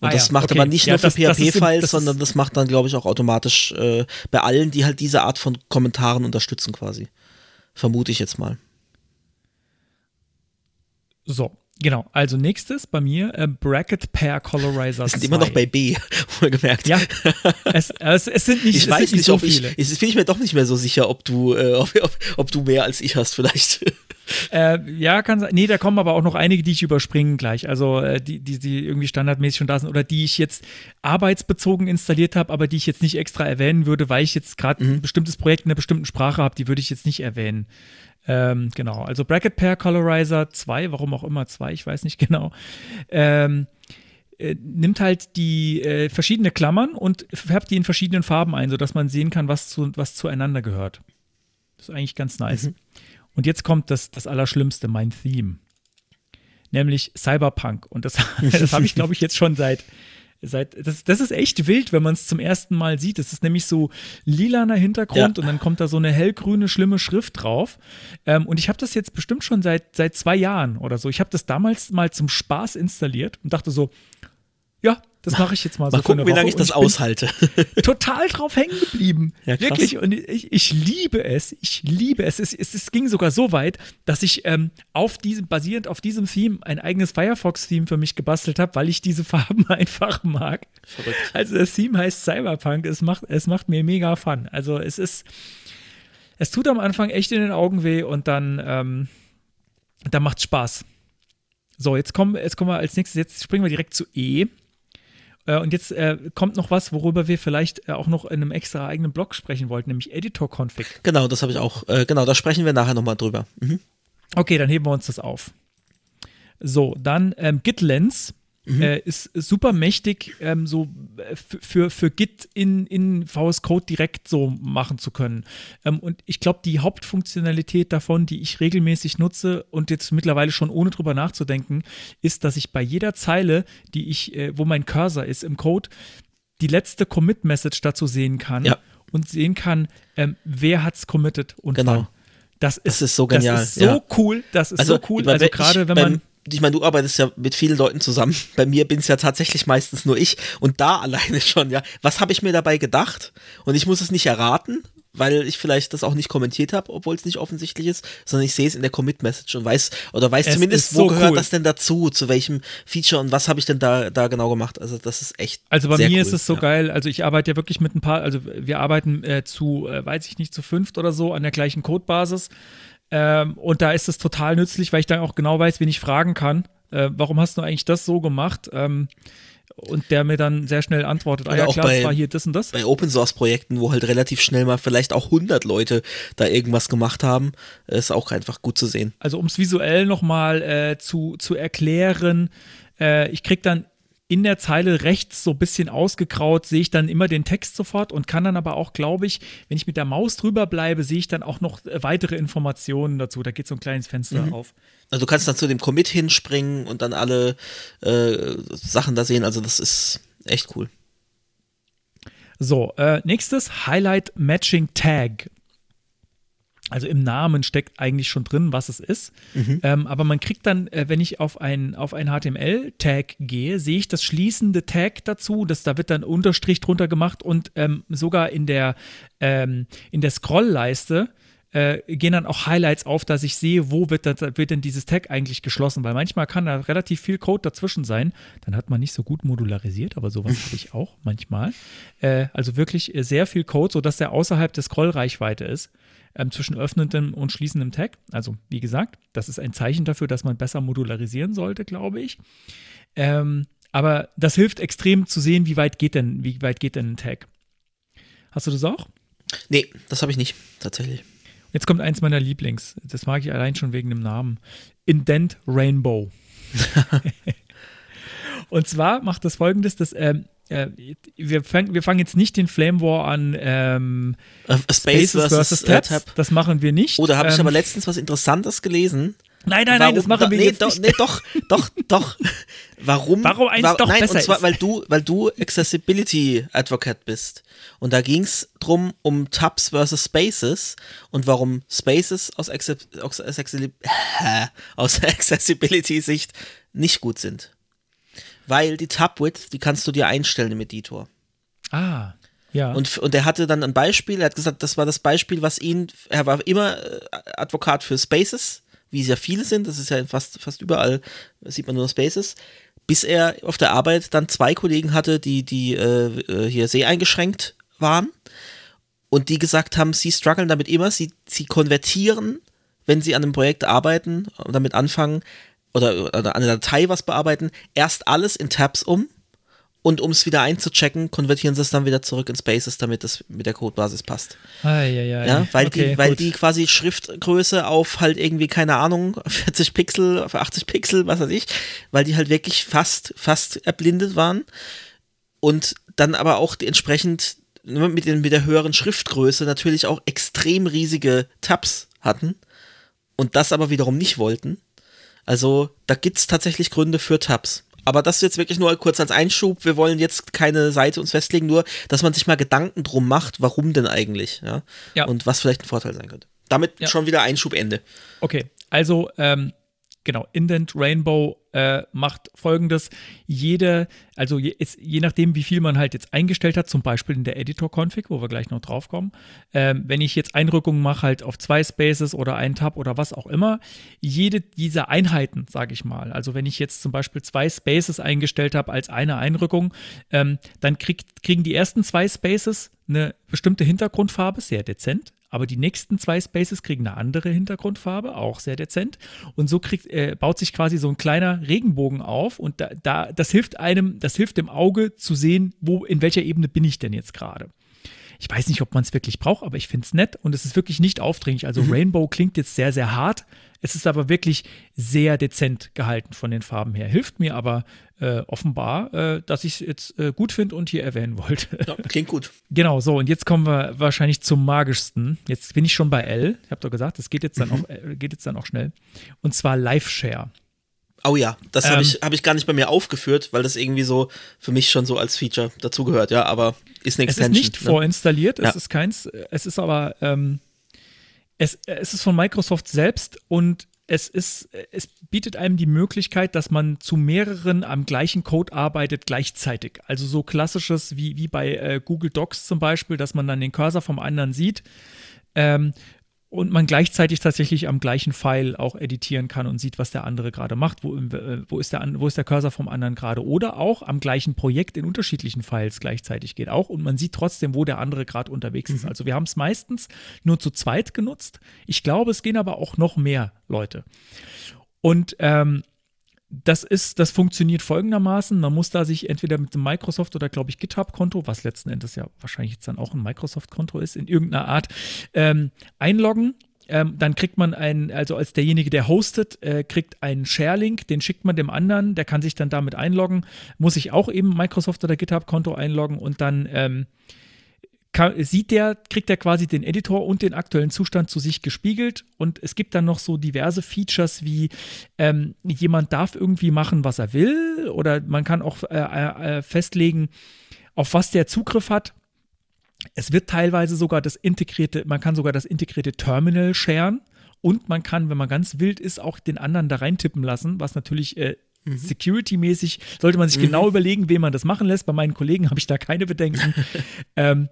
Und Ah das ja, macht okay. aber nicht Ja, nur für PHP-Files, sondern das macht dann, glaube ich, auch automatisch äh, bei allen, die halt diese Art von Kommentaren unterstützen quasi. Vermute ich jetzt mal. So, genau. Also nächstes bei mir äh, Bracket Pair Colorizer. Wir sind immer noch 2. bei B, wohlgemerkt. Ja, es, es, es sind nicht, Ich es weiß nicht, so ob ich, viele. jetzt bin ich mir doch nicht mehr so sicher, ob du, äh, ob, ob, ob du mehr als ich hast vielleicht. Äh, ja, kann sein. Nee, da kommen aber auch noch einige, die ich überspringen gleich. Also äh, die, die, die irgendwie standardmäßig schon da sind oder die ich jetzt arbeitsbezogen installiert habe, aber die ich jetzt nicht extra erwähnen würde, weil ich jetzt gerade Mhm. ein bestimmtes Projekt in einer bestimmten Sprache habe, die würde ich jetzt nicht erwähnen. Ähm, genau, also Bracket Pair Colorizer 2, warum auch immer 2, ich weiß nicht genau. Ähm, äh, nimmt halt die äh, verschiedene Klammern und färbt die in verschiedenen Farben ein, sodass man sehen kann, was, zu, was zueinander gehört. Das ist eigentlich ganz nice. Und jetzt kommt das, das Allerschlimmste, mein Theme. Nämlich Cyberpunk. Und das, das habe ich, glaube ich, jetzt schon seit. Seit das, das ist echt wild, wenn man es zum ersten Mal sieht. Es ist nämlich so lilaner Hintergrund Ja. und dann kommt da so eine hellgrüne, schlimme Schrift drauf. Ähm, und ich habe das jetzt bestimmt schon seit, seit zwei Jahren oder so. Ich habe das damals mal zum Spaß installiert und dachte so, ja, das mache ich jetzt mal, Mal so für gucken, wie lange ich das bin aushalte. total drauf hängen geblieben. Ja. Wirklich. Und ich, ich liebe es. Ich liebe es. Es, es. es ging sogar so weit, dass ich ähm, auf diesem, basierend auf diesem Theme ein eigenes Firefox-Theme für mich gebastelt habe, weil ich diese Farben einfach mag. Verrückt. Also das Theme heißt Cyberpunk. Es macht, es macht mir mega Fun. Also es ist, es tut am Anfang echt in den Augen weh und dann, ähm, dann macht Spaß. So, jetzt kommen, jetzt kommen wir als nächstes, jetzt springen wir direkt zu E. Äh, Und jetzt äh, kommt noch was, worüber wir vielleicht äh, auch noch in einem extra eigenen Blog sprechen wollten, nämlich Editor-Config. Genau, das habe ich auch. Äh, genau, da sprechen wir nachher nochmal drüber. Mhm. Okay, dann heben wir uns das auf. So, dann ähm, GitLens Mhm. äh, ist, ist super mächtig, ähm, so äh, für, für Git in, in VS Code direkt so machen zu können. Ähm, und ich glaube, die Hauptfunktionalität davon, die ich regelmäßig nutze und jetzt mittlerweile schon ohne drüber nachzudenken, ist, dass ich bei jeder Zeile, die ich, äh, wo mein Cursor ist im Code, die letzte Commit-Message dazu sehen kann Ja. und sehen kann, ähm, wer hat's committed und Genau. wann. Das ist, Das ist so genial, Das ist so ja. cool. Das ist so cool. Also gerade wenn man Ich meine, du arbeitest ja mit vielen Leuten zusammen. Bei mir bin es ja tatsächlich meistens nur ich. Und da alleine schon, ja. Was habe ich mir dabei gedacht? Und ich muss es nicht erraten, weil ich vielleicht das auch nicht kommentiert habe, obwohl es nicht offensichtlich ist, sondern ich sehe es in der Commit-Message und weiß, oder weiß Es zumindest, ist wo so gehört cool. das denn dazu, zu welchem Feature und was habe ich denn da, da genau gemacht. Also das ist echt. Also bei mir cool, ist es so ja. geil. Also ich arbeite ja wirklich mit ein paar, also wir arbeiten äh, zu, äh, weiß ich nicht, zu fünft oder so an der gleichen Codebasis. Ähm, und da ist es total nützlich, weil ich dann auch genau weiß, wen ich fragen kann. Äh, warum hast du eigentlich das so gemacht? Ähm, und der mir dann sehr schnell antwortet, ah ja auch klar, bei- das war hier das und das. bei Open Source Projekten, wo halt relativ schnell mal vielleicht auch 100 Leute da irgendwas gemacht haben, ist auch einfach gut zu sehen. Also um es visuell nochmal äh, zu, zu erklären, äh, ich krieg dann in der Zeile rechts so ein bisschen ausgegraut, sehe ich dann immer den Text sofort und kann dann aber auch, glaube ich, wenn ich mit der Maus drüber bleibe, sehe ich dann auch noch äh, weitere Informationen dazu. Da geht so ein kleines Fenster auf. Also du kannst dann zu dem Commit hinspringen und dann alle äh, Sachen da sehen. Also das ist echt cool. So, äh, nächstes Highlight Matching Tag. Also im Namen steckt eigentlich schon drin, was es ist. Ähm, aber man kriegt dann, äh, wenn ich auf ein, auf ein HTML-Tag gehe, sehe ich das schließende Tag dazu. Das, da wird dann Unterstrich drunter gemacht und ähm, sogar in der, ähm, in der Scrollleiste äh, gehen dann auch Highlights auf, dass ich sehe, wo wird, das, wird denn dieses Tag eigentlich geschlossen, weil manchmal kann da relativ viel Code dazwischen sein. Dann hat man nicht so gut modularisiert, aber sowas habe ich auch manchmal. Äh, also wirklich sehr viel Code, sodass der außerhalb der Scrollreichweite ist. Ähm, zwischen öffnendem und schließendem Tag. Also, wie gesagt, das ist ein Zeichen dafür, dass man besser modularisieren sollte, glaube ich. Ähm, aber das hilft extrem zu sehen, wie weit geht denn, wie weit geht denn ein Tag. Hast du das auch? Nee, das habe ich nicht, tatsächlich. Jetzt kommt eins meiner Lieblings. Das mag ich allein schon wegen dem Namen. Indent Rainbow. Und zwar macht das folgendes: dass, ähm, äh, wir, fang, wir fangen jetzt nicht den Flame War an ähm, Äh, Space Spaces versus äh, Tabs. Das machen wir nicht. Oder habe ich Ähm, aber letztens was Interessantes gelesen? Nein, nein, nein, das machen wir nee, jetzt doch, nicht. Nee, doch, doch, doch. Warum? Warum eins doch nein, besser und zwar, ist. weil du, weil du Accessibility Advocate bist. Und da ging es drum um Tabs versus Spaces und warum Spaces aus, Access- aus Accessibility-Sicht nicht gut sind. Weil die Tab-Width, die kannst du dir einstellen im Editor. Ah, ja. Und, und er hatte dann ein Beispiel, er hat gesagt, das war das Beispiel, was ihn, er war immer äh, Advokat für Spaces, wie es ja viele sind, das ist ja fast, fast überall, sieht man nur Spaces, bis er auf der Arbeit dann zwei Kollegen hatte, die, die äh, äh, hier seheingeschränkt waren und die gesagt haben, sie strugglen damit immer, sie, sie konvertieren, wenn sie an einem Projekt arbeiten und damit anfangen oder, oder an einer Datei was bearbeiten, erst alles in Tabs um und um es wieder einzuchecken, konvertieren sie es dann wieder zurück in Spaces, damit das mit der Codebasis passt. ah, ja, ja, Ja, weil, okay, die, weil gut. die quasi Schriftgröße auf halt irgendwie, keine Ahnung, 40 Pixel, auf 80 Pixel, was weiß ich, weil die halt wirklich fast, fast erblindet waren und dann aber auch die entsprechend ne, mit, den, mit der höheren Schriftgröße natürlich auch extrem riesige Tabs hatten und das aber wiederum nicht wollten. Also da gibt's tatsächlich Gründe für Tabs. Aber das jetzt wirklich nur kurz als Einschub. Wir wollen jetzt keine Seite uns festlegen, nur, dass man sich mal Gedanken drum macht, warum denn eigentlich, ja. Ja. Und was vielleicht ein Vorteil sein könnte. Damit Ja. schon wieder Einschubende. Okay, also ähm, genau, Indent Rainbow äh, macht folgendes: Jede, also je, ist, je nachdem, wie viel man halt jetzt eingestellt hat, zum Beispiel in der Editor-Config, wo wir gleich noch drauf kommen, ähm, wenn ich jetzt Einrückungen mache, halt auf zwei Spaces oder einen Tab oder was auch immer, jede dieser Einheiten, sage ich mal, also wenn ich jetzt zum Beispiel zwei Spaces eingestellt habe als eine Einrückung, ähm, dann kriegt, kriegen die ersten zwei Spaces eine bestimmte Hintergrundfarbe, sehr dezent. Aber die nächsten zwei Spaces kriegen eine andere Hintergrundfarbe, auch sehr dezent. Und so kriegt, äh, baut sich quasi so ein kleiner Regenbogen auf. Und da, da, das hilft einem, das hilft dem Auge zu sehen, wo, in welcher Ebene bin ich denn jetzt gerade. Ich weiß nicht, ob man es wirklich braucht, aber ich finde es nett und es ist wirklich nicht aufdringlich. Also Rainbow klingt jetzt sehr, sehr hart. Es ist aber wirklich sehr dezent gehalten von den Farben her. Hilft mir aber äh, offenbar, äh, dass ich es jetzt äh, gut finde und hier erwähnen wollte. Ja, klingt gut. Genau, so, und jetzt kommen wir wahrscheinlich zum magischsten. Jetzt bin ich schon bei L. Ich habe doch gesagt, das geht jetzt dann, auch, äh, geht jetzt dann auch schnell. Und zwar Live-Share. Oh ja, das habe Ähm. ich, hab ich gar nicht bei mir aufgeführt, weil das irgendwie so für mich schon so als Feature dazugehört, ja, aber ist eine Es ist Extension. nicht ne? vorinstalliert, es Ja. ist keins, es ist aber, ähm, es, es ist von Microsoft selbst und es ist, es bietet einem die Möglichkeit, dass man zu mehreren am gleichen Code arbeitet gleichzeitig. Also so klassisches wie, wie bei äh, Google Docs zum Beispiel, dass man dann den Cursor vom anderen sieht. Ähm, und man gleichzeitig tatsächlich am gleichen Pfeil auch editieren kann und sieht, was der andere gerade macht, wo, äh, wo, ist der, wo ist der Cursor vom anderen gerade oder auch am gleichen Projekt in unterschiedlichen Files gleichzeitig geht auch und man sieht trotzdem, wo der andere gerade unterwegs ist. Also wir haben es meistens nur zu zweit genutzt. Ich glaube, es gehen aber auch noch mehr Leute. Und ähm, das ist, das funktioniert folgendermaßen. Man muss da sich entweder mit dem Microsoft oder, glaube ich, GitHub-Konto, was letzten Endes ja wahrscheinlich jetzt dann auch ein Microsoft-Konto ist, in irgendeiner Art, ähm, einloggen. Ähm, dann kriegt man einen, also als derjenige, der hostet, äh, kriegt einen Share-Link, den schickt man dem anderen, der kann sich dann damit einloggen, muss sich auch eben Microsoft oder GitHub-Konto einloggen und dann ähm, kann, sieht der, kriegt er quasi den Editor und den aktuellen Zustand zu sich gespiegelt. Und es gibt dann noch so diverse Features wie ähm, jemand darf irgendwie machen, was er will, oder man kann auch äh, äh, festlegen, auf was der Zugriff hat. Es wird teilweise sogar das integrierte, man kann sogar das integrierte Terminal sharen und man kann, wenn man ganz wild ist, auch den anderen da reintippen lassen, was natürlich äh, security-mäßig sollte man sich genau überlegen, wem man das machen lässt. Bei meinen Kollegen habe ich da keine Bedenken. ähm,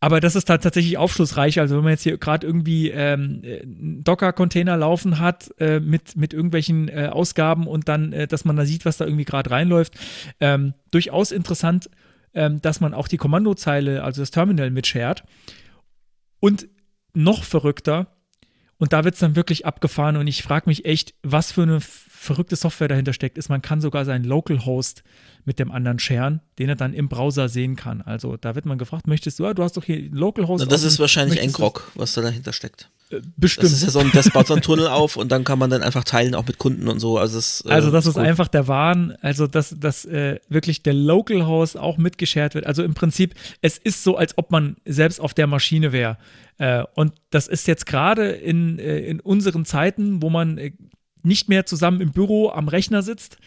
aber das ist da tatsächlich aufschlussreich. Also wenn man jetzt hier gerade irgendwie ähm, einen Docker-Container laufen hat äh, mit, mit irgendwelchen äh, Ausgaben und dann, äh, dass man da sieht, was da irgendwie gerade reinläuft, ähm, durchaus interessant, ähm, dass man auch die Kommandozeile, also das Terminal mitshared. Und noch verrückter, und da wird es dann wirklich abgefahren und ich frage mich echt, was für eine verrückte Software dahinter steckt, ist, man kann sogar seinen Localhost mit dem anderen sharen, den er dann im Browser sehen kann. Also da wird man gefragt, möchtest du, ah, du hast doch hier Localhost. Das ist wahrscheinlich Ngrok, was da dahinter steckt. Bestimmt. Das ist ja so ein, das baut so einen Tunnel auf und dann kann man dann einfach teilen, auch mit Kunden und so. Also das, äh, also das ist, ist einfach der Wahn, also dass, dass äh, wirklich der Localhost auch mitgeshared wird. Also im Prinzip, es ist so, als ob man selbst auf der Maschine wäre. Äh, und das ist jetzt gerade in, äh, in unseren Zeiten, wo man äh, nicht mehr zusammen im Büro am Rechner sitzt,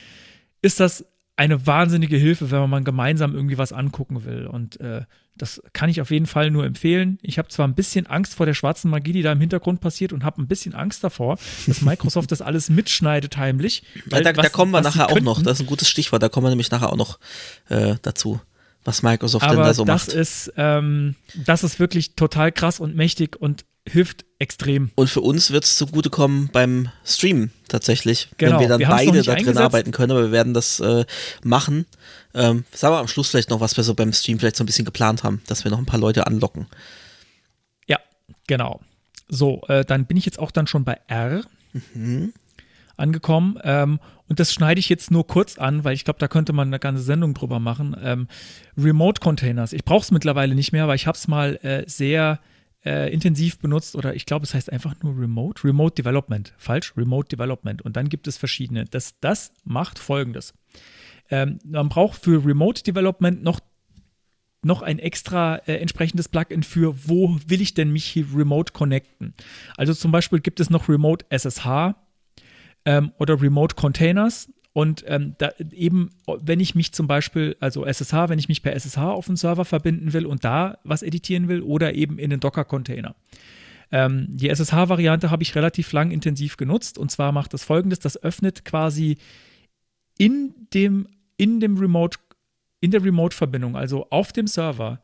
ist das eine wahnsinnige Hilfe, wenn man gemeinsam irgendwie was angucken will. Und äh, das kann ich auf jeden Fall nur empfehlen. Ich habe zwar ein bisschen Angst vor der schwarzen Magie, die da im Hintergrund passiert, und habe ein bisschen Angst davor, dass Microsoft das alles mitschneidet heimlich. Weil, ja, da, was, da, kommen wir nachher auch noch. Das ist ein gutes Stichwort. Da kommen wir nämlich nachher auch noch äh, dazu was Microsoft Aber denn da so das macht. Ist, ähm, das ist wirklich total krass und mächtig und hilft extrem. Und für uns wird es zugutekommen beim Stream tatsächlich, genau. wenn wir dann wir beide da drin arbeiten können, aber wir werden das äh, machen. Ähm, sagen wir am Schluss vielleicht noch, was wir so beim Stream vielleicht so ein bisschen geplant haben, dass wir noch ein paar Leute anlocken. Ja, genau. So, äh, dann bin ich jetzt auch dann schon bei R. Mhm angekommen. Ähm, und das schneide ich jetzt nur kurz an, weil ich glaube, da könnte man eine ganze Sendung drüber machen. Ähm, Remote Containers. Ich brauche es mittlerweile nicht mehr, weil ich habe es mal äh, sehr äh, intensiv benutzt oder ich glaube, es heißt einfach nur Remote. Remote Development. Falsch, Remote Development. Und dann gibt es verschiedene. Das, das macht folgendes. Ähm, man braucht für Remote Development noch noch ein extra äh, entsprechendes Plugin für, wo will ich denn mich hier remote connecten. Also zum Beispiel gibt es noch Remote SSH, ähm, oder Remote Containers. Und ähm, da eben, wenn ich mich zum Beispiel, also SSH, wenn ich mich per SSH auf den Server verbinden will und da was editieren will oder eben in den Docker-Container. Ähm, die SSH-Variante habe ich relativ lang intensiv genutzt und zwar macht das folgendes: Das öffnet quasi in dem, in dem Remote, in der Remote-Verbindung, also auf dem Server,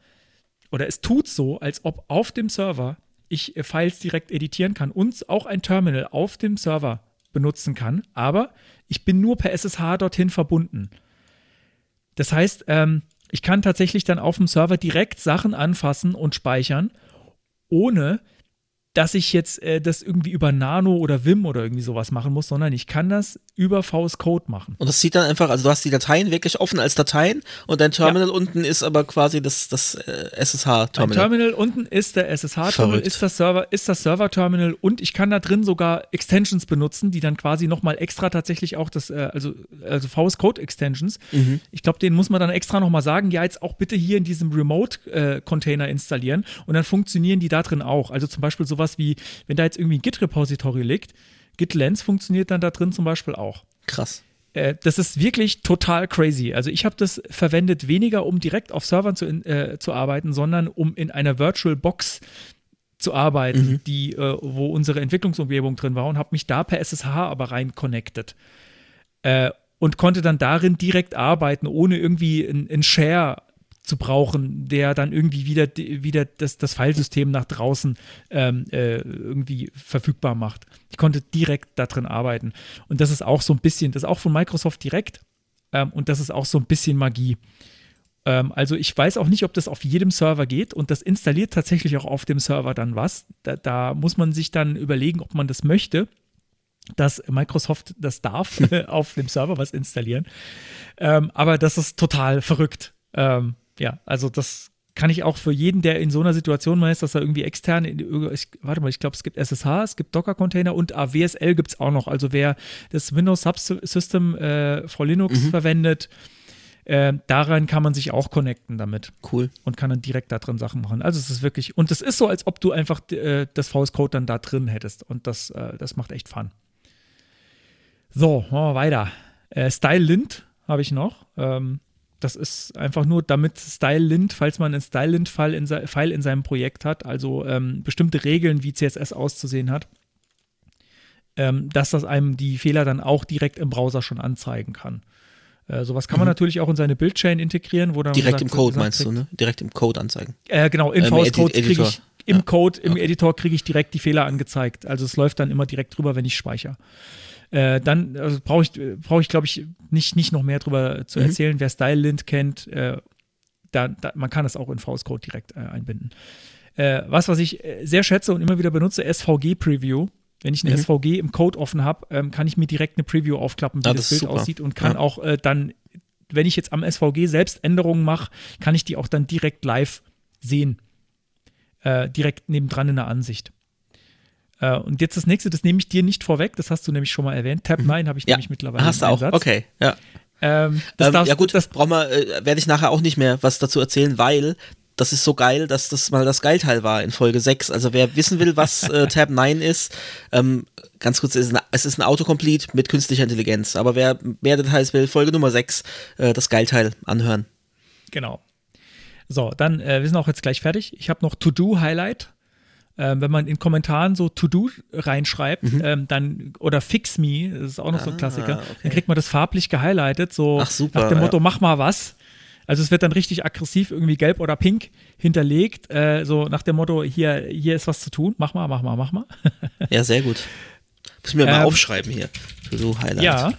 oder es tut so, als ob auf dem Server ich äh, Files direkt editieren kann und auch ein Terminal auf dem Server benutzen kann, aber ich bin nur per SSH dorthin verbunden. Das heißt, ähm, ich kann tatsächlich dann auf dem Server direkt Sachen anfassen und speichern, ohne dass ich jetzt äh, das irgendwie über Nano oder Vim oder irgendwie sowas machen muss, sondern ich kann das über VS Code machen. Und das sieht dann einfach, also du hast die Dateien wirklich offen als Dateien und dein Terminal ja. unten ist aber quasi das, das äh, SSH-Terminal. Terminal unten ist der SSH-Terminal, ist das Server, ist das Server-Terminal und ich kann da drin sogar Extensions benutzen, die dann quasi nochmal extra tatsächlich auch das, äh, also, also VS Code-Extensions. Mhm. Ich glaube, denen muss man dann extra nochmal sagen, ja, jetzt auch bitte hier in diesem Remote-Container äh, installieren und dann funktionieren die da drin auch. Also zum Beispiel sowas wie, wenn da jetzt irgendwie ein Git-Repository liegt, GitLens funktioniert dann da drin zum Beispiel auch. Krass. Äh, das ist wirklich total crazy. Also ich habe das verwendet weniger, um direkt auf Servern zu, äh, zu arbeiten, sondern um in einer Virtual Box zu arbeiten, mhm. die, äh, wo unsere Entwicklungsumgebung drin war und habe mich da per SSH aber rein connected. Äh, und konnte dann darin direkt arbeiten, ohne irgendwie ein Share zu brauchen, der dann irgendwie wieder, wieder das, das Filesystem nach draußen ähm, äh, irgendwie verfügbar macht. Ich konnte direkt da drin arbeiten. Und das ist auch so ein bisschen, das ist auch von Microsoft direkt. Ähm, und das ist auch so ein bisschen Magie. Ähm, also ich weiß auch nicht, ob das auf jedem Server geht und das installiert tatsächlich auch auf dem Server dann was. Da, da muss man sich dann überlegen, ob man das möchte dass Microsoft das darf, auf dem Server was installieren. Ähm, aber das ist total verrückt. Ähm, ja, also das kann ich auch für jeden, der in so einer Situation mal ist, dass er irgendwie extern, in, ich, warte mal, ich glaube, es gibt SSH, es gibt Docker-Container und AWSL gibt es auch noch. Also wer das Windows Subsystem äh, for Linux mhm. verwendet, äh, daran kann man sich auch connecten damit. Cool. Und kann dann direkt da drin Sachen machen. Also es ist wirklich, und es ist so, als ob du einfach äh, das VS Code dann da drin hättest. Und das, äh, das macht echt Fun. So, machen wir weiter. Äh, Style Lint habe ich noch. Ähm, das ist einfach nur, damit StyleLint, falls man einen StyleLint-File in, File in seinem Projekt hat, also ähm, bestimmte Regeln, wie CSS auszusehen hat, ähm, dass das einem die Fehler dann auch direkt im Browser schon anzeigen kann. Äh, sowas kann man Mhm. natürlich auch in seine Bildchain integrieren, wo dann Direkt gesagt- im Code meinst du, ne? Direkt im Code anzeigen. Äh, genau, in Im VS Edi- Code kriege ich im Ja. Code, im Okay. Editor kriege ich direkt die Fehler angezeigt. Also es läuft dann immer direkt drüber, wenn ich speichere. Äh, dann also brauche ich, brauche ich glaube ich, nicht, nicht noch mehr drüber zu Mhm. erzählen. Wer StyleLint kennt, äh, da, da, man kann das auch in VS Code direkt äh, einbinden. Äh, was, was ich äh, sehr schätze und immer wieder benutze, SVG Preview. Wenn ich eine Mhm. SVG im Code offen habe, ähm, kann ich mir direkt eine Preview aufklappen, wie Ah, das, das Bild super. aussieht und kann Ja. auch äh, dann, wenn ich jetzt am SVG selbst Änderungen mache, kann ich die auch dann direkt live sehen. Direkt nebendran in der Ansicht. Äh, und jetzt das nächste, das nehme ich dir nicht vorweg, das hast du nämlich schon mal erwähnt. Tab 9 habe ich Mhm. Ja, nämlich mittlerweile. Hast du auch? Einsatz. Okay, ja. Ähm, das Ähm, darfst, ja gut, das, brauchen wir, äh, werde ich nachher auch nicht mehr was dazu erzählen, weil das ist so geil, dass das mal das Geilteil war in Folge 6. Also wer wissen will, was äh, Tab 9 ist, ähm, ganz kurz, es ist, ein, es ist ein Autocomplete mit künstlicher Intelligenz. Aber wer mehr Details will, Folge Nummer 6, äh, das Geilteil anhören. Genau. So, dann, äh, wir sind auch jetzt gleich fertig. Ich habe noch To-Do-Highlight. Ähm, wenn man in Kommentaren so To-Do reinschreibt, ähm, dann, oder Fix Me, das ist auch noch so ein Mhm. Ah, Klassiker, okay. dann kriegt man das farblich gehighlightet, so Ach, super, nach dem ja. Motto, mach mal was. Also es wird dann richtig aggressiv irgendwie gelb oder pink hinterlegt, äh, so nach dem Motto, hier, hier ist was zu tun, mach mal, mach mal, mach mal. Ja, sehr gut. Muss mir mal Ähm, aufschreiben hier. To-Do Highlight. Ja.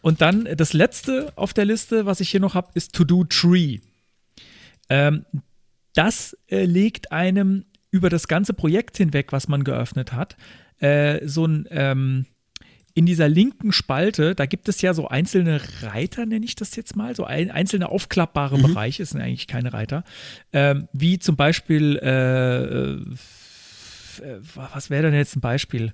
Und dann äh, das letzte auf der Liste, was ich hier noch habe, ist To-Do Tree. Ähm, das äh, legt einem über das ganze Projekt hinweg, was man geöffnet hat, äh, so ein ähm, in dieser linken Spalte, da gibt es ja so einzelne Reiter, nenne ich das jetzt mal, so ein, einzelne aufklappbare Mhm. Bereiche, es sind eigentlich keine Reiter, ähm, wie zum Beispiel, äh, äh, was wäre denn jetzt ein Beispiel?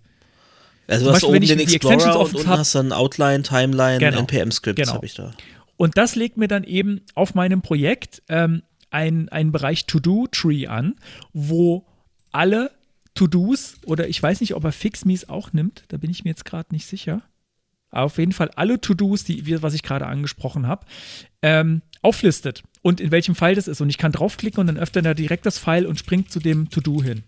Also du hast Beispiel, oben wenn ich den die Explorer und unten hab- hast dann Outline, Timeline, Genau. NPM-Scripts Genau. habe ich da. Und das legt mir dann eben auf meinem Projekt ähm, ein- einen Bereich To-Do-Tree an, wo alle To-Dos oder ich weiß nicht, ob er Fix-Me's auch nimmt, da bin ich mir jetzt gerade nicht sicher. Aber auf jeden Fall alle To-Dos, die was ich gerade angesprochen habe, ähm, auflistet und in welchem File das ist. Und ich kann draufklicken und dann öffnet er direkt das File und springt zu dem To-Do hin.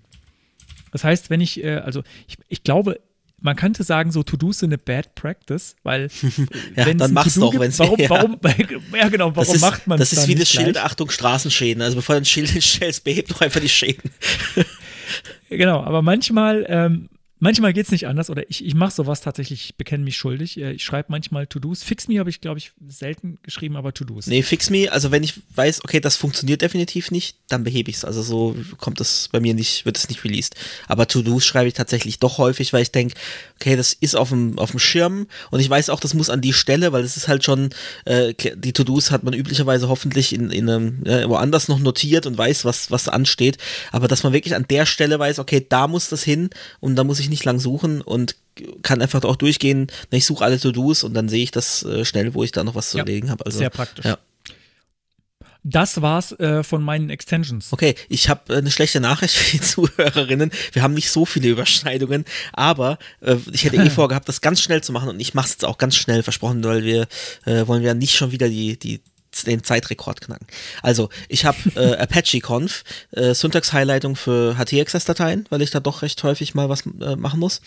Das heißt, wenn ich, äh, also ich, ich glaube, man könnte sagen, so To-Dos sind eine Bad Practice, weil Ja, wenn es dann ein mach's To-Do doch, gibt, wenn's- warum, ja. warum, ja genau, warum das ist, macht man Das ist wie das Schild? Achtung, Straßenschäden. Also bevor du ein Schild hinstellst, behebt doch einfach die Schäden. Genau, aber manchmal, ähm, manchmal geht es nicht anders oder ich, ich mache sowas tatsächlich, ich bekenne mich schuldig. Äh, Ich schreibe manchmal To-Dos. Fix Me habe ich, glaube ich, selten geschrieben, aber To-Dos. Nee, Fix Me, also wenn ich weiß, okay, das funktioniert definitiv nicht, dann behebe ich es. Also so kommt es bei mir nicht, wird es nicht released. Aber To-Dos schreibe ich tatsächlich doch häufig, weil ich denke, okay, das ist auf dem, auf dem Schirm und ich weiß auch, das muss an die Stelle, weil es ist halt schon, äh, die To-Dos hat man üblicherweise hoffentlich in, in einem, ja, woanders noch notiert und weiß, was, was ansteht. Aber dass man wirklich an der Stelle weiß, okay, da muss das hin und da muss ich nicht lang suchen und kann einfach auch durchgehen. Ich suche alle To-Dos und dann sehe ich das äh, schnell, wo ich da noch was zu Ja, erledigen habe. Also, Sehr praktisch. ja. Das war's äh, von meinen Extensions. Okay, ich habe eine schlechte Nachricht für die Zuhörerinnen. Wir haben nicht so viele Überschneidungen, aber äh, ich hätte eh vorgehabt, das ganz schnell zu machen und ich mache es jetzt auch ganz schnell versprochen, weil wir äh, wollen wir nicht schon wieder die die den Zeitrekord knacken. Also, ich habe äh, Apache Conf, äh, Syntax-Highlightung für HT-Access-Dateien, weil ich da doch recht häufig mal was äh, machen muss.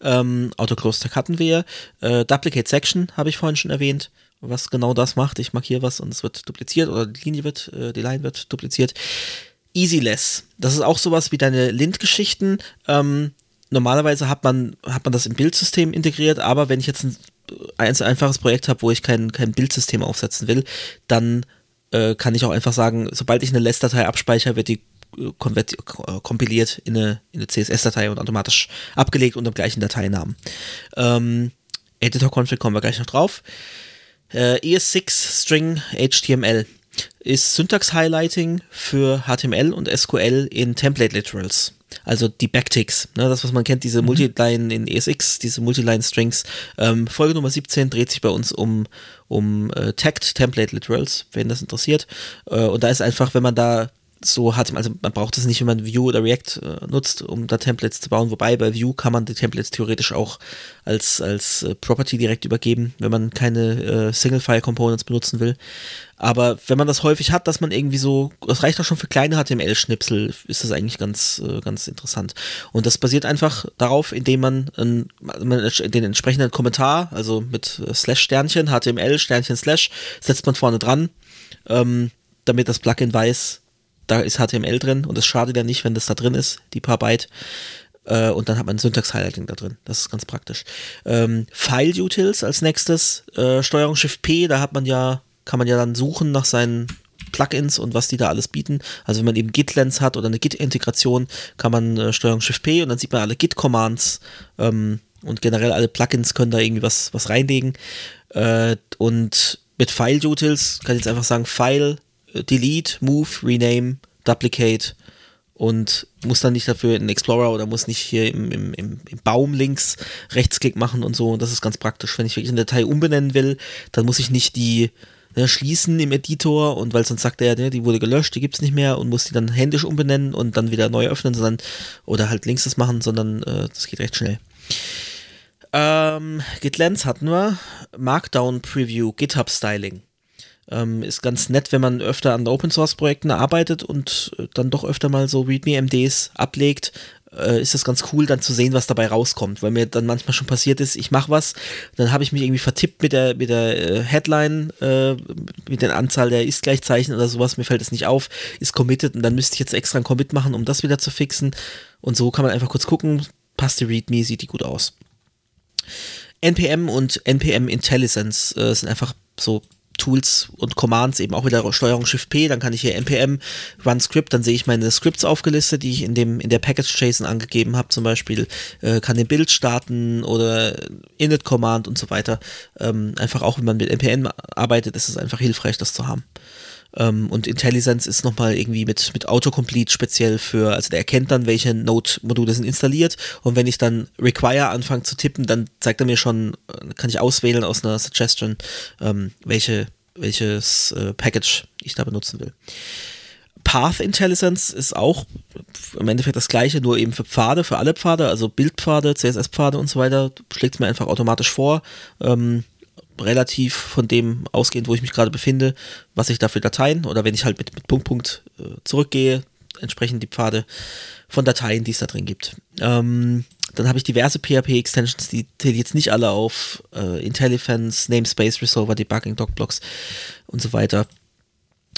Ähm, Autoclose-Tag hatten wir. Äh, Duplicate Section habe ich vorhin schon erwähnt, was genau das macht. Ich markiere was und es wird dupliziert oder die Linie wird, äh, die Line wird dupliziert. EasyLess, das ist auch sowas wie deine Lint-Geschichten. Ähm, normalerweise hat man, hat man das im Bildsystem integriert, aber wenn ich jetzt ein, ein einfaches Projekt habe, wo ich kein, kein Bildsystem aufsetzen will, dann äh, kann ich auch einfach sagen, sobald ich eine Less-Datei abspeichere, wird die äh, äh, kompiliert in eine, in eine CSS-Datei und automatisch abgelegt unter dem gleichen Dateinamen. Ähm, Editor-Config kommen wir gleich noch drauf. Äh, ES6 String HTML ist Syntax-Highlighting für HTML und SQL in Template-Literals. Also die Backticks, ne, das, was man kennt, diese Multiline in ESX, diese Multiline-Strings. Ähm, Folge Nummer 17 dreht sich bei uns um, um äh, Tagged Template Literals, wenn das interessiert. Äh, und da ist einfach, wenn man da so hat, also man braucht es nicht, wenn man Vue oder React äh, nutzt, um da Templates zu bauen. Wobei bei Vue kann man die Templates theoretisch auch als, als äh, Property direkt übergeben, wenn man keine äh, Single-File-Components benutzen will. Aber wenn man das häufig hat, dass man irgendwie so, das reicht auch schon für kleine HTML-Schnipsel, ist das eigentlich ganz, äh, ganz interessant. Und das basiert einfach darauf, indem man, man den entsprechenden Kommentar, also mit äh, Slash Sternchen, HTML Sternchen Slash, setzt man vorne dran, ähm, damit das Plugin weiß, da ist HTML drin und es schadet ja nicht, wenn das da drin ist, die paar Byte. Äh, und dann hat man Syntax-Highlighting da drin. Das ist ganz praktisch. Ähm, File-Utils als nächstes, äh, Steuerung Shift P, da hat man ja, kann man ja dann suchen nach seinen Plugins und was die da alles bieten. Also wenn man eben Git-Lens hat oder eine Git-Integration, kann man äh, Steuerung Shift P und dann sieht man alle Git-Commands ähm, und generell alle Plugins können da irgendwie was, was reinlegen. Äh, und mit File-Utils kann ich jetzt einfach sagen, File Delete, Move, Rename, Duplicate und muss dann nicht dafür in Explorer oder muss nicht hier im, im, im, Baum links Rechtsklick machen und so. Und das ist ganz praktisch. Wenn ich wirklich eine Datei umbenennen will, dann muss ich nicht die ne, schließen im Editor und weil sonst sagt er, ne, die wurde gelöscht, die gibt es nicht mehr und muss die dann händisch umbenennen und dann wieder neu öffnen, sondern oder halt links das machen, sondern äh, das geht recht schnell. Ähm, GitLens hatten wir. Markdown Preview, GitHub Styling. Ähm, ist ganz nett, wenn man öfter an Open Source Projekten arbeitet und äh, dann doch öfter mal so README MDs ablegt, äh, ist das ganz cool, dann zu sehen, was dabei rauskommt. Weil mir dann manchmal schon passiert ist, ich mache was, dann habe ich mich irgendwie vertippt mit der, mit der äh, Headline, äh, mit der Anzahl der Ist-Gleichzeichen oder sowas, mir fällt es nicht auf, ist committed und dann müsste ich jetzt extra einen Commit machen, um das wieder zu fixen. Und so kann man einfach kurz gucken, passt die README, sieht die gut aus. NPM und NPM Intelligence äh, sind einfach so Tools und Commands, eben auch wieder Steuerung Shift P, dann kann ich hier npm run script, dann sehe ich meine Scripts aufgelistet, die ich in dem in der Package JSON angegeben habe, zum Beispiel äh, kann den Bild starten oder init Command und so weiter. Ähm, einfach auch, wenn man mit npm arbeitet, ist es einfach hilfreich, das zu haben. Ähm, und IntelliSense ist nochmal irgendwie mit, mit Autocomplete speziell für, also der erkennt dann, welche Node-Module sind installiert und wenn ich dann Require anfange zu tippen, dann zeigt er mir schon, äh, kann ich auswählen aus einer Suggestion, ähm, welche, welches äh, Package ich da benutzen will. Path Intelligence ist auch im Endeffekt das gleiche, nur eben für Pfade, für alle Pfade, also Bildpfade, CSS-Pfade und so weiter, schlägt es mir einfach automatisch vor. Ähm, relativ von dem ausgehend, wo ich mich gerade befinde, was ich da für Dateien oder wenn ich halt mit, mit Punkt, Punkt äh, zurückgehe, entsprechend die Pfade von Dateien, die es da drin gibt. Ähm, dann habe ich diverse PHP-Extensions, die zähle jetzt nicht alle auf. Äh, IntelliFans, Namespace, Resolver, Debugging, Docblocks und so weiter.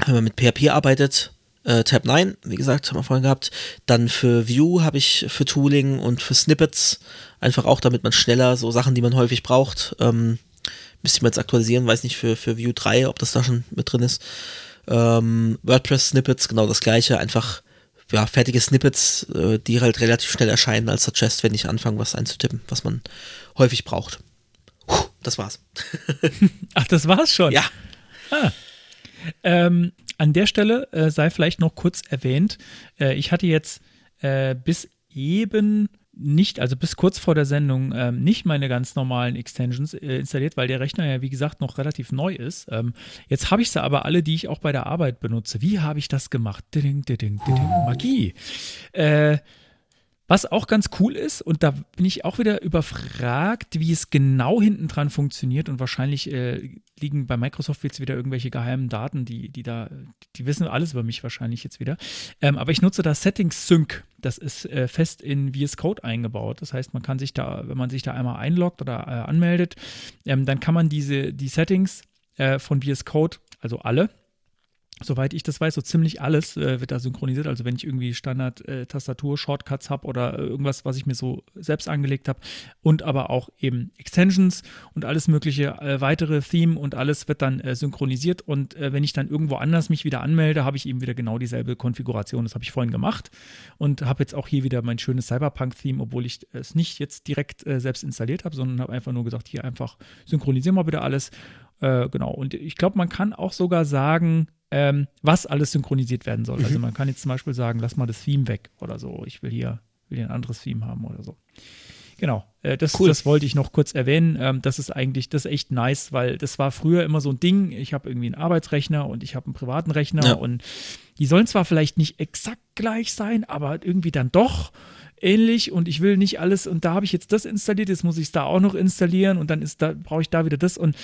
Wenn man mit PHP arbeitet, äh, Tab 9, wie gesagt, haben wir vorhin gehabt. Dann für View habe ich für Tooling und für Snippets, einfach auch damit man schneller so Sachen, die man häufig braucht, ähm, Müsste ich mal jetzt aktualisieren, weiß nicht für, für View 3, ob das da schon mit drin ist. Ähm, WordPress-Snippets, genau das gleiche, einfach ja, fertige Snippets, äh, die halt relativ schnell erscheinen als Suggest, wenn ich anfange, was einzutippen, was man häufig braucht. Puh, das war's. Ach, das war's schon? Ja. Ah. Ähm, an der Stelle äh, sei vielleicht noch kurz erwähnt, äh, ich hatte jetzt äh, bis eben nicht, also bis kurz vor der Sendung, ähm, nicht meine ganz normalen Extensions äh, installiert, weil der Rechner ja, wie gesagt, noch relativ neu ist. Ähm, jetzt habe ich sie aber alle, die ich auch bei der Arbeit benutze. Wie habe ich das gemacht? Ding, ding, ding, Magie. Äh, was auch ganz cool ist, und da bin ich auch wieder überfragt, wie es genau hinten dran funktioniert. Und wahrscheinlich äh, liegen bei Microsoft jetzt wieder irgendwelche geheimen Daten, die, die da, die wissen alles über mich wahrscheinlich jetzt wieder. Ähm, aber ich nutze das Settings Sync. Das ist äh, fest in VS Code eingebaut. Das heißt, man kann sich da, wenn man sich da einmal einloggt oder äh, anmeldet, ähm, dann kann man diese, die Settings äh, von VS Code, also alle, soweit ich das weiß, so ziemlich alles äh, wird da synchronisiert. Also wenn ich irgendwie Standard-Tastatur-Shortcuts äh, habe oder äh, irgendwas, was ich mir so selbst angelegt habe und aber auch eben Extensions und alles mögliche äh, weitere Theme und alles wird dann äh, synchronisiert und wenn ich dann irgendwo anders mich wieder anmelde, habe ich eben wieder genau dieselbe Konfiguration. Das habe ich vorhin gemacht und habe jetzt auch hier wieder mein schönes Cyberpunk-Theme, obwohl ich es nicht jetzt direkt selbst installiert habe, sondern habe einfach nur gesagt, hier einfach synchronisieren wir wieder alles. Genau, und ich glaube, man kann auch sogar sagen, ähm, was alles synchronisiert werden soll. Also mhm. Also man kann jetzt zum Beispiel sagen, lass mal das Theme weg oder so. Ich will hier, will hier ein anderes Theme haben oder so. Genau, äh, das, cool. das wollte ich noch kurz erwähnen. Ähm, das ist eigentlich, das ist echt nice, weil das war früher immer so ein Ding. Ich habe irgendwie einen Arbeitsrechner und ich habe einen privaten Rechner ja. und die sollen zwar vielleicht nicht exakt gleich sein, aber irgendwie dann doch ähnlich und ich will nicht alles und da habe ich jetzt das installiert, jetzt muss ich es da auch noch installieren und dann ist da brauche ich da wieder das und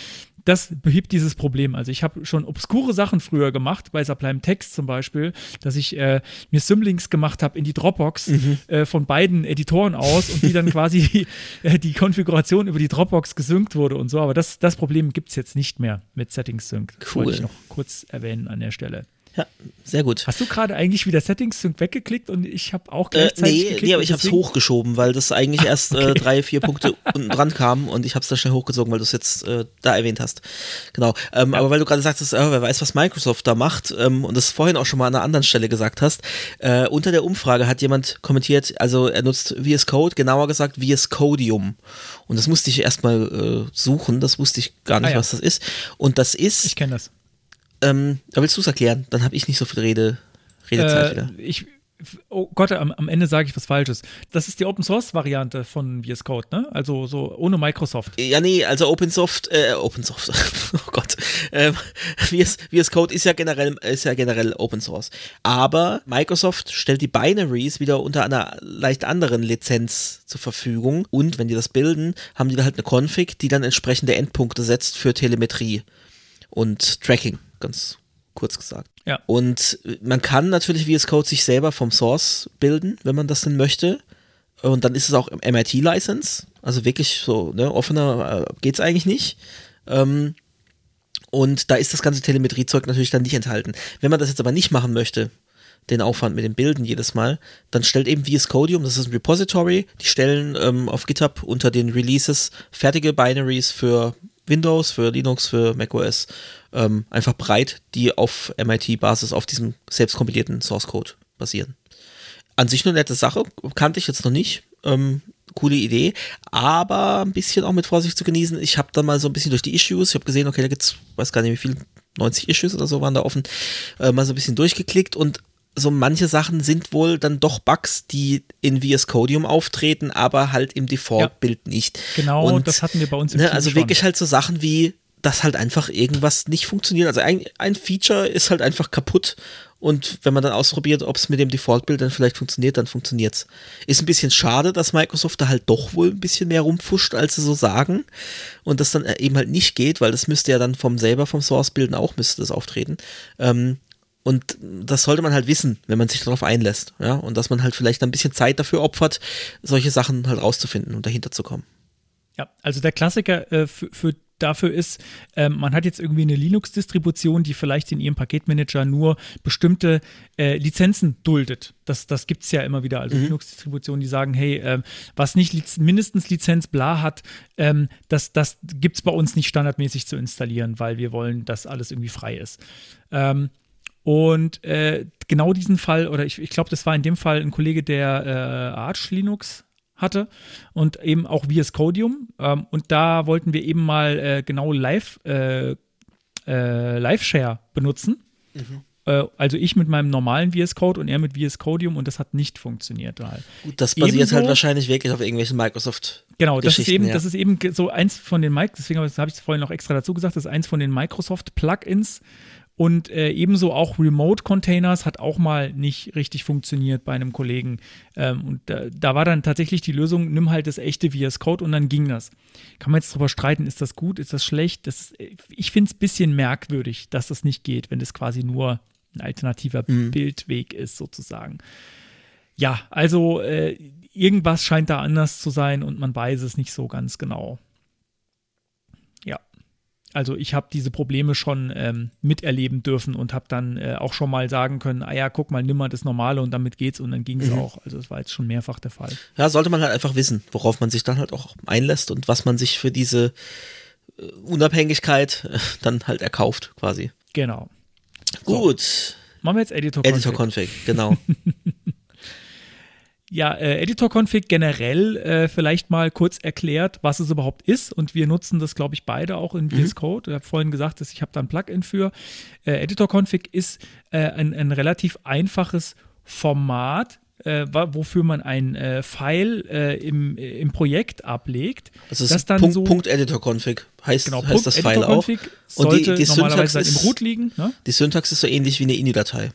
das behebt dieses Problem. Also ich habe schon obskure Sachen früher gemacht, bei Sublime Text zum Beispiel, dass ich äh, mir Symlinks gemacht habe in die Dropbox mhm. äh, von beiden Editoren aus und die dann quasi die, äh, die, Konfiguration über die Dropbox gesynkt wurde und so. Aber das, das Problem gibt es jetzt nicht mehr mit Settings Sync. Cool. Wollte ich noch kurz erwähnen an der Stelle. Ja, sehr gut. Hast du gerade eigentlich wieder Settings Sync weggeklickt und ich habe auch gleichzeitig äh, nee, geklickt? Nee, aber ich habe es hochgeschoben, weil das eigentlich ah, erst okay. äh, drei, vier Punkte unten dran kam und ich habe es da schnell hochgezogen, weil du es jetzt äh, da erwähnt hast. Genau. Ähm, ja. Aber weil du gerade sagtest, äh, wer weiß, was Microsoft da macht ähm, und das vorhin auch schon mal an einer anderen Stelle gesagt hast, äh, unter der Umfrage hat jemand kommentiert, also er nutzt VS Code, genauer gesagt VS Codium. Und das musste ich erstmal äh, suchen, das wusste ich gar nicht, ah, ja. was das ist. Und das ist. Ich kenne das ähm, da willst du es erklären? Dann habe ich nicht so viel Rede, Redezeit äh, wieder. Ich, oh Gott, am, am Ende sage ich was Falsches. Das ist die Open Source Variante von VS Code, ne? Also so ohne Microsoft. Ja, nee, also Open Soft, äh, Open Soft, oh Gott. Ähm, VS, VS Code ist ja generell, ist ja generell Open Source. Aber Microsoft stellt die Binaries wieder unter einer leicht anderen Lizenz zur Verfügung. Und wenn die das bilden, haben die da halt eine Config, die dann entsprechende Endpunkte setzt für Telemetrie und Tracking ganz kurz gesagt. Ja. Und man kann natürlich VS Code sich selber vom Source bilden, wenn man das denn möchte. Und dann ist es auch MIT-License. Also wirklich so, ne, offener äh, geht es eigentlich nicht. Ähm, und da ist das ganze Telemetriezeug natürlich dann nicht enthalten. Wenn man das jetzt aber nicht machen möchte, den Aufwand mit dem Bilden jedes Mal, dann stellt eben VS Codium, das ist ein Repository, die stellen ähm, auf GitHub unter den Releases fertige Binaries für Windows, für Linux, für macOS ähm, einfach breit, die auf MIT-Basis auf diesem selbst kompilierten Source Code basieren. An sich eine nette Sache, kannte ich jetzt noch nicht. Ähm, coole Idee, aber ein bisschen auch mit Vorsicht zu genießen. Ich habe dann mal so ein bisschen durch die Issues, ich habe gesehen, okay, da gibt es, weiß gar nicht wie viel, 90 Issues oder so waren da offen, äh, mal so ein bisschen durchgeklickt und so manche Sachen sind wohl dann doch Bugs, die in VS Codium auftreten, aber halt im Default-Bild ja, nicht. Genau, und, das hatten wir bei uns im ne, Also schon. wirklich halt so Sachen wie, dass halt einfach irgendwas nicht funktioniert. Also ein, ein Feature ist halt einfach kaputt und wenn man dann ausprobiert, ob es mit dem Default-Bild dann vielleicht funktioniert, dann funktioniert es. Ist ein bisschen schade, dass Microsoft da halt doch wohl ein bisschen mehr rumfuscht, als sie so sagen. Und das dann eben halt nicht geht, weil das müsste ja dann vom selber vom Source-Bilden auch müsste das auftreten. Ähm, und das sollte man halt wissen, wenn man sich darauf einlässt. Ja? Und dass man halt vielleicht ein bisschen Zeit dafür opfert, solche Sachen halt rauszufinden und dahinter zu kommen. Ja, also der Klassiker äh, für, für dafür ist, äh, man hat jetzt irgendwie eine Linux-Distribution, die vielleicht in ihrem Paketmanager nur bestimmte äh, Lizenzen duldet. Das, das gibt es ja immer wieder. Also mhm. Linux-Distributionen, die sagen, hey, äh, was nicht Liz mindestens Lizenz bla hat, ähm, das, das gibt es bei uns nicht standardmäßig zu installieren, weil wir wollen, dass alles irgendwie frei ist. Ähm, und äh, genau diesen Fall, oder ich, ich glaube, das war in dem Fall ein Kollege, der äh, Arch Linux hatte und eben auch VS Codium. Ähm, und da wollten wir eben mal äh, genau Live, äh, äh, Live Share benutzen. Mhm. Äh, also ich mit meinem normalen VS Code und er mit VS Codium und das hat nicht funktioniert. Halt. Gut, das basiert Ebenso, halt wahrscheinlich wirklich auf irgendwelchen Microsoft. Genau, das ist eben, ja. das ist eben so eins von den Microsoft, deswegen habe ich es vorhin noch extra dazu gesagt, das ist eins von den Microsoft Plugins, und äh, ebenso auch Remote-Containers hat auch mal nicht richtig funktioniert bei einem Kollegen. Ähm, und äh, da war dann tatsächlich die Lösung, nimm halt das echte VS Code und dann ging das. Kann man jetzt drüber streiten, ist das gut, ist das schlecht? Das ist, äh, ich finde es ein bisschen merkwürdig, dass das nicht geht, wenn das quasi nur ein alternativer mhm. Bildweg ist, sozusagen. Ja, also äh, irgendwas scheint da anders zu sein und man weiß es nicht so ganz genau. Also ich habe diese Probleme schon ähm, miterleben dürfen und habe dann äh, auch schon mal sagen können, ah ja, guck mal, nimm mal das Normale und damit geht's und dann ging es mhm. auch. Also es war jetzt schon mehrfach der Fall. Ja, sollte man halt einfach wissen, worauf man sich dann halt auch einlässt und was man sich für diese äh, Unabhängigkeit äh, dann halt erkauft, quasi. Genau. Gut. So. Machen wir jetzt Editor-Config. Editor-Config, genau. Ja, äh, Editor-Config generell äh, vielleicht mal kurz erklärt, was es überhaupt ist. Und wir nutzen das, glaube ich, beide auch in VS mhm. Code. Ich habe vorhin gesagt, dass ich habe da ein Plugin für. Äh, Editor-Config ist äh, ein, ein relativ einfaches Format, äh, wofür man ein äh, File äh, im, im Projekt ablegt. Das ist das dann Punkt, so, Punkt Editor Config heißt, genau, heißt Punkt das File auch. Und die, die normalerweise Syntax ist, im Root liegen. Ne? Die Syntax ist so ähnlich wie eine INI-Datei.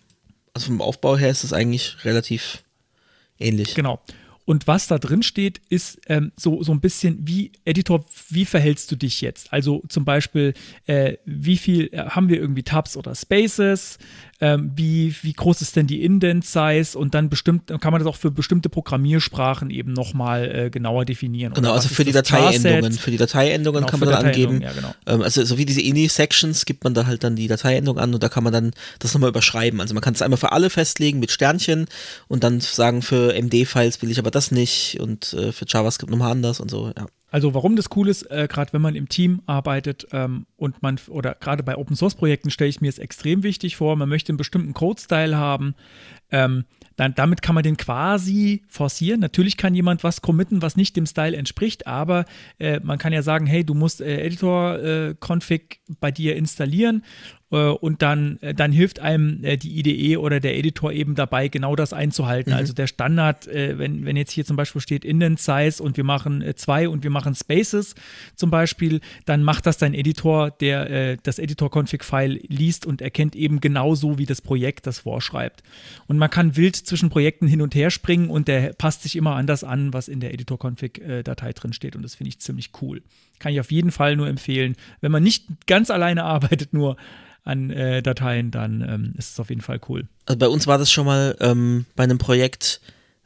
Also vom Aufbau her ist es eigentlich relativ ähnlich. Genau. Und was da drin steht, ist ähm, so, so ein bisschen wie Editor, wie verhältst du dich jetzt? Also zum Beispiel, äh, wie viel äh, haben wir irgendwie Tabs oder Spaces? Ähm, wie, wie groß ist denn die Indent-Size? Und dann bestimmt, kann man das auch für bestimmte Programmiersprachen eben nochmal äh, genauer definieren. Genau, Oder also für die Dateiendungen. Für die Dateiendungen Genau, kann man dann angeben. Ja, genau. Ähm, also so wie diese INI-Sections gibt man da halt dann die Dateiendung an und da kann man dann das nochmal überschreiben. Also man kann es einmal für alle festlegen mit Sternchen und dann sagen, für MD-Files will ich aber das nicht und äh, für JavaScript nochmal anders und so, ja. Also warum das cool ist, äh, gerade wenn man im Team arbeitet ähm, und man, oder gerade bei Open Source Projekten stelle ich mir es extrem wichtig vor, man möchte einen bestimmten Code-Style haben, ähm, dann, damit kann man den quasi forcieren. Natürlich kann jemand was committen, was nicht dem Style entspricht, aber äh, man kann ja sagen, hey, du musst äh, Editor-Config bei dir installieren äh, und dann, äh, dann hilft einem äh, die IDE oder der Editor eben dabei, genau das einzuhalten. Also der Standard, äh, wenn, wenn jetzt hier zum Beispiel steht Indent Size und wir machen äh, zwei und wir machen Spaces zum Beispiel, dann macht das dein Editor, der äh, das Editor-Config-File liest und erkennt eben genauso, wie das Projekt das vorschreibt. Und man kann wild zwischen Projekten hin und her springen und der passt sich immer anders an, was in der Editor-Config-Datei drin steht. Und das finde ich ziemlich cool. Kann ich auf jeden Fall nur empfehlen. Wenn man nicht ganz alleine arbeitet, nur an äh, Dateien, dann ähm, ist es auf jeden Fall cool. Also bei uns war das schon mal ähm, bei einem Projekt,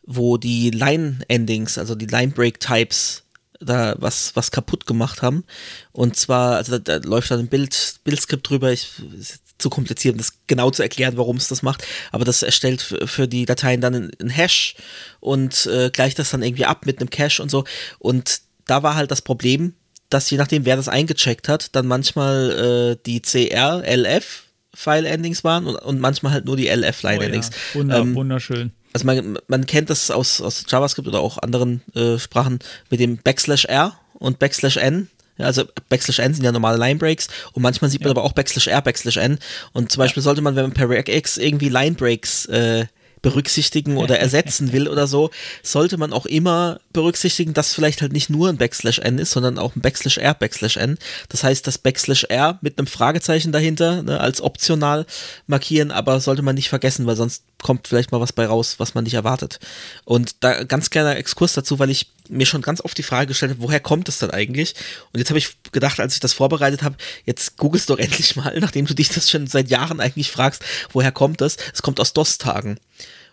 wo die Line-Endings, also die Line-Break-Types, da was, was kaputt gemacht haben. Und zwar, also da, da läuft dann ein Bild, Bildskript drüber. Ich, ist zu kompliziert, um das genau zu erklären, warum es das macht. Aber das erstellt für, die Dateien dann einen Hash und äh, gleicht das dann irgendwie ab mit einem Cache und so. Und da war halt das Problem, dass je nachdem, wer das eingecheckt hat, dann manchmal äh, die CR, LF File-Endings waren und, und manchmal halt nur die LF-Line-Endings. Oh ja, wunder, Ähm, wunderschön. also man, man kennt das aus, aus JavaScript oder auch anderen äh, Sprachen mit dem Backslash R und Backslash N. Ja, also Backslash N sind ja normale Linebreaks und manchmal sieht man aber auch Backslash R, Backslash N. Und zum Beispiel sollte man, wenn man per Regex irgendwie Linebreaks äh, berücksichtigen oder ersetzen will oder so, sollte man auch immer berücksichtigen, dass vielleicht halt nicht nur ein Backslash N ist, sondern auch ein Backslash R, Backslash N. Das heißt, das Backslash R mit einem Fragezeichen dahinter ne, als optional markieren, aber sollte man nicht vergessen, weil sonst kommt vielleicht mal was bei raus, was man nicht erwartet. Und da ganz kleiner Exkurs dazu, weil ich mir schon ganz oft die Frage gestellt habe, woher kommt es dann eigentlich? Und jetzt habe ich gedacht, als ich das vorbereitet habe, jetzt googelst doch endlich mal, nachdem du dich das schon seit Jahren eigentlich fragst, woher kommt das? Es kommt aus DOS-Tagen.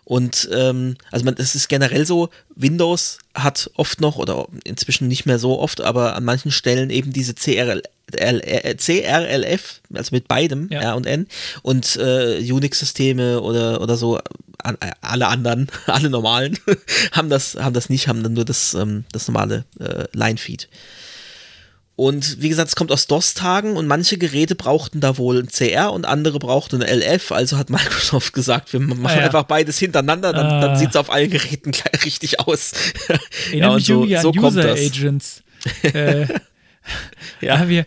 Und ähm, also man, es ist generell so, Windows hat oft noch, oder inzwischen nicht mehr so oft, aber an manchen Stellen eben diese CRL, äh, CRLF, also mit beidem, Ja. R und N, und äh, Unix-Systeme oder, oder so, an, äh, alle anderen, alle normalen, haben das, haben das nicht, haben dann nur das, ähm, das normale äh, Line-Feed. Und wie gesagt, es kommt aus DOS-Tagen und manche Geräte brauchten da wohl ein CR und andere brauchten ein LF. Also hat Microsoft gesagt, wir machen Ah, ja. einfach beides hintereinander, dann, Ah. dann sieht es auf allen Geräten gleich richtig aus. Erinnert mich irgendwie an kommt User das. Agents. äh, Ja. ja, wir,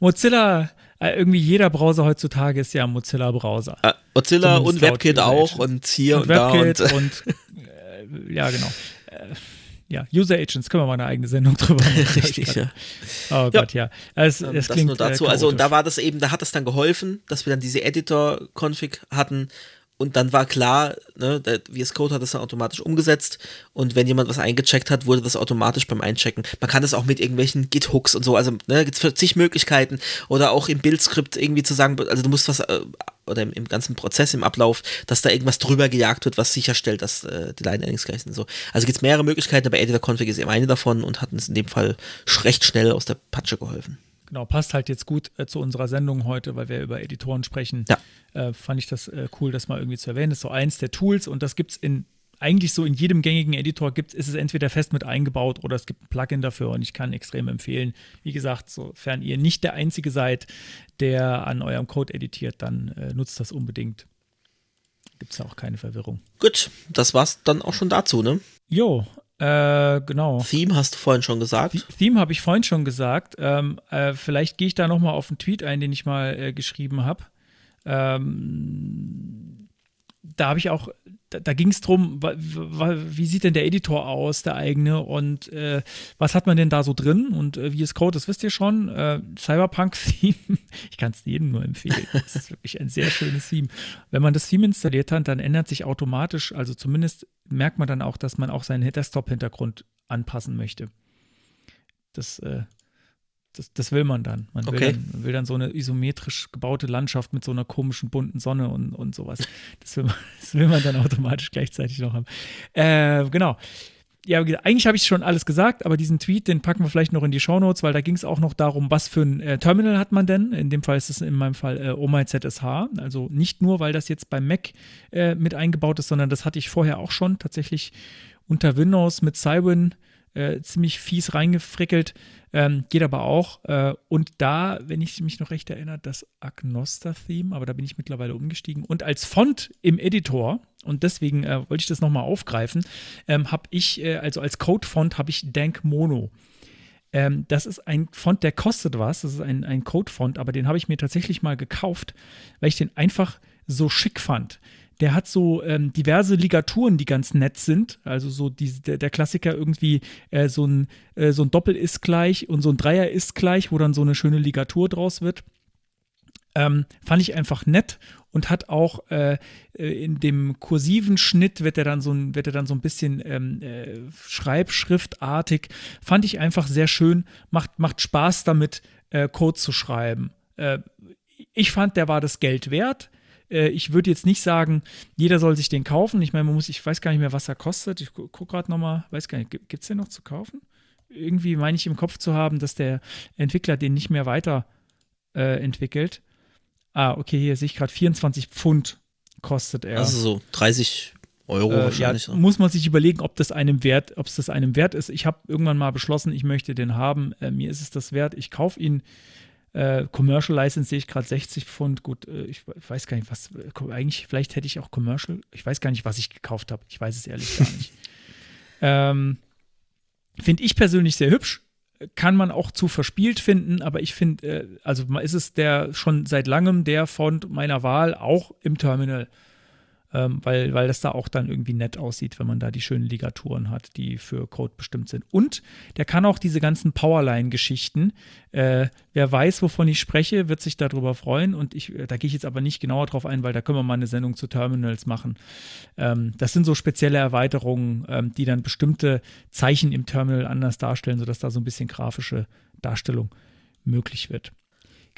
Mozilla, äh, irgendwie jeder Browser heutzutage ist ja ein Mozilla-Browser. Äh, Mozilla Zumindest und WebKit auch und hier und, und da WebKit und und, äh, ja, genau. Äh, ja, User Agents, können wir mal eine eigene Sendung drüber machen. richtig, ja. Oh Gott, ja. Es, Ähm, es das klingt nur dazu. Äh, also und da war das eben, da hat es dann geholfen, dass wir dann diese Editor-Config hatten und dann war klar, ne, der VS Code hat das dann automatisch umgesetzt und wenn jemand was eingecheckt hat, wurde das automatisch beim Einchecken. Man kann das auch mit irgendwelchen Git-Hooks und so, also ne, gibt es zig Möglichkeiten oder auch im Bildskript irgendwie zu sagen, also du musst was äh, oder im, im ganzen Prozess, im Ablauf, dass da irgendwas drüber gejagt wird, was sicherstellt, dass äh, die Line-Endings gleich sind. So. Also gibt es mehrere Möglichkeiten, aber Editor-Config ist eben eine davon und hat uns in dem Fall recht schnell aus der Patsche geholfen. Genau, passt halt jetzt gut äh, zu unserer Sendung heute, weil wir über Editoren sprechen. Ja. Äh, fand ich das äh, cool, das mal irgendwie zu erwähnen. Das ist so eins der Tools und das gibt es in eigentlich so in jedem gängigen Editor gibt ist es entweder fest mit eingebaut oder es gibt ein Plugin dafür und ich kann extrem empfehlen. Wie gesagt, sofern ihr nicht der Einzige seid, der an eurem Code editiert, dann äh, nutzt das unbedingt. Gibt es ja auch keine Verwirrung. Gut, das war's dann auch schon dazu, ne? Jo, äh, genau. Theme hast du vorhin schon gesagt. The- Theme habe ich vorhin schon gesagt. Ähm, äh, vielleicht gehe ich da noch mal auf einen Tweet ein, den ich mal äh, geschrieben habe. Ähm, da habe ich auch, da, da ging es darum, wie sieht denn der Editor aus, der eigene, und äh, was hat man denn da so drin und äh, wie ist Code, das wisst ihr schon. Äh, Cyberpunk-Theme, ich kann es jedem nur empfehlen. Das ist wirklich ein sehr schönes Theme. Wenn man das Theme installiert hat, dann ändert sich automatisch, also zumindest merkt man dann auch, dass man auch seinen Desktop-Hintergrund anpassen möchte. Das äh, das, das will man dann. Man will, dann, will dann so eine isometrisch gebaute Landschaft mit so einer komischen bunten Sonne und, und sowas. Das will, man, das will man dann automatisch gleichzeitig noch haben. Äh, genau. Ja, eigentlich habe ich schon alles gesagt, aber diesen Tweet, den packen wir vielleicht noch in die Shownotes, weil da ging es auch noch darum, was für ein äh, Terminal hat man denn. In dem Fall ist es in meinem Fall äh, OMI ZSH. Also nicht nur, weil das jetzt beim Mac äh, mit eingebaut ist, sondern das hatte ich vorher auch schon tatsächlich unter Windows mit Cywin äh, ziemlich fies reingefrickelt. Ähm, geht aber auch. Äh, und da, wenn ich mich noch recht erinnere, das Agnoster-Theme, aber da bin ich mittlerweile umgestiegen. Und als Font im Editor, und deswegen äh, wollte ich das nochmal aufgreifen, ähm, habe ich, äh, also als Code-Font habe ich Dank Mono. Ähm, das ist ein Font, der kostet was. Das ist ein, ein Code-Font, aber den habe ich mir tatsächlich mal gekauft, weil ich den einfach so schick fand der hat so ähm, diverse Ligaturen, die ganz nett sind. Also so die, der, der Klassiker irgendwie äh, so, ein, äh, so ein Doppel ist gleich und so ein Dreier ist gleich, wo dann so eine schöne Ligatur draus wird. Ähm, fand ich einfach nett und hat auch äh, äh in dem kursiven Schnitt wird er dann so ein, wird er dann so ein bisschen ähm, äh, Schreibschriftartig. Fand ich einfach sehr schön, macht, macht Spaß damit, äh, Code zu schreiben. Äh, ich fand, der war das Geld wert. Äh, ich würde jetzt nicht sagen, jeder soll sich den kaufen. Ich meine, man muss, ich weiß gar nicht mehr, was er kostet. Ich gucke gerade nochmal, weiß gar nicht, gibt es den noch zu kaufen? Irgendwie meine ich im Kopf zu haben, dass der Entwickler den nicht mehr weiter äh, entwickelt. Ah, okay, hier sehe ich gerade 24 Pfund kostet er. Also so 30 Euro äh, wahrscheinlich. Ja, muss man sich überlegen, ob das einem wert, ob es das einem wert ist. Ich habe irgendwann mal beschlossen, ich möchte den haben. Äh, mir ist es das wert. Ich kaufe ihn äh, Commercial License sehe ich gerade 60 Pfund. Gut, äh, ich weiß gar nicht, was. Eigentlich, vielleicht hätte ich auch Commercial. Ich weiß gar nicht, was ich gekauft habe. Ich weiß es ehrlich gar nicht. ähm, finde ich persönlich sehr hübsch. Kann man auch zu verspielt finden, aber ich finde, äh, also ist es der schon seit langem der Font meiner Wahl, auch im Terminal ähm, weil, weil das da auch dann irgendwie nett aussieht, wenn man da die schönen Ligaturen hat, die für Code bestimmt sind. Und der kann auch diese ganzen Powerline-Geschichten. Äh, wer weiß, wovon ich spreche, wird sich darüber freuen. Und ich, äh, da gehe ich jetzt aber nicht genauer drauf ein, weil da können wir mal eine Sendung zu Terminals machen. Ähm, das sind so spezielle Erweiterungen, ähm, die dann bestimmte Zeichen im Terminal anders darstellen, sodass da so ein bisschen grafische Darstellung möglich wird.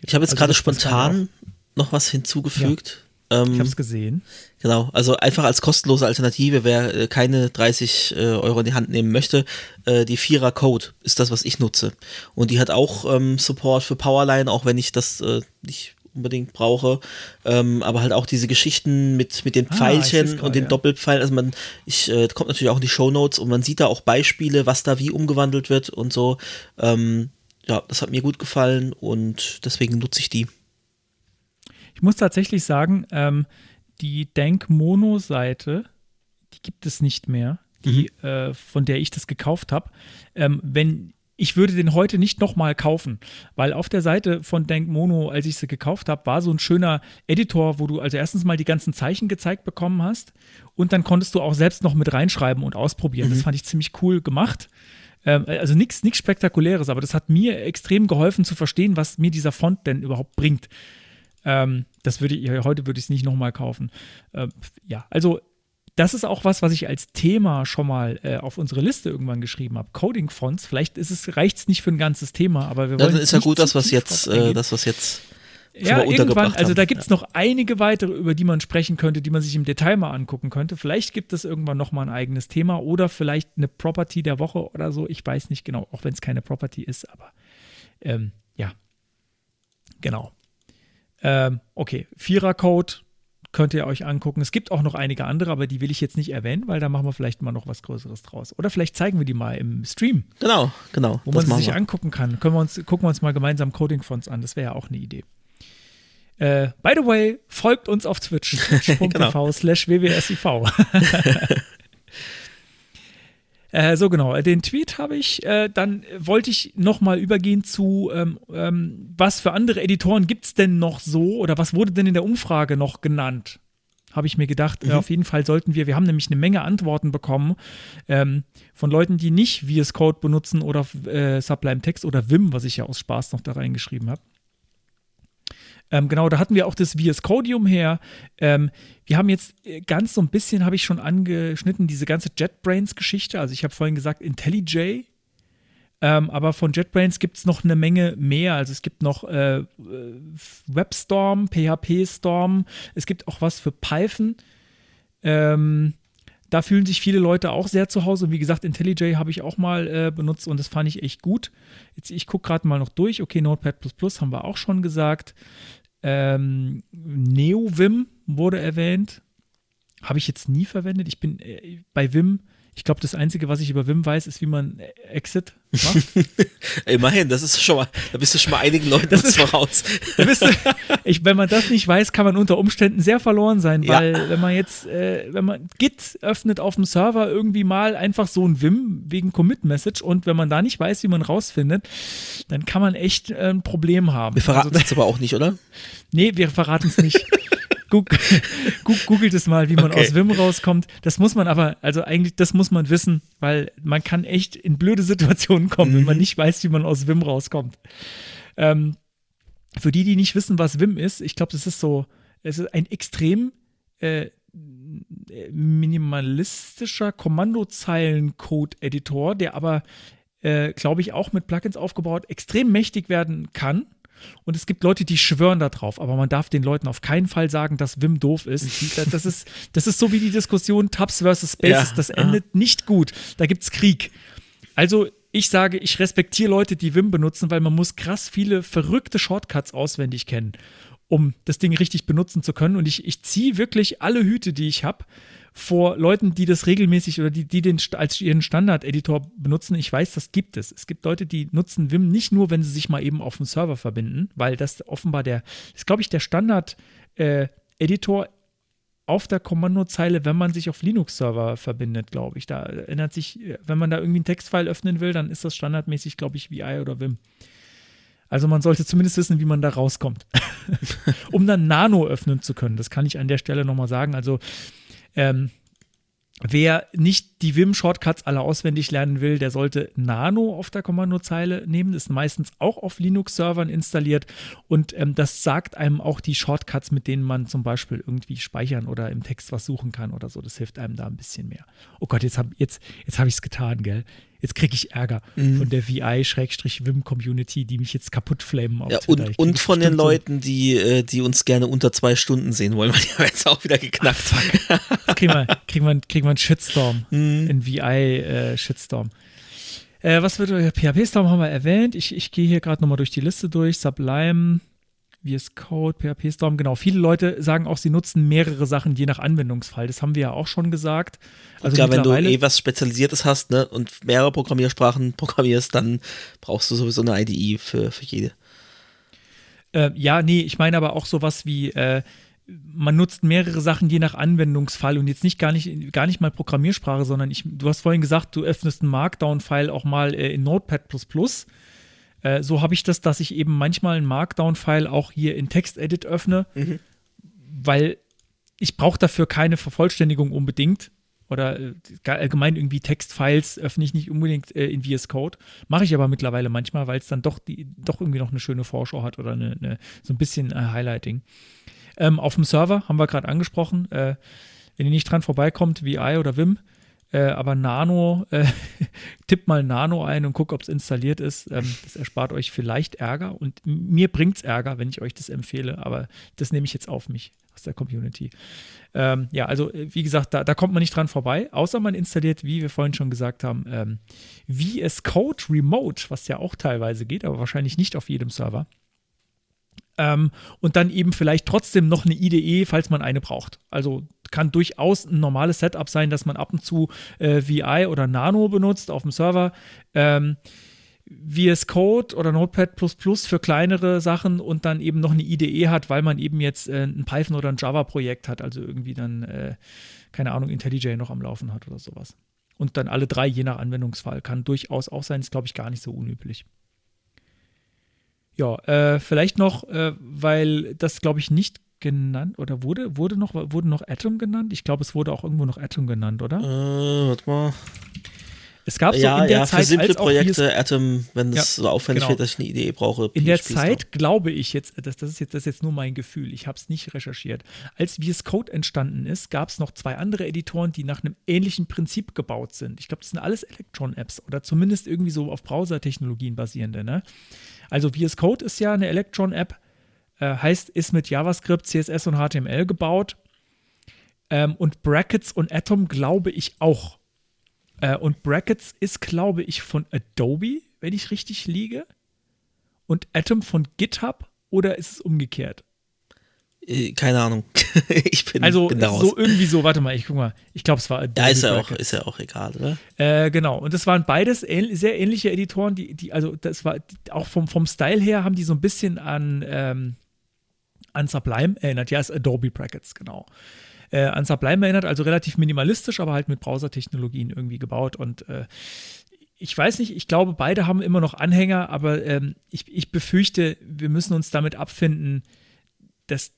Ich habe jetzt also gerade spontan noch was hinzugefügt. Ja. Ähm, ich habe es gesehen. Genau, also einfach als kostenlose Alternative, wer äh, keine 30 äh, Euro in die Hand nehmen möchte, äh, die Vierer Code ist das, was ich nutze. Und die hat auch ähm, Support für Powerline, auch wenn ich das äh, nicht unbedingt brauche, ähm, aber halt auch diese Geschichten mit, mit den ah, Pfeilchen ah, und den ja. Doppelpfeilen, also man, ich, äh, kommt natürlich auch in die Show Notes und man sieht da auch Beispiele, was da wie umgewandelt wird und so. Ähm, ja, das hat mir gut gefallen und deswegen nutze ich die. Ich muss tatsächlich sagen, ähm, die Denk-Mono-Seite, die gibt es nicht mehr, die, mhm. äh, von der ich das gekauft habe. Ähm, wenn ich würde den heute nicht nochmal kaufen, weil auf der Seite von Denk Mono, als ich sie gekauft habe, war so ein schöner Editor, wo du also erstens mal die ganzen Zeichen gezeigt bekommen hast und dann konntest du auch selbst noch mit reinschreiben und ausprobieren. Mhm. Das fand ich ziemlich cool gemacht. Ähm, also nichts Spektakuläres, aber das hat mir extrem geholfen zu verstehen, was mir dieser Font denn überhaupt bringt. Ähm, das würde ich, heute würde ich es nicht nochmal kaufen. Äh, ja, also das ist auch was, was ich als Thema schon mal äh, auf unsere Liste irgendwann geschrieben habe. Coding Fonts. Vielleicht ist es reicht es nicht für ein ganzes Thema, aber wir wollen. Dann ist ja gut, das was jetzt, äh, das was jetzt. Ja, irgendwann, also da gibt es ja. noch einige weitere, über die man sprechen könnte, die man sich im Detail mal angucken könnte. Vielleicht gibt es irgendwann noch mal ein eigenes Thema oder vielleicht eine Property der Woche oder so. Ich weiß nicht genau, auch wenn es keine Property ist, aber ähm, ja, genau. Ähm, okay, Vierer-Code könnt ihr euch angucken. Es gibt auch noch einige andere, aber die will ich jetzt nicht erwähnen, weil da machen wir vielleicht mal noch was Größeres draus. Oder vielleicht zeigen wir die mal im Stream. Genau, genau. Wo man sie sich wir. angucken kann. Können wir uns, gucken wir uns mal gemeinsam Coding-Fonts an. Das wäre ja auch eine Idee. Äh, by the way, folgt uns auf Twitch. Twitch.tv genau. slash wwsiv. Äh, so genau, den Tweet habe ich. Äh, dann wollte ich nochmal übergehen zu, ähm, ähm, was für andere Editoren gibt es denn noch so oder was wurde denn in der Umfrage noch genannt? habe ich mir gedacht, äh, auf jeden Fall sollten wir, wir haben nämlich eine Menge Antworten bekommen ähm, von Leuten, die nicht VS Code benutzen oder äh, Sublime Text oder Vim, was ich ja aus Spaß noch da reingeschrieben habe. Ähm, genau, da hatten wir auch das VS Codium her. Ähm, wir haben jetzt äh, ganz so ein bisschen, habe ich schon angeschnitten, diese ganze JetBrains-Geschichte. Also ich habe vorhin gesagt IntelliJ. Ähm, aber von JetBrains gibt es noch eine Menge mehr. Also es gibt noch äh, WebStorm, PHP-Storm. Es gibt auch was für Python. Ähm, da fühlen sich viele Leute auch sehr zu Hause. Und wie gesagt, IntelliJ habe ich auch mal äh, benutzt und das fand ich echt gut. Jetzt, ich gucke gerade mal noch durch. Okay, Notepad haben wir auch schon gesagt. Ähm, NeoVim wurde erwähnt. Habe ich jetzt nie verwendet. Ich bin äh, bei Vim ich glaube, das Einzige, was ich über Wim weiß, ist, wie man Exit macht. Immerhin, das ist schon mal, da bist du schon mal einigen Leuten das ist, voraus. Du, ich, wenn man das nicht weiß, kann man unter Umständen sehr verloren sein, weil ja. wenn man jetzt, äh, wenn man Git öffnet auf dem Server irgendwie mal einfach so ein Wim wegen Commit-Message und wenn man da nicht weiß, wie man rausfindet, dann kann man echt äh, ein Problem haben. Wir verraten also, das aber auch nicht, oder? Nee, wir verraten es nicht. Googelt es mal, wie man okay. aus Wim rauskommt. Das muss man aber, also eigentlich, das muss man wissen, weil man kann echt in blöde Situationen kommen, mhm. wenn man mhm. nicht weiß, wie man aus Wim rauskommt. Ähm, für die, die nicht wissen, was Wim ist, ich glaube, das ist so, es ist ein extrem äh, minimalistischer Kommandozeilen-Code-Editor, der aber, äh, glaube ich, auch mit Plugins aufgebaut extrem mächtig werden kann. Und es gibt Leute, die schwören darauf, aber man darf den Leuten auf keinen Fall sagen, dass Wim doof ist. Das ist, das ist so wie die Diskussion Tabs versus Spaces. Ja. Das endet nicht gut. Da gibt es Krieg. Also ich sage, ich respektiere Leute, die Wim benutzen, weil man muss krass viele verrückte Shortcuts auswendig kennen, um das Ding richtig benutzen zu können. Und ich, ich ziehe wirklich alle Hüte, die ich habe, vor Leuten, die das regelmäßig oder die, die den als ihren Standard-Editor benutzen. Ich weiß, das gibt es. Es gibt Leute, die nutzen Vim nicht nur, wenn sie sich mal eben auf dem Server verbinden, weil das offenbar der, ist glaube ich der Standard-Editor äh, auf der Kommandozeile, wenn man sich auf Linux-Server verbindet, glaube ich. Da ändert sich, wenn man da irgendwie einen Textfile öffnen will, dann ist das standardmäßig, glaube ich, VI oder Vim. Also man sollte zumindest wissen, wie man da rauskommt. um dann Nano öffnen zu können. Das kann ich an der Stelle nochmal sagen. Also ähm, Wer nicht die Vim-Shortcuts alle auswendig lernen will, der sollte Nano auf der Kommandozeile nehmen. Ist meistens auch auf Linux-Servern installiert und ähm, das sagt einem auch die Shortcuts, mit denen man zum Beispiel irgendwie speichern oder im Text was suchen kann oder so. Das hilft einem da ein bisschen mehr. Oh Gott, jetzt habe jetzt, jetzt hab ich es getan, gell? Jetzt kriege ich Ärger mhm. von der VI-Wim-Community, die mich jetzt kaputt flamen auf ja, Twitter. Und, und von den Leuten, die, äh, die uns gerne unter zwei Stunden sehen wollen, weil die haben jetzt auch wieder geknackt. Ach, fuck. kriegen wir, kriegen wir, kriegen wir einen Shitstorm. Mhm. Einen VI-Shitstorm. Äh, was wird PHP-Storm haben wir erwähnt. Ich, ich gehe hier gerade nochmal durch die Liste durch. Sublime, VS Code, PHP Storm, genau. Viele Leute sagen auch, sie nutzen mehrere Sachen je nach Anwendungsfall. Das haben wir ja auch schon gesagt. Also ja, wenn du eh was Spezialisiertes hast ne, und mehrere Programmiersprachen programmierst, dann brauchst du sowieso eine IDE für, für jede. Äh, ja, nee, ich meine aber auch sowas wie, äh, man nutzt mehrere Sachen je nach Anwendungsfall und jetzt nicht gar nicht, gar nicht mal Programmiersprache, sondern ich, du hast vorhin gesagt, du öffnest einen Markdown-File auch mal äh, in Notepad äh, so habe ich das, dass ich eben manchmal einen Markdown-File auch hier in TextEdit öffne, mhm. weil ich brauche dafür keine Vervollständigung unbedingt. Oder äh, allgemein irgendwie Textfiles öffne ich nicht unbedingt äh, in VS Code. Mache ich aber mittlerweile manchmal, weil es dann doch, die, doch irgendwie noch eine schöne Vorschau hat oder eine, eine so ein bisschen äh, Highlighting. Ähm, auf dem Server haben wir gerade angesprochen. Wenn ihr nicht dran vorbeikommt, VI oder Vim, äh, aber Nano, äh, tippt mal Nano ein und guckt, ob es installiert ist. Ähm, das erspart euch vielleicht Ärger und mir bringt es Ärger, wenn ich euch das empfehle, aber das nehme ich jetzt auf mich aus der Community. Ähm, ja, also äh, wie gesagt, da, da, kommt man nicht dran vorbei, außer man installiert, wie wir vorhin schon gesagt haben, ähm, VS Code Remote, was ja auch teilweise geht, aber wahrscheinlich nicht auf jedem Server. Ähm, und dann eben vielleicht trotzdem noch eine IDE, falls man eine braucht. Also kann durchaus ein normales Setup sein, dass man ab und zu äh, VI oder Nano benutzt auf dem Server. Ähm, VS Code oder Notepad für kleinere Sachen und dann eben noch eine IDE hat, weil man eben jetzt äh, ein Python oder ein Java-Projekt hat, also irgendwie dann, äh, keine Ahnung, IntelliJ noch am Laufen hat oder sowas. Und dann alle drei je nach Anwendungsfall. Kann durchaus auch sein, ist glaube ich gar nicht so unüblich. Ja, äh, vielleicht noch, äh, weil das, glaube ich, nicht genannt oder wurde, wurde, noch, wurde noch Atom genannt? Ich glaube, es wurde auch irgendwo noch Atom genannt, oder? Äh, warte mal. Es gab so ja, in der ja, Zeit, für simple als auch Projekte, Atom, wenn es Ja, so aufwendig genau. wird, dass ich eine Idee brauche. In der Zeit glaube ich jetzt, das, das, ist jetzt, das ist jetzt nur mein Gefühl, ich habe es nicht recherchiert. Als VS Code entstanden ist, gab es noch zwei andere Editoren, die nach einem ähnlichen Prinzip gebaut sind. Ich glaube, das sind alles Electron-Apps oder zumindest irgendwie so auf Browser-Technologien basierende. Ne? Also VS Code ist ja eine Electron-App, äh, heißt, ist mit JavaScript, CSS und HTML gebaut. Ähm, und Brackets und Atom glaube ich auch. Äh, und Brackets ist, glaube ich, von Adobe, wenn ich richtig liege. Und Atom von GitHub oder ist es umgekehrt? Äh, Keine Ahnung. ich bin, Also bin da raus. so irgendwie so, warte mal, ich guck mal. Ich glaube, es war ja, ist ja, auch, ist ja auch egal, oder? Äh, genau. Und das waren beides ähn sehr ähnliche Editoren, die, die, also das war die, auch vom, vom Style her haben die so ein bisschen an, ähm, an Sublime erinnert. Ja, ist Adobe Brackets, genau. Äh, an Sublime erinnert, also relativ minimalistisch, aber halt mit Browser-Technologien irgendwie gebaut. Und äh, ich weiß nicht, ich glaube, beide haben immer noch Anhänger, aber ähm, ich, ich befürchte, wir müssen uns damit abfinden, dass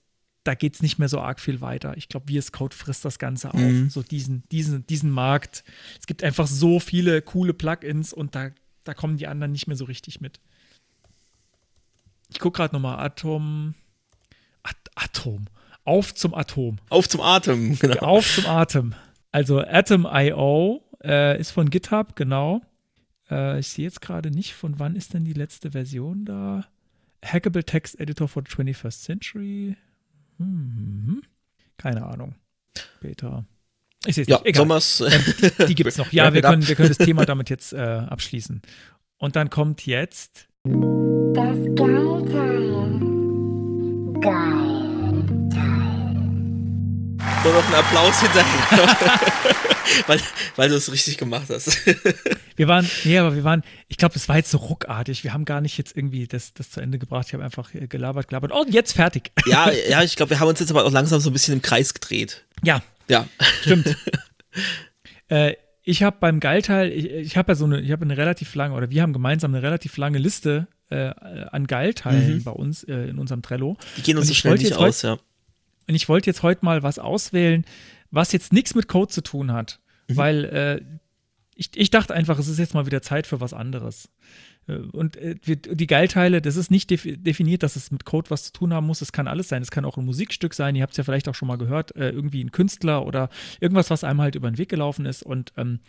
da geht es nicht mehr so arg viel weiter. Ich glaube, VS Code frisst das Ganze auf. Mhm. So diesen, diesen, diesen Markt. Es gibt einfach so viele coole Plugins und da, da kommen die anderen nicht mehr so richtig mit. Ich gucke gerade nochmal Atom. At Atom. Auf zum Atom. Auf zum Atem, genau. Auf zum Atem. Also Atom.io äh, ist von GitHub, genau. Äh, ich sehe jetzt gerade nicht, von wann ist denn die letzte Version da? Hackable Text Editor for the 21st Century. Hm, keine Ahnung. Beta. Ich sehe es Ja, nicht. Egal. Sommers. Ähm, die gibt es noch. Ja, wir up. können, wir können das Thema damit jetzt äh, abschließen. Und dann kommt jetzt. Das Geilteil. Geil. So noch einen Applaus hinterher. weil, weil du es richtig gemacht hast. Wir waren, nee, aber wir waren, ich glaube, das war jetzt so ruckartig. Wir haben gar nicht jetzt irgendwie das, das zu Ende gebracht. Ich habe einfach äh, gelabert, gelabert. Oh, jetzt fertig. ja, ja, ich glaube, wir haben uns jetzt aber auch langsam so ein bisschen im Kreis gedreht. Ja, Ja. stimmt. äh, ich habe beim Geilteil, ich, ich habe ja so eine, ich habe eine relativ lange, oder wir haben gemeinsam eine relativ lange Liste äh, an Geilteilen Mhm. bei uns äh, in unserem Trello. Die gehen uns so schnell nicht aus, ja. Und ich wollte jetzt heute mal was auswählen, was jetzt nichts mit Code zu tun hat. Weil äh, ich, ich dachte einfach, es ist jetzt mal wieder Zeit für was anderes. Äh, Und äh, die Geilteile, das ist nicht defi- definiert, dass es mit Code was zu tun haben muss. Es kann alles sein. Es kann auch ein Musikstück sein. Ihr habt es ja vielleicht auch schon mal gehört. Äh, irgendwie ein Künstler oder irgendwas, was einem halt über den Weg gelaufen ist. Und ähm,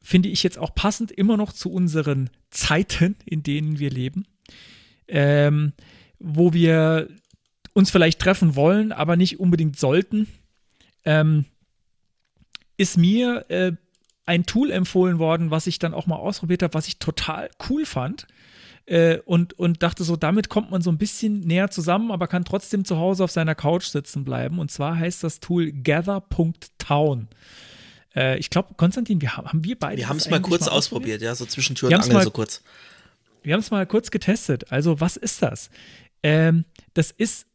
finde ich jetzt auch passend immer noch zu unseren Zeiten, in denen wir leben. Ähm, wo wir uns vielleicht treffen wollen, aber nicht unbedingt sollten, ähm, ist mir äh, ein Tool empfohlen worden, was ich dann auch mal ausprobiert habe, was ich total cool fand. Äh, und, und dachte so, damit kommt man so ein bisschen näher zusammen, aber kann trotzdem zu Hause auf seiner Couch sitzen bleiben. Und zwar heißt das Tool gather.town. Äh, ich glaube, Konstantin, wir haben, haben wir beide. Wir haben es mal kurz ausprobiert, ja, so zwischen Tür Wir und Angel mal- so kurz. wir haben es mal kurz getestet. Also, was ist das? Ähm, das ist,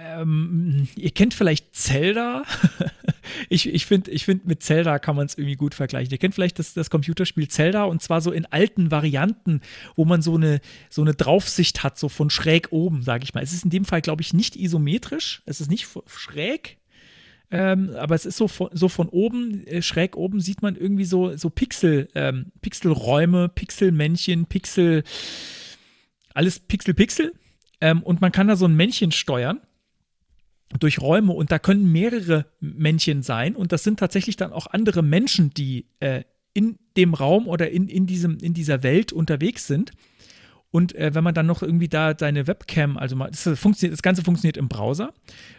ähm, ihr kennt vielleicht Zelda. ich ich finde, ich find, mit Zelda kann man es irgendwie gut vergleichen. Ihr kennt vielleicht das, das Computerspiel Zelda und zwar so in alten Varianten, wo man so eine, so eine Draufsicht hat, so von schräg oben, sage ich mal. Es ist in dem Fall, glaube ich, nicht isometrisch. Es ist nicht schräg, ähm, aber es ist so von, so von oben, äh, schräg oben sieht man irgendwie so, so Pixel, ähm, Pixelräume, Pixelmännchen, Pixel, alles Pixel, Pixel. Ähm, und man kann da so ein Männchen steuern durch Räume und da können mehrere Männchen sein und das sind tatsächlich dann auch andere Menschen, die äh, in dem Raum oder in, in, diesem, in dieser Welt unterwegs sind. Und äh, wenn man dann noch irgendwie da seine Webcam, also mal, das, funktioniert, das Ganze funktioniert im Browser,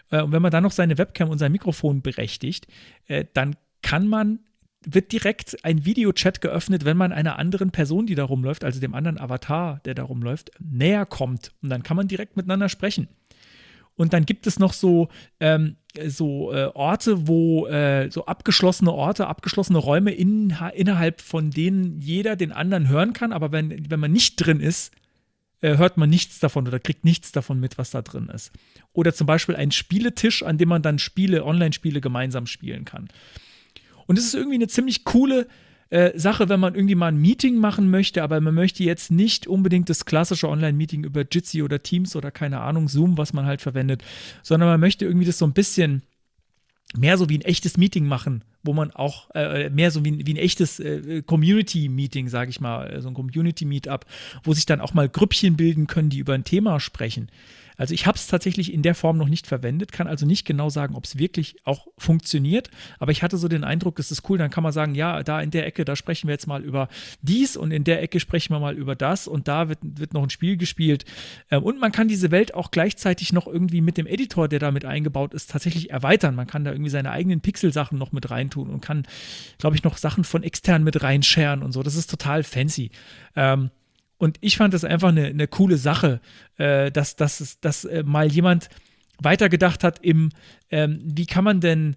äh, und wenn man dann noch seine Webcam und sein Mikrofon berechtigt, äh, dann kann man, wird direkt ein Videochat geöffnet, wenn man einer anderen Person, die da rumläuft, also dem anderen Avatar, der da rumläuft, näher kommt. Und dann kann man direkt miteinander sprechen. Und dann gibt es noch so, ähm, so äh, Orte, wo äh, so abgeschlossene Orte, abgeschlossene Räume in, innerhalb von denen jeder den anderen hören kann. Aber wenn, wenn man nicht drin ist, äh, hört man nichts davon oder kriegt nichts davon mit, was da drin ist. Oder zum Beispiel ein Spieletisch, an dem man dann Spiele, Online-Spiele gemeinsam spielen kann. Und es ist irgendwie eine ziemlich coole äh, Sache, wenn man irgendwie mal ein Meeting machen möchte, aber man möchte jetzt nicht unbedingt das klassische Online-Meeting über Jitsi oder Teams oder keine Ahnung, Zoom, was man halt verwendet, sondern man möchte irgendwie das so ein bisschen mehr so wie ein echtes Meeting machen, wo man auch äh, mehr so wie, wie ein echtes äh, Community-Meeting, sage ich mal, äh, so ein Community-Meetup, wo sich dann auch mal Grüppchen bilden können, die über ein Thema sprechen. Also ich habe es tatsächlich in der Form noch nicht verwendet, kann also nicht genau sagen, ob es wirklich auch funktioniert, aber ich hatte so den Eindruck, es ist cool, dann kann man sagen, ja, da in der Ecke, da sprechen wir jetzt mal über dies und in der Ecke sprechen wir mal über das und da wird, wird noch ein Spiel gespielt. Ähm, und man kann diese Welt auch gleichzeitig noch irgendwie mit dem Editor, der damit eingebaut ist, tatsächlich erweitern. Man kann da irgendwie seine eigenen Pixel-Sachen noch mit reintun und kann, glaube ich, noch Sachen von extern mit reinscheren und so. Das ist total fancy. Ähm, und ich fand das einfach eine, eine coole Sache, äh, dass, dass, dass äh, mal jemand weitergedacht hat im, ähm, wie kann man denn,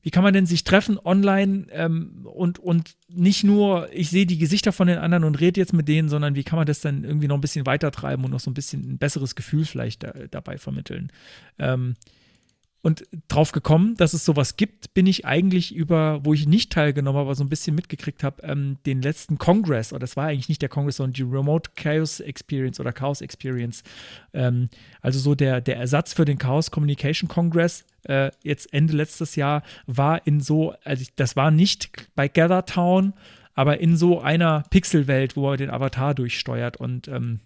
wie kann man denn sich treffen online ähm, und, und nicht nur, ich sehe die Gesichter von den anderen und rede jetzt mit denen, sondern wie kann man das dann irgendwie noch ein bisschen weitertreiben und noch so ein bisschen ein besseres Gefühl vielleicht da, dabei vermitteln. Ähm, und drauf gekommen, dass es sowas gibt, bin ich eigentlich über, wo ich nicht teilgenommen habe, aber so ein bisschen mitgekriegt habe, ähm, den letzten Congress, oder das war eigentlich nicht der Congress, sondern die Remote Chaos Experience oder Chaos Experience. Ähm, also so der, der Ersatz für den Chaos Communication Congress, äh, jetzt Ende letztes Jahr, war in so, also das war nicht bei GatherTown, aber in so einer Pixelwelt, wo er den Avatar durchsteuert und ähm,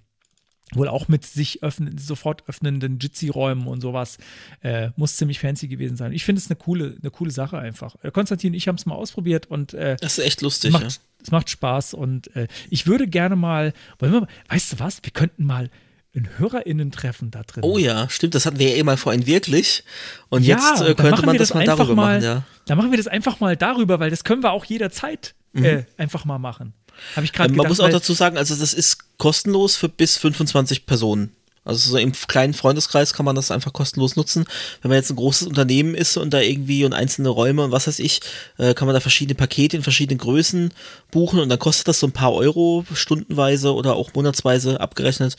wohl auch mit sich öffnen, sofort öffnenden Jitsi-Räumen und sowas. Äh, muss ziemlich fancy gewesen sein. Ich finde es eine coole, eine coole Sache einfach. Äh, Konstantin ich haben es mal ausprobiert und äh, das ist echt lustig. Es macht, ja. es macht Spaß und äh, ich würde gerne mal, wir, weißt du was, wir könnten mal ein HörerInnen-Treffen da drin. Oh ja, stimmt, das hatten wir ja eh mal vorhin wirklich. Und ja, jetzt äh, könnte man wir das das mal einfach darüber mal, machen, ja. Dann machen wir das einfach mal darüber, weil das können wir auch jederzeit äh, einfach mal machen. Habe ich gerade man muss auch dazu sagen, also das ist kostenlos für bis 25 Personen. Also so im kleinen Freundeskreis kann man das einfach kostenlos nutzen. Wenn man jetzt ein großes Unternehmen ist und da irgendwie und einzelne Räume und was weiß ich, äh, kann man da verschiedene Pakete in verschiedenen Größen buchen und dann kostet das so ein paar Euro stundenweise oder auch monatsweise abgerechnet.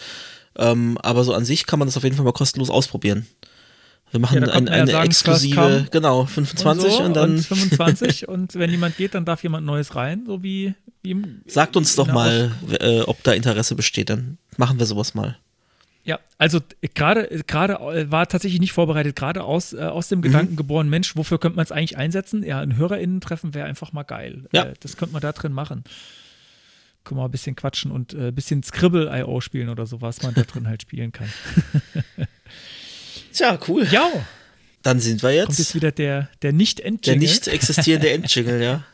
Ähm, aber so an sich kann man das auf jeden Fall mal kostenlos ausprobieren. Wir machen Ja, ein, man ja eine sagen, exklusive, genau, 25 und, so und dann und 25 und wenn jemand geht, dann darf jemand Neues rein, so wie im- sagt uns doch mal, äh, ob da Interesse besteht, dann machen wir sowas mal. Ja, also äh, gerade gerade äh, war tatsächlich nicht vorbereitet, gerade aus, äh, aus dem Gedanken geboren, Mensch, wofür könnte man es eigentlich einsetzen? Ja, ein HörerInnen-Treffen wäre einfach mal geil. Ja. Äh, das könnte man da drin machen. Können wir mal ein bisschen quatschen und äh, ein bisschen Scribble.io spielen oder so, was man da drin halt spielen kann. Tja, cool. Ja, Dann sind wir kommt jetzt jetzt wieder der, der nicht end der nicht existierende Endjingle, ja.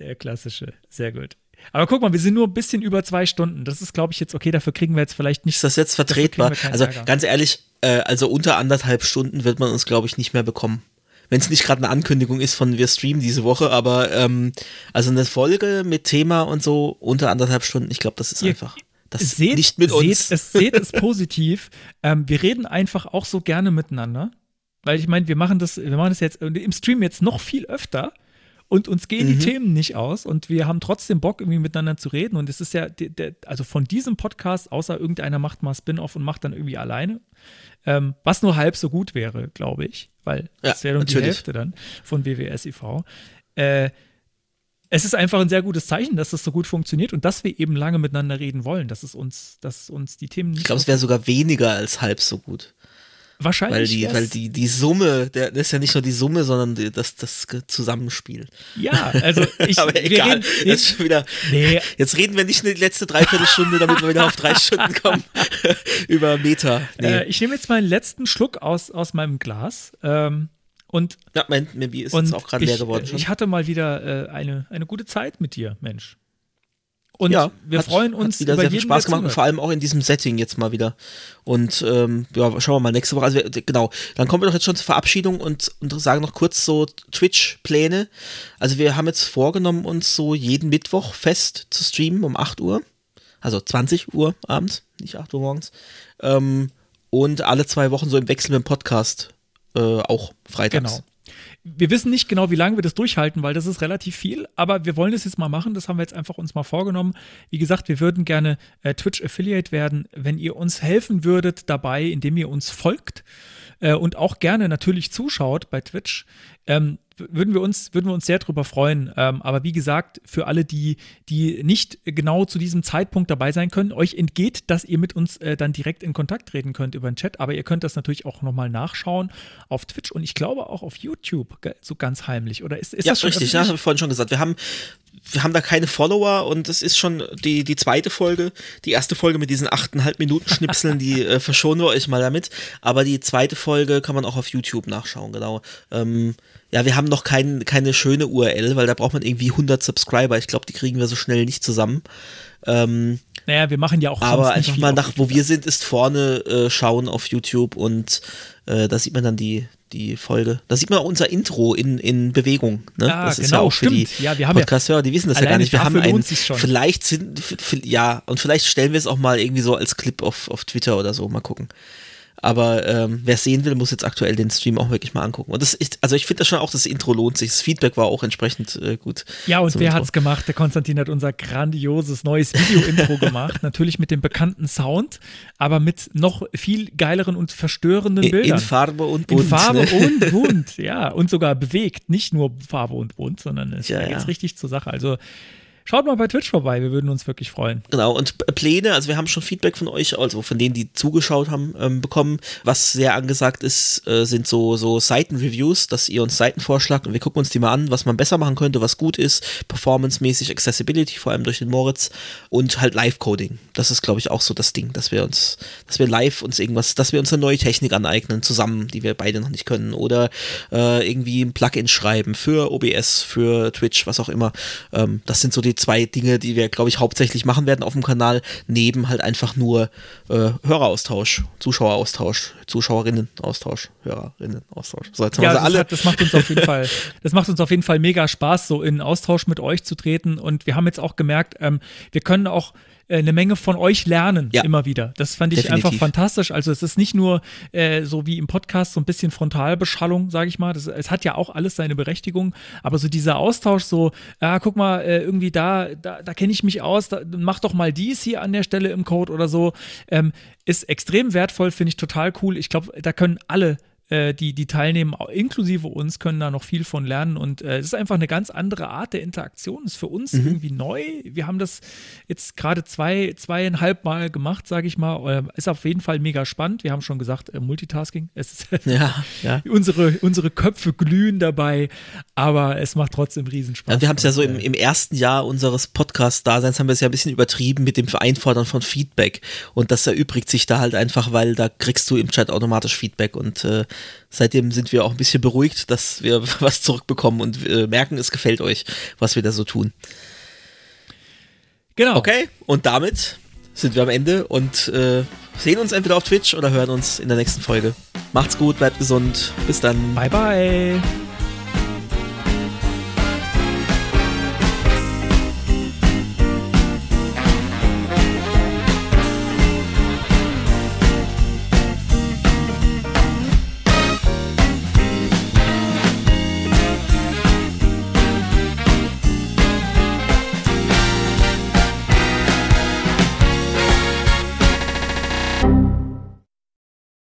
Der klassische. Sehr gut. Aber guck mal, wir sind nur ein bisschen über zwei Stunden. Das ist, glaube ich, jetzt okay. Dafür kriegen wir jetzt vielleicht nicht Ist das jetzt vertretbar? Also Ärger. ganz ehrlich, äh, also unter anderthalb Stunden wird man uns, glaube ich, nicht mehr bekommen. Wenn es nicht gerade eine Ankündigung ist von wir streamen diese Woche, aber ähm, also eine Folge mit Thema und so unter anderthalb Stunden, ich glaube, das ist Ihr- einfach. Das seht, nicht mit seht, uns. Es, seht es positiv. ähm, wir reden einfach auch so gerne miteinander. Weil ich meine, wir machen das, wir machen das jetzt im Stream jetzt noch viel öfter und uns gehen Mhm. die Themen nicht aus und wir haben trotzdem Bock, irgendwie miteinander zu reden. Und es ist ja, der, der, also von diesem Podcast, außer irgendeiner macht mal Spin-off und macht dann irgendwie alleine, ähm, was nur halb so gut wäre, glaube ich, weil Ja, das wäre nur die. Hälfte dann von WWS e.V. Äh, es ist einfach ein sehr gutes Zeichen, dass das so gut funktioniert und dass wir eben lange miteinander reden wollen, dass es uns, dass es uns die Themen nicht Ich glaube, es wäre sogar weniger als halb so gut. Wahrscheinlich Weil die, weil die, die Summe, der, das ist ja nicht nur die Summe, sondern die, das, das Zusammenspiel. ja, also ich Aber egal, reden- ist schon wieder. nee, Jetzt reden wir nicht eine letzte Dreiviertelstunde, damit wir wieder auf drei Stunden kommen. Über Meta. Nee. äh, ich nehme jetzt meinen letzten Schluck aus, aus meinem Glas ähm, und ja, mein, mein Bier ist jetzt auch gerade leer geworden. Schon. ich hatte mal wieder äh, eine, eine gute Zeit mit dir, Mensch. Und ja, wir hat- freuen hat uns wieder über sehr viel Spaß gemacht und vor allem auch in diesem Setting jetzt mal wieder. Und ähm, ja, schauen wir mal nächste Woche. Also wir, genau, dann kommen wir doch jetzt schon zur Verabschiedung und, und sagen noch kurz so Twitch-Pläne. Also wir haben jetzt vorgenommen, uns so jeden Mittwoch fest zu streamen um 8 Uhr. Also 20 Uhr abends, nicht 8 Uhr morgens. Ähm, und alle zwei Wochen so im Wechsel mit dem Podcast äh, auch freitags. Genau. Wir wissen nicht genau, wie lange wir das durchhalten, weil das ist relativ viel, aber wir wollen das jetzt mal machen. Das haben wir jetzt einfach uns mal vorgenommen. Wie gesagt, wir würden gerne äh, Twitch Affiliate werden, wenn ihr uns helfen würdet dabei, indem ihr uns folgt äh, und auch gerne natürlich zuschaut bei Twitch. Ähm, würden wir uns, würden wir uns sehr drüber freuen. Ähm, aber wie gesagt, für alle, die, die nicht genau zu diesem Zeitpunkt dabei sein können, euch entgeht, dass ihr mit uns äh, dann direkt in Kontakt treten könnt über den Chat. Aber ihr könnt das natürlich auch nochmal nachschauen auf Twitch und ich glaube auch auf YouTube, so ganz heimlich. Oder ist, ist ja, das schon richtig, ja, habe ich vorhin schon gesagt. Wir haben wir haben da keine Follower und es ist schon die, die zweite Folge. Die erste Folge mit diesen achteinhalb Minuten Schnipseln, die äh, verschonen wir euch mal damit. Aber die zweite Folge kann man auch auf YouTube nachschauen, genau. Ähm, ja, wir haben noch kein, keine schöne URL, weil da braucht man irgendwie 100 Subscriber. Ich glaube, die kriegen wir so schnell nicht zusammen. Ähm, naja, wir machen ja auch. Aber einfach mal nach, wo wir sind, ist vorne äh, schauen auf YouTube und äh, da sieht man dann die, die Folge. Da sieht man auch unser Intro in, in Bewegung. Ne? Ah, das ist genau, ja auch für stimmt. die ja, wir haben Podcast-Hörer, die wissen das ja gar nicht. Wir haben ein, schon. vielleicht sind, ja, und vielleicht stellen wir es auch mal irgendwie so als Clip auf, auf Twitter oder so. Mal gucken. Aber ähm, wer sehen will, muss jetzt aktuell den Stream auch wirklich mal angucken. Und das ist, also ich finde das schon auch, das Intro lohnt sich. Das Feedback war auch entsprechend äh, gut. Ja, und wer hat es gemacht? Der Konstantin hat unser grandioses neues Video-Intro gemacht. Natürlich mit dem bekannten Sound, aber mit noch viel geileren und verstörenden in, Bildern. In Farbe und bunt. In Farbe ne? und bunt, ja. Und sogar bewegt. Nicht nur Farbe und bunt, sondern es ja, geht ja. richtig zur Sache. Also Schaut mal bei Twitch vorbei, wir würden uns wirklich freuen. Genau, und Pläne, also wir haben schon Feedback von euch, also von denen, die zugeschaut haben, ähm, bekommen. Was sehr angesagt ist, äh, sind so, so Seitenreviews, dass ihr uns Seiten vorschlagt und wir gucken uns die mal an, was man besser machen könnte, was gut ist, performancemäßig, Accessibility, vor allem durch den Moritz und halt Live-Coding. Das ist, glaube ich, auch so das Ding, dass wir uns, dass wir live uns irgendwas, dass wir uns eine neue Technik aneignen, zusammen, die wir beide noch nicht können. Oder äh, irgendwie ein Plugin schreiben für OBS, für Twitch, was auch immer. Ähm, das sind so die zwei Dinge, die wir, glaube ich, hauptsächlich machen werden auf dem Kanal, neben halt einfach nur äh, Höreraustausch, Zuschaueraustausch, Zuschauerinnen-Austausch, Hörerinnen-Austausch. So, jetzt haben ja, wir das, alle. Hat, das macht uns auf jeden Fall, das macht uns auf jeden Fall mega Spaß, so in Austausch mit euch zu treten. Und wir haben jetzt auch gemerkt, ähm, wir können auch eine Menge von euch lernen, Ja. immer wieder. Das fand ich Definitiv. einfach fantastisch. Also es ist nicht nur äh, so wie im Podcast so ein bisschen Frontalbeschallung, sage ich mal. Das, es hat ja auch alles seine Berechtigung, aber so dieser Austausch, so, ja, guck mal, äh, irgendwie da, da, da kenne ich mich aus, da, mach doch mal dies hier an der Stelle im Code oder so, ähm, ist extrem wertvoll, finde ich total cool. Ich glaube, da können alle äh, die, die teilnehmen, inklusive uns, können da noch viel von lernen. Und äh, es ist einfach eine ganz andere Art der Interaktion. Ist für uns Mhm. irgendwie neu. Wir haben das jetzt gerade zwei, zweieinhalb Mal gemacht, sage ich mal. Äh, ist auf jeden Fall mega spannend. Wir haben schon gesagt, äh, Multitasking. Es ist Ja, ja. unsere, unsere Köpfe glühen dabei, aber es macht trotzdem Riesenspaß. Ja, wir haben es ja so im, im ersten Jahr unseres Podcast-Daseins haben wir es ja ein bisschen übertrieben mit dem Einfordern von Feedback. Und das erübrigt sich da halt einfach, weil da kriegst du im Chat automatisch Feedback. Und äh, seitdem sind wir auch ein bisschen beruhigt, dass wir was zurückbekommen und äh, merken, es gefällt euch, was wir da so tun. Genau. Okay, und damit sind wir am Ende und äh, sehen uns entweder auf Twitch oder hören uns in der nächsten Folge. Macht's gut, bleibt gesund. Bis dann. Bye, bye.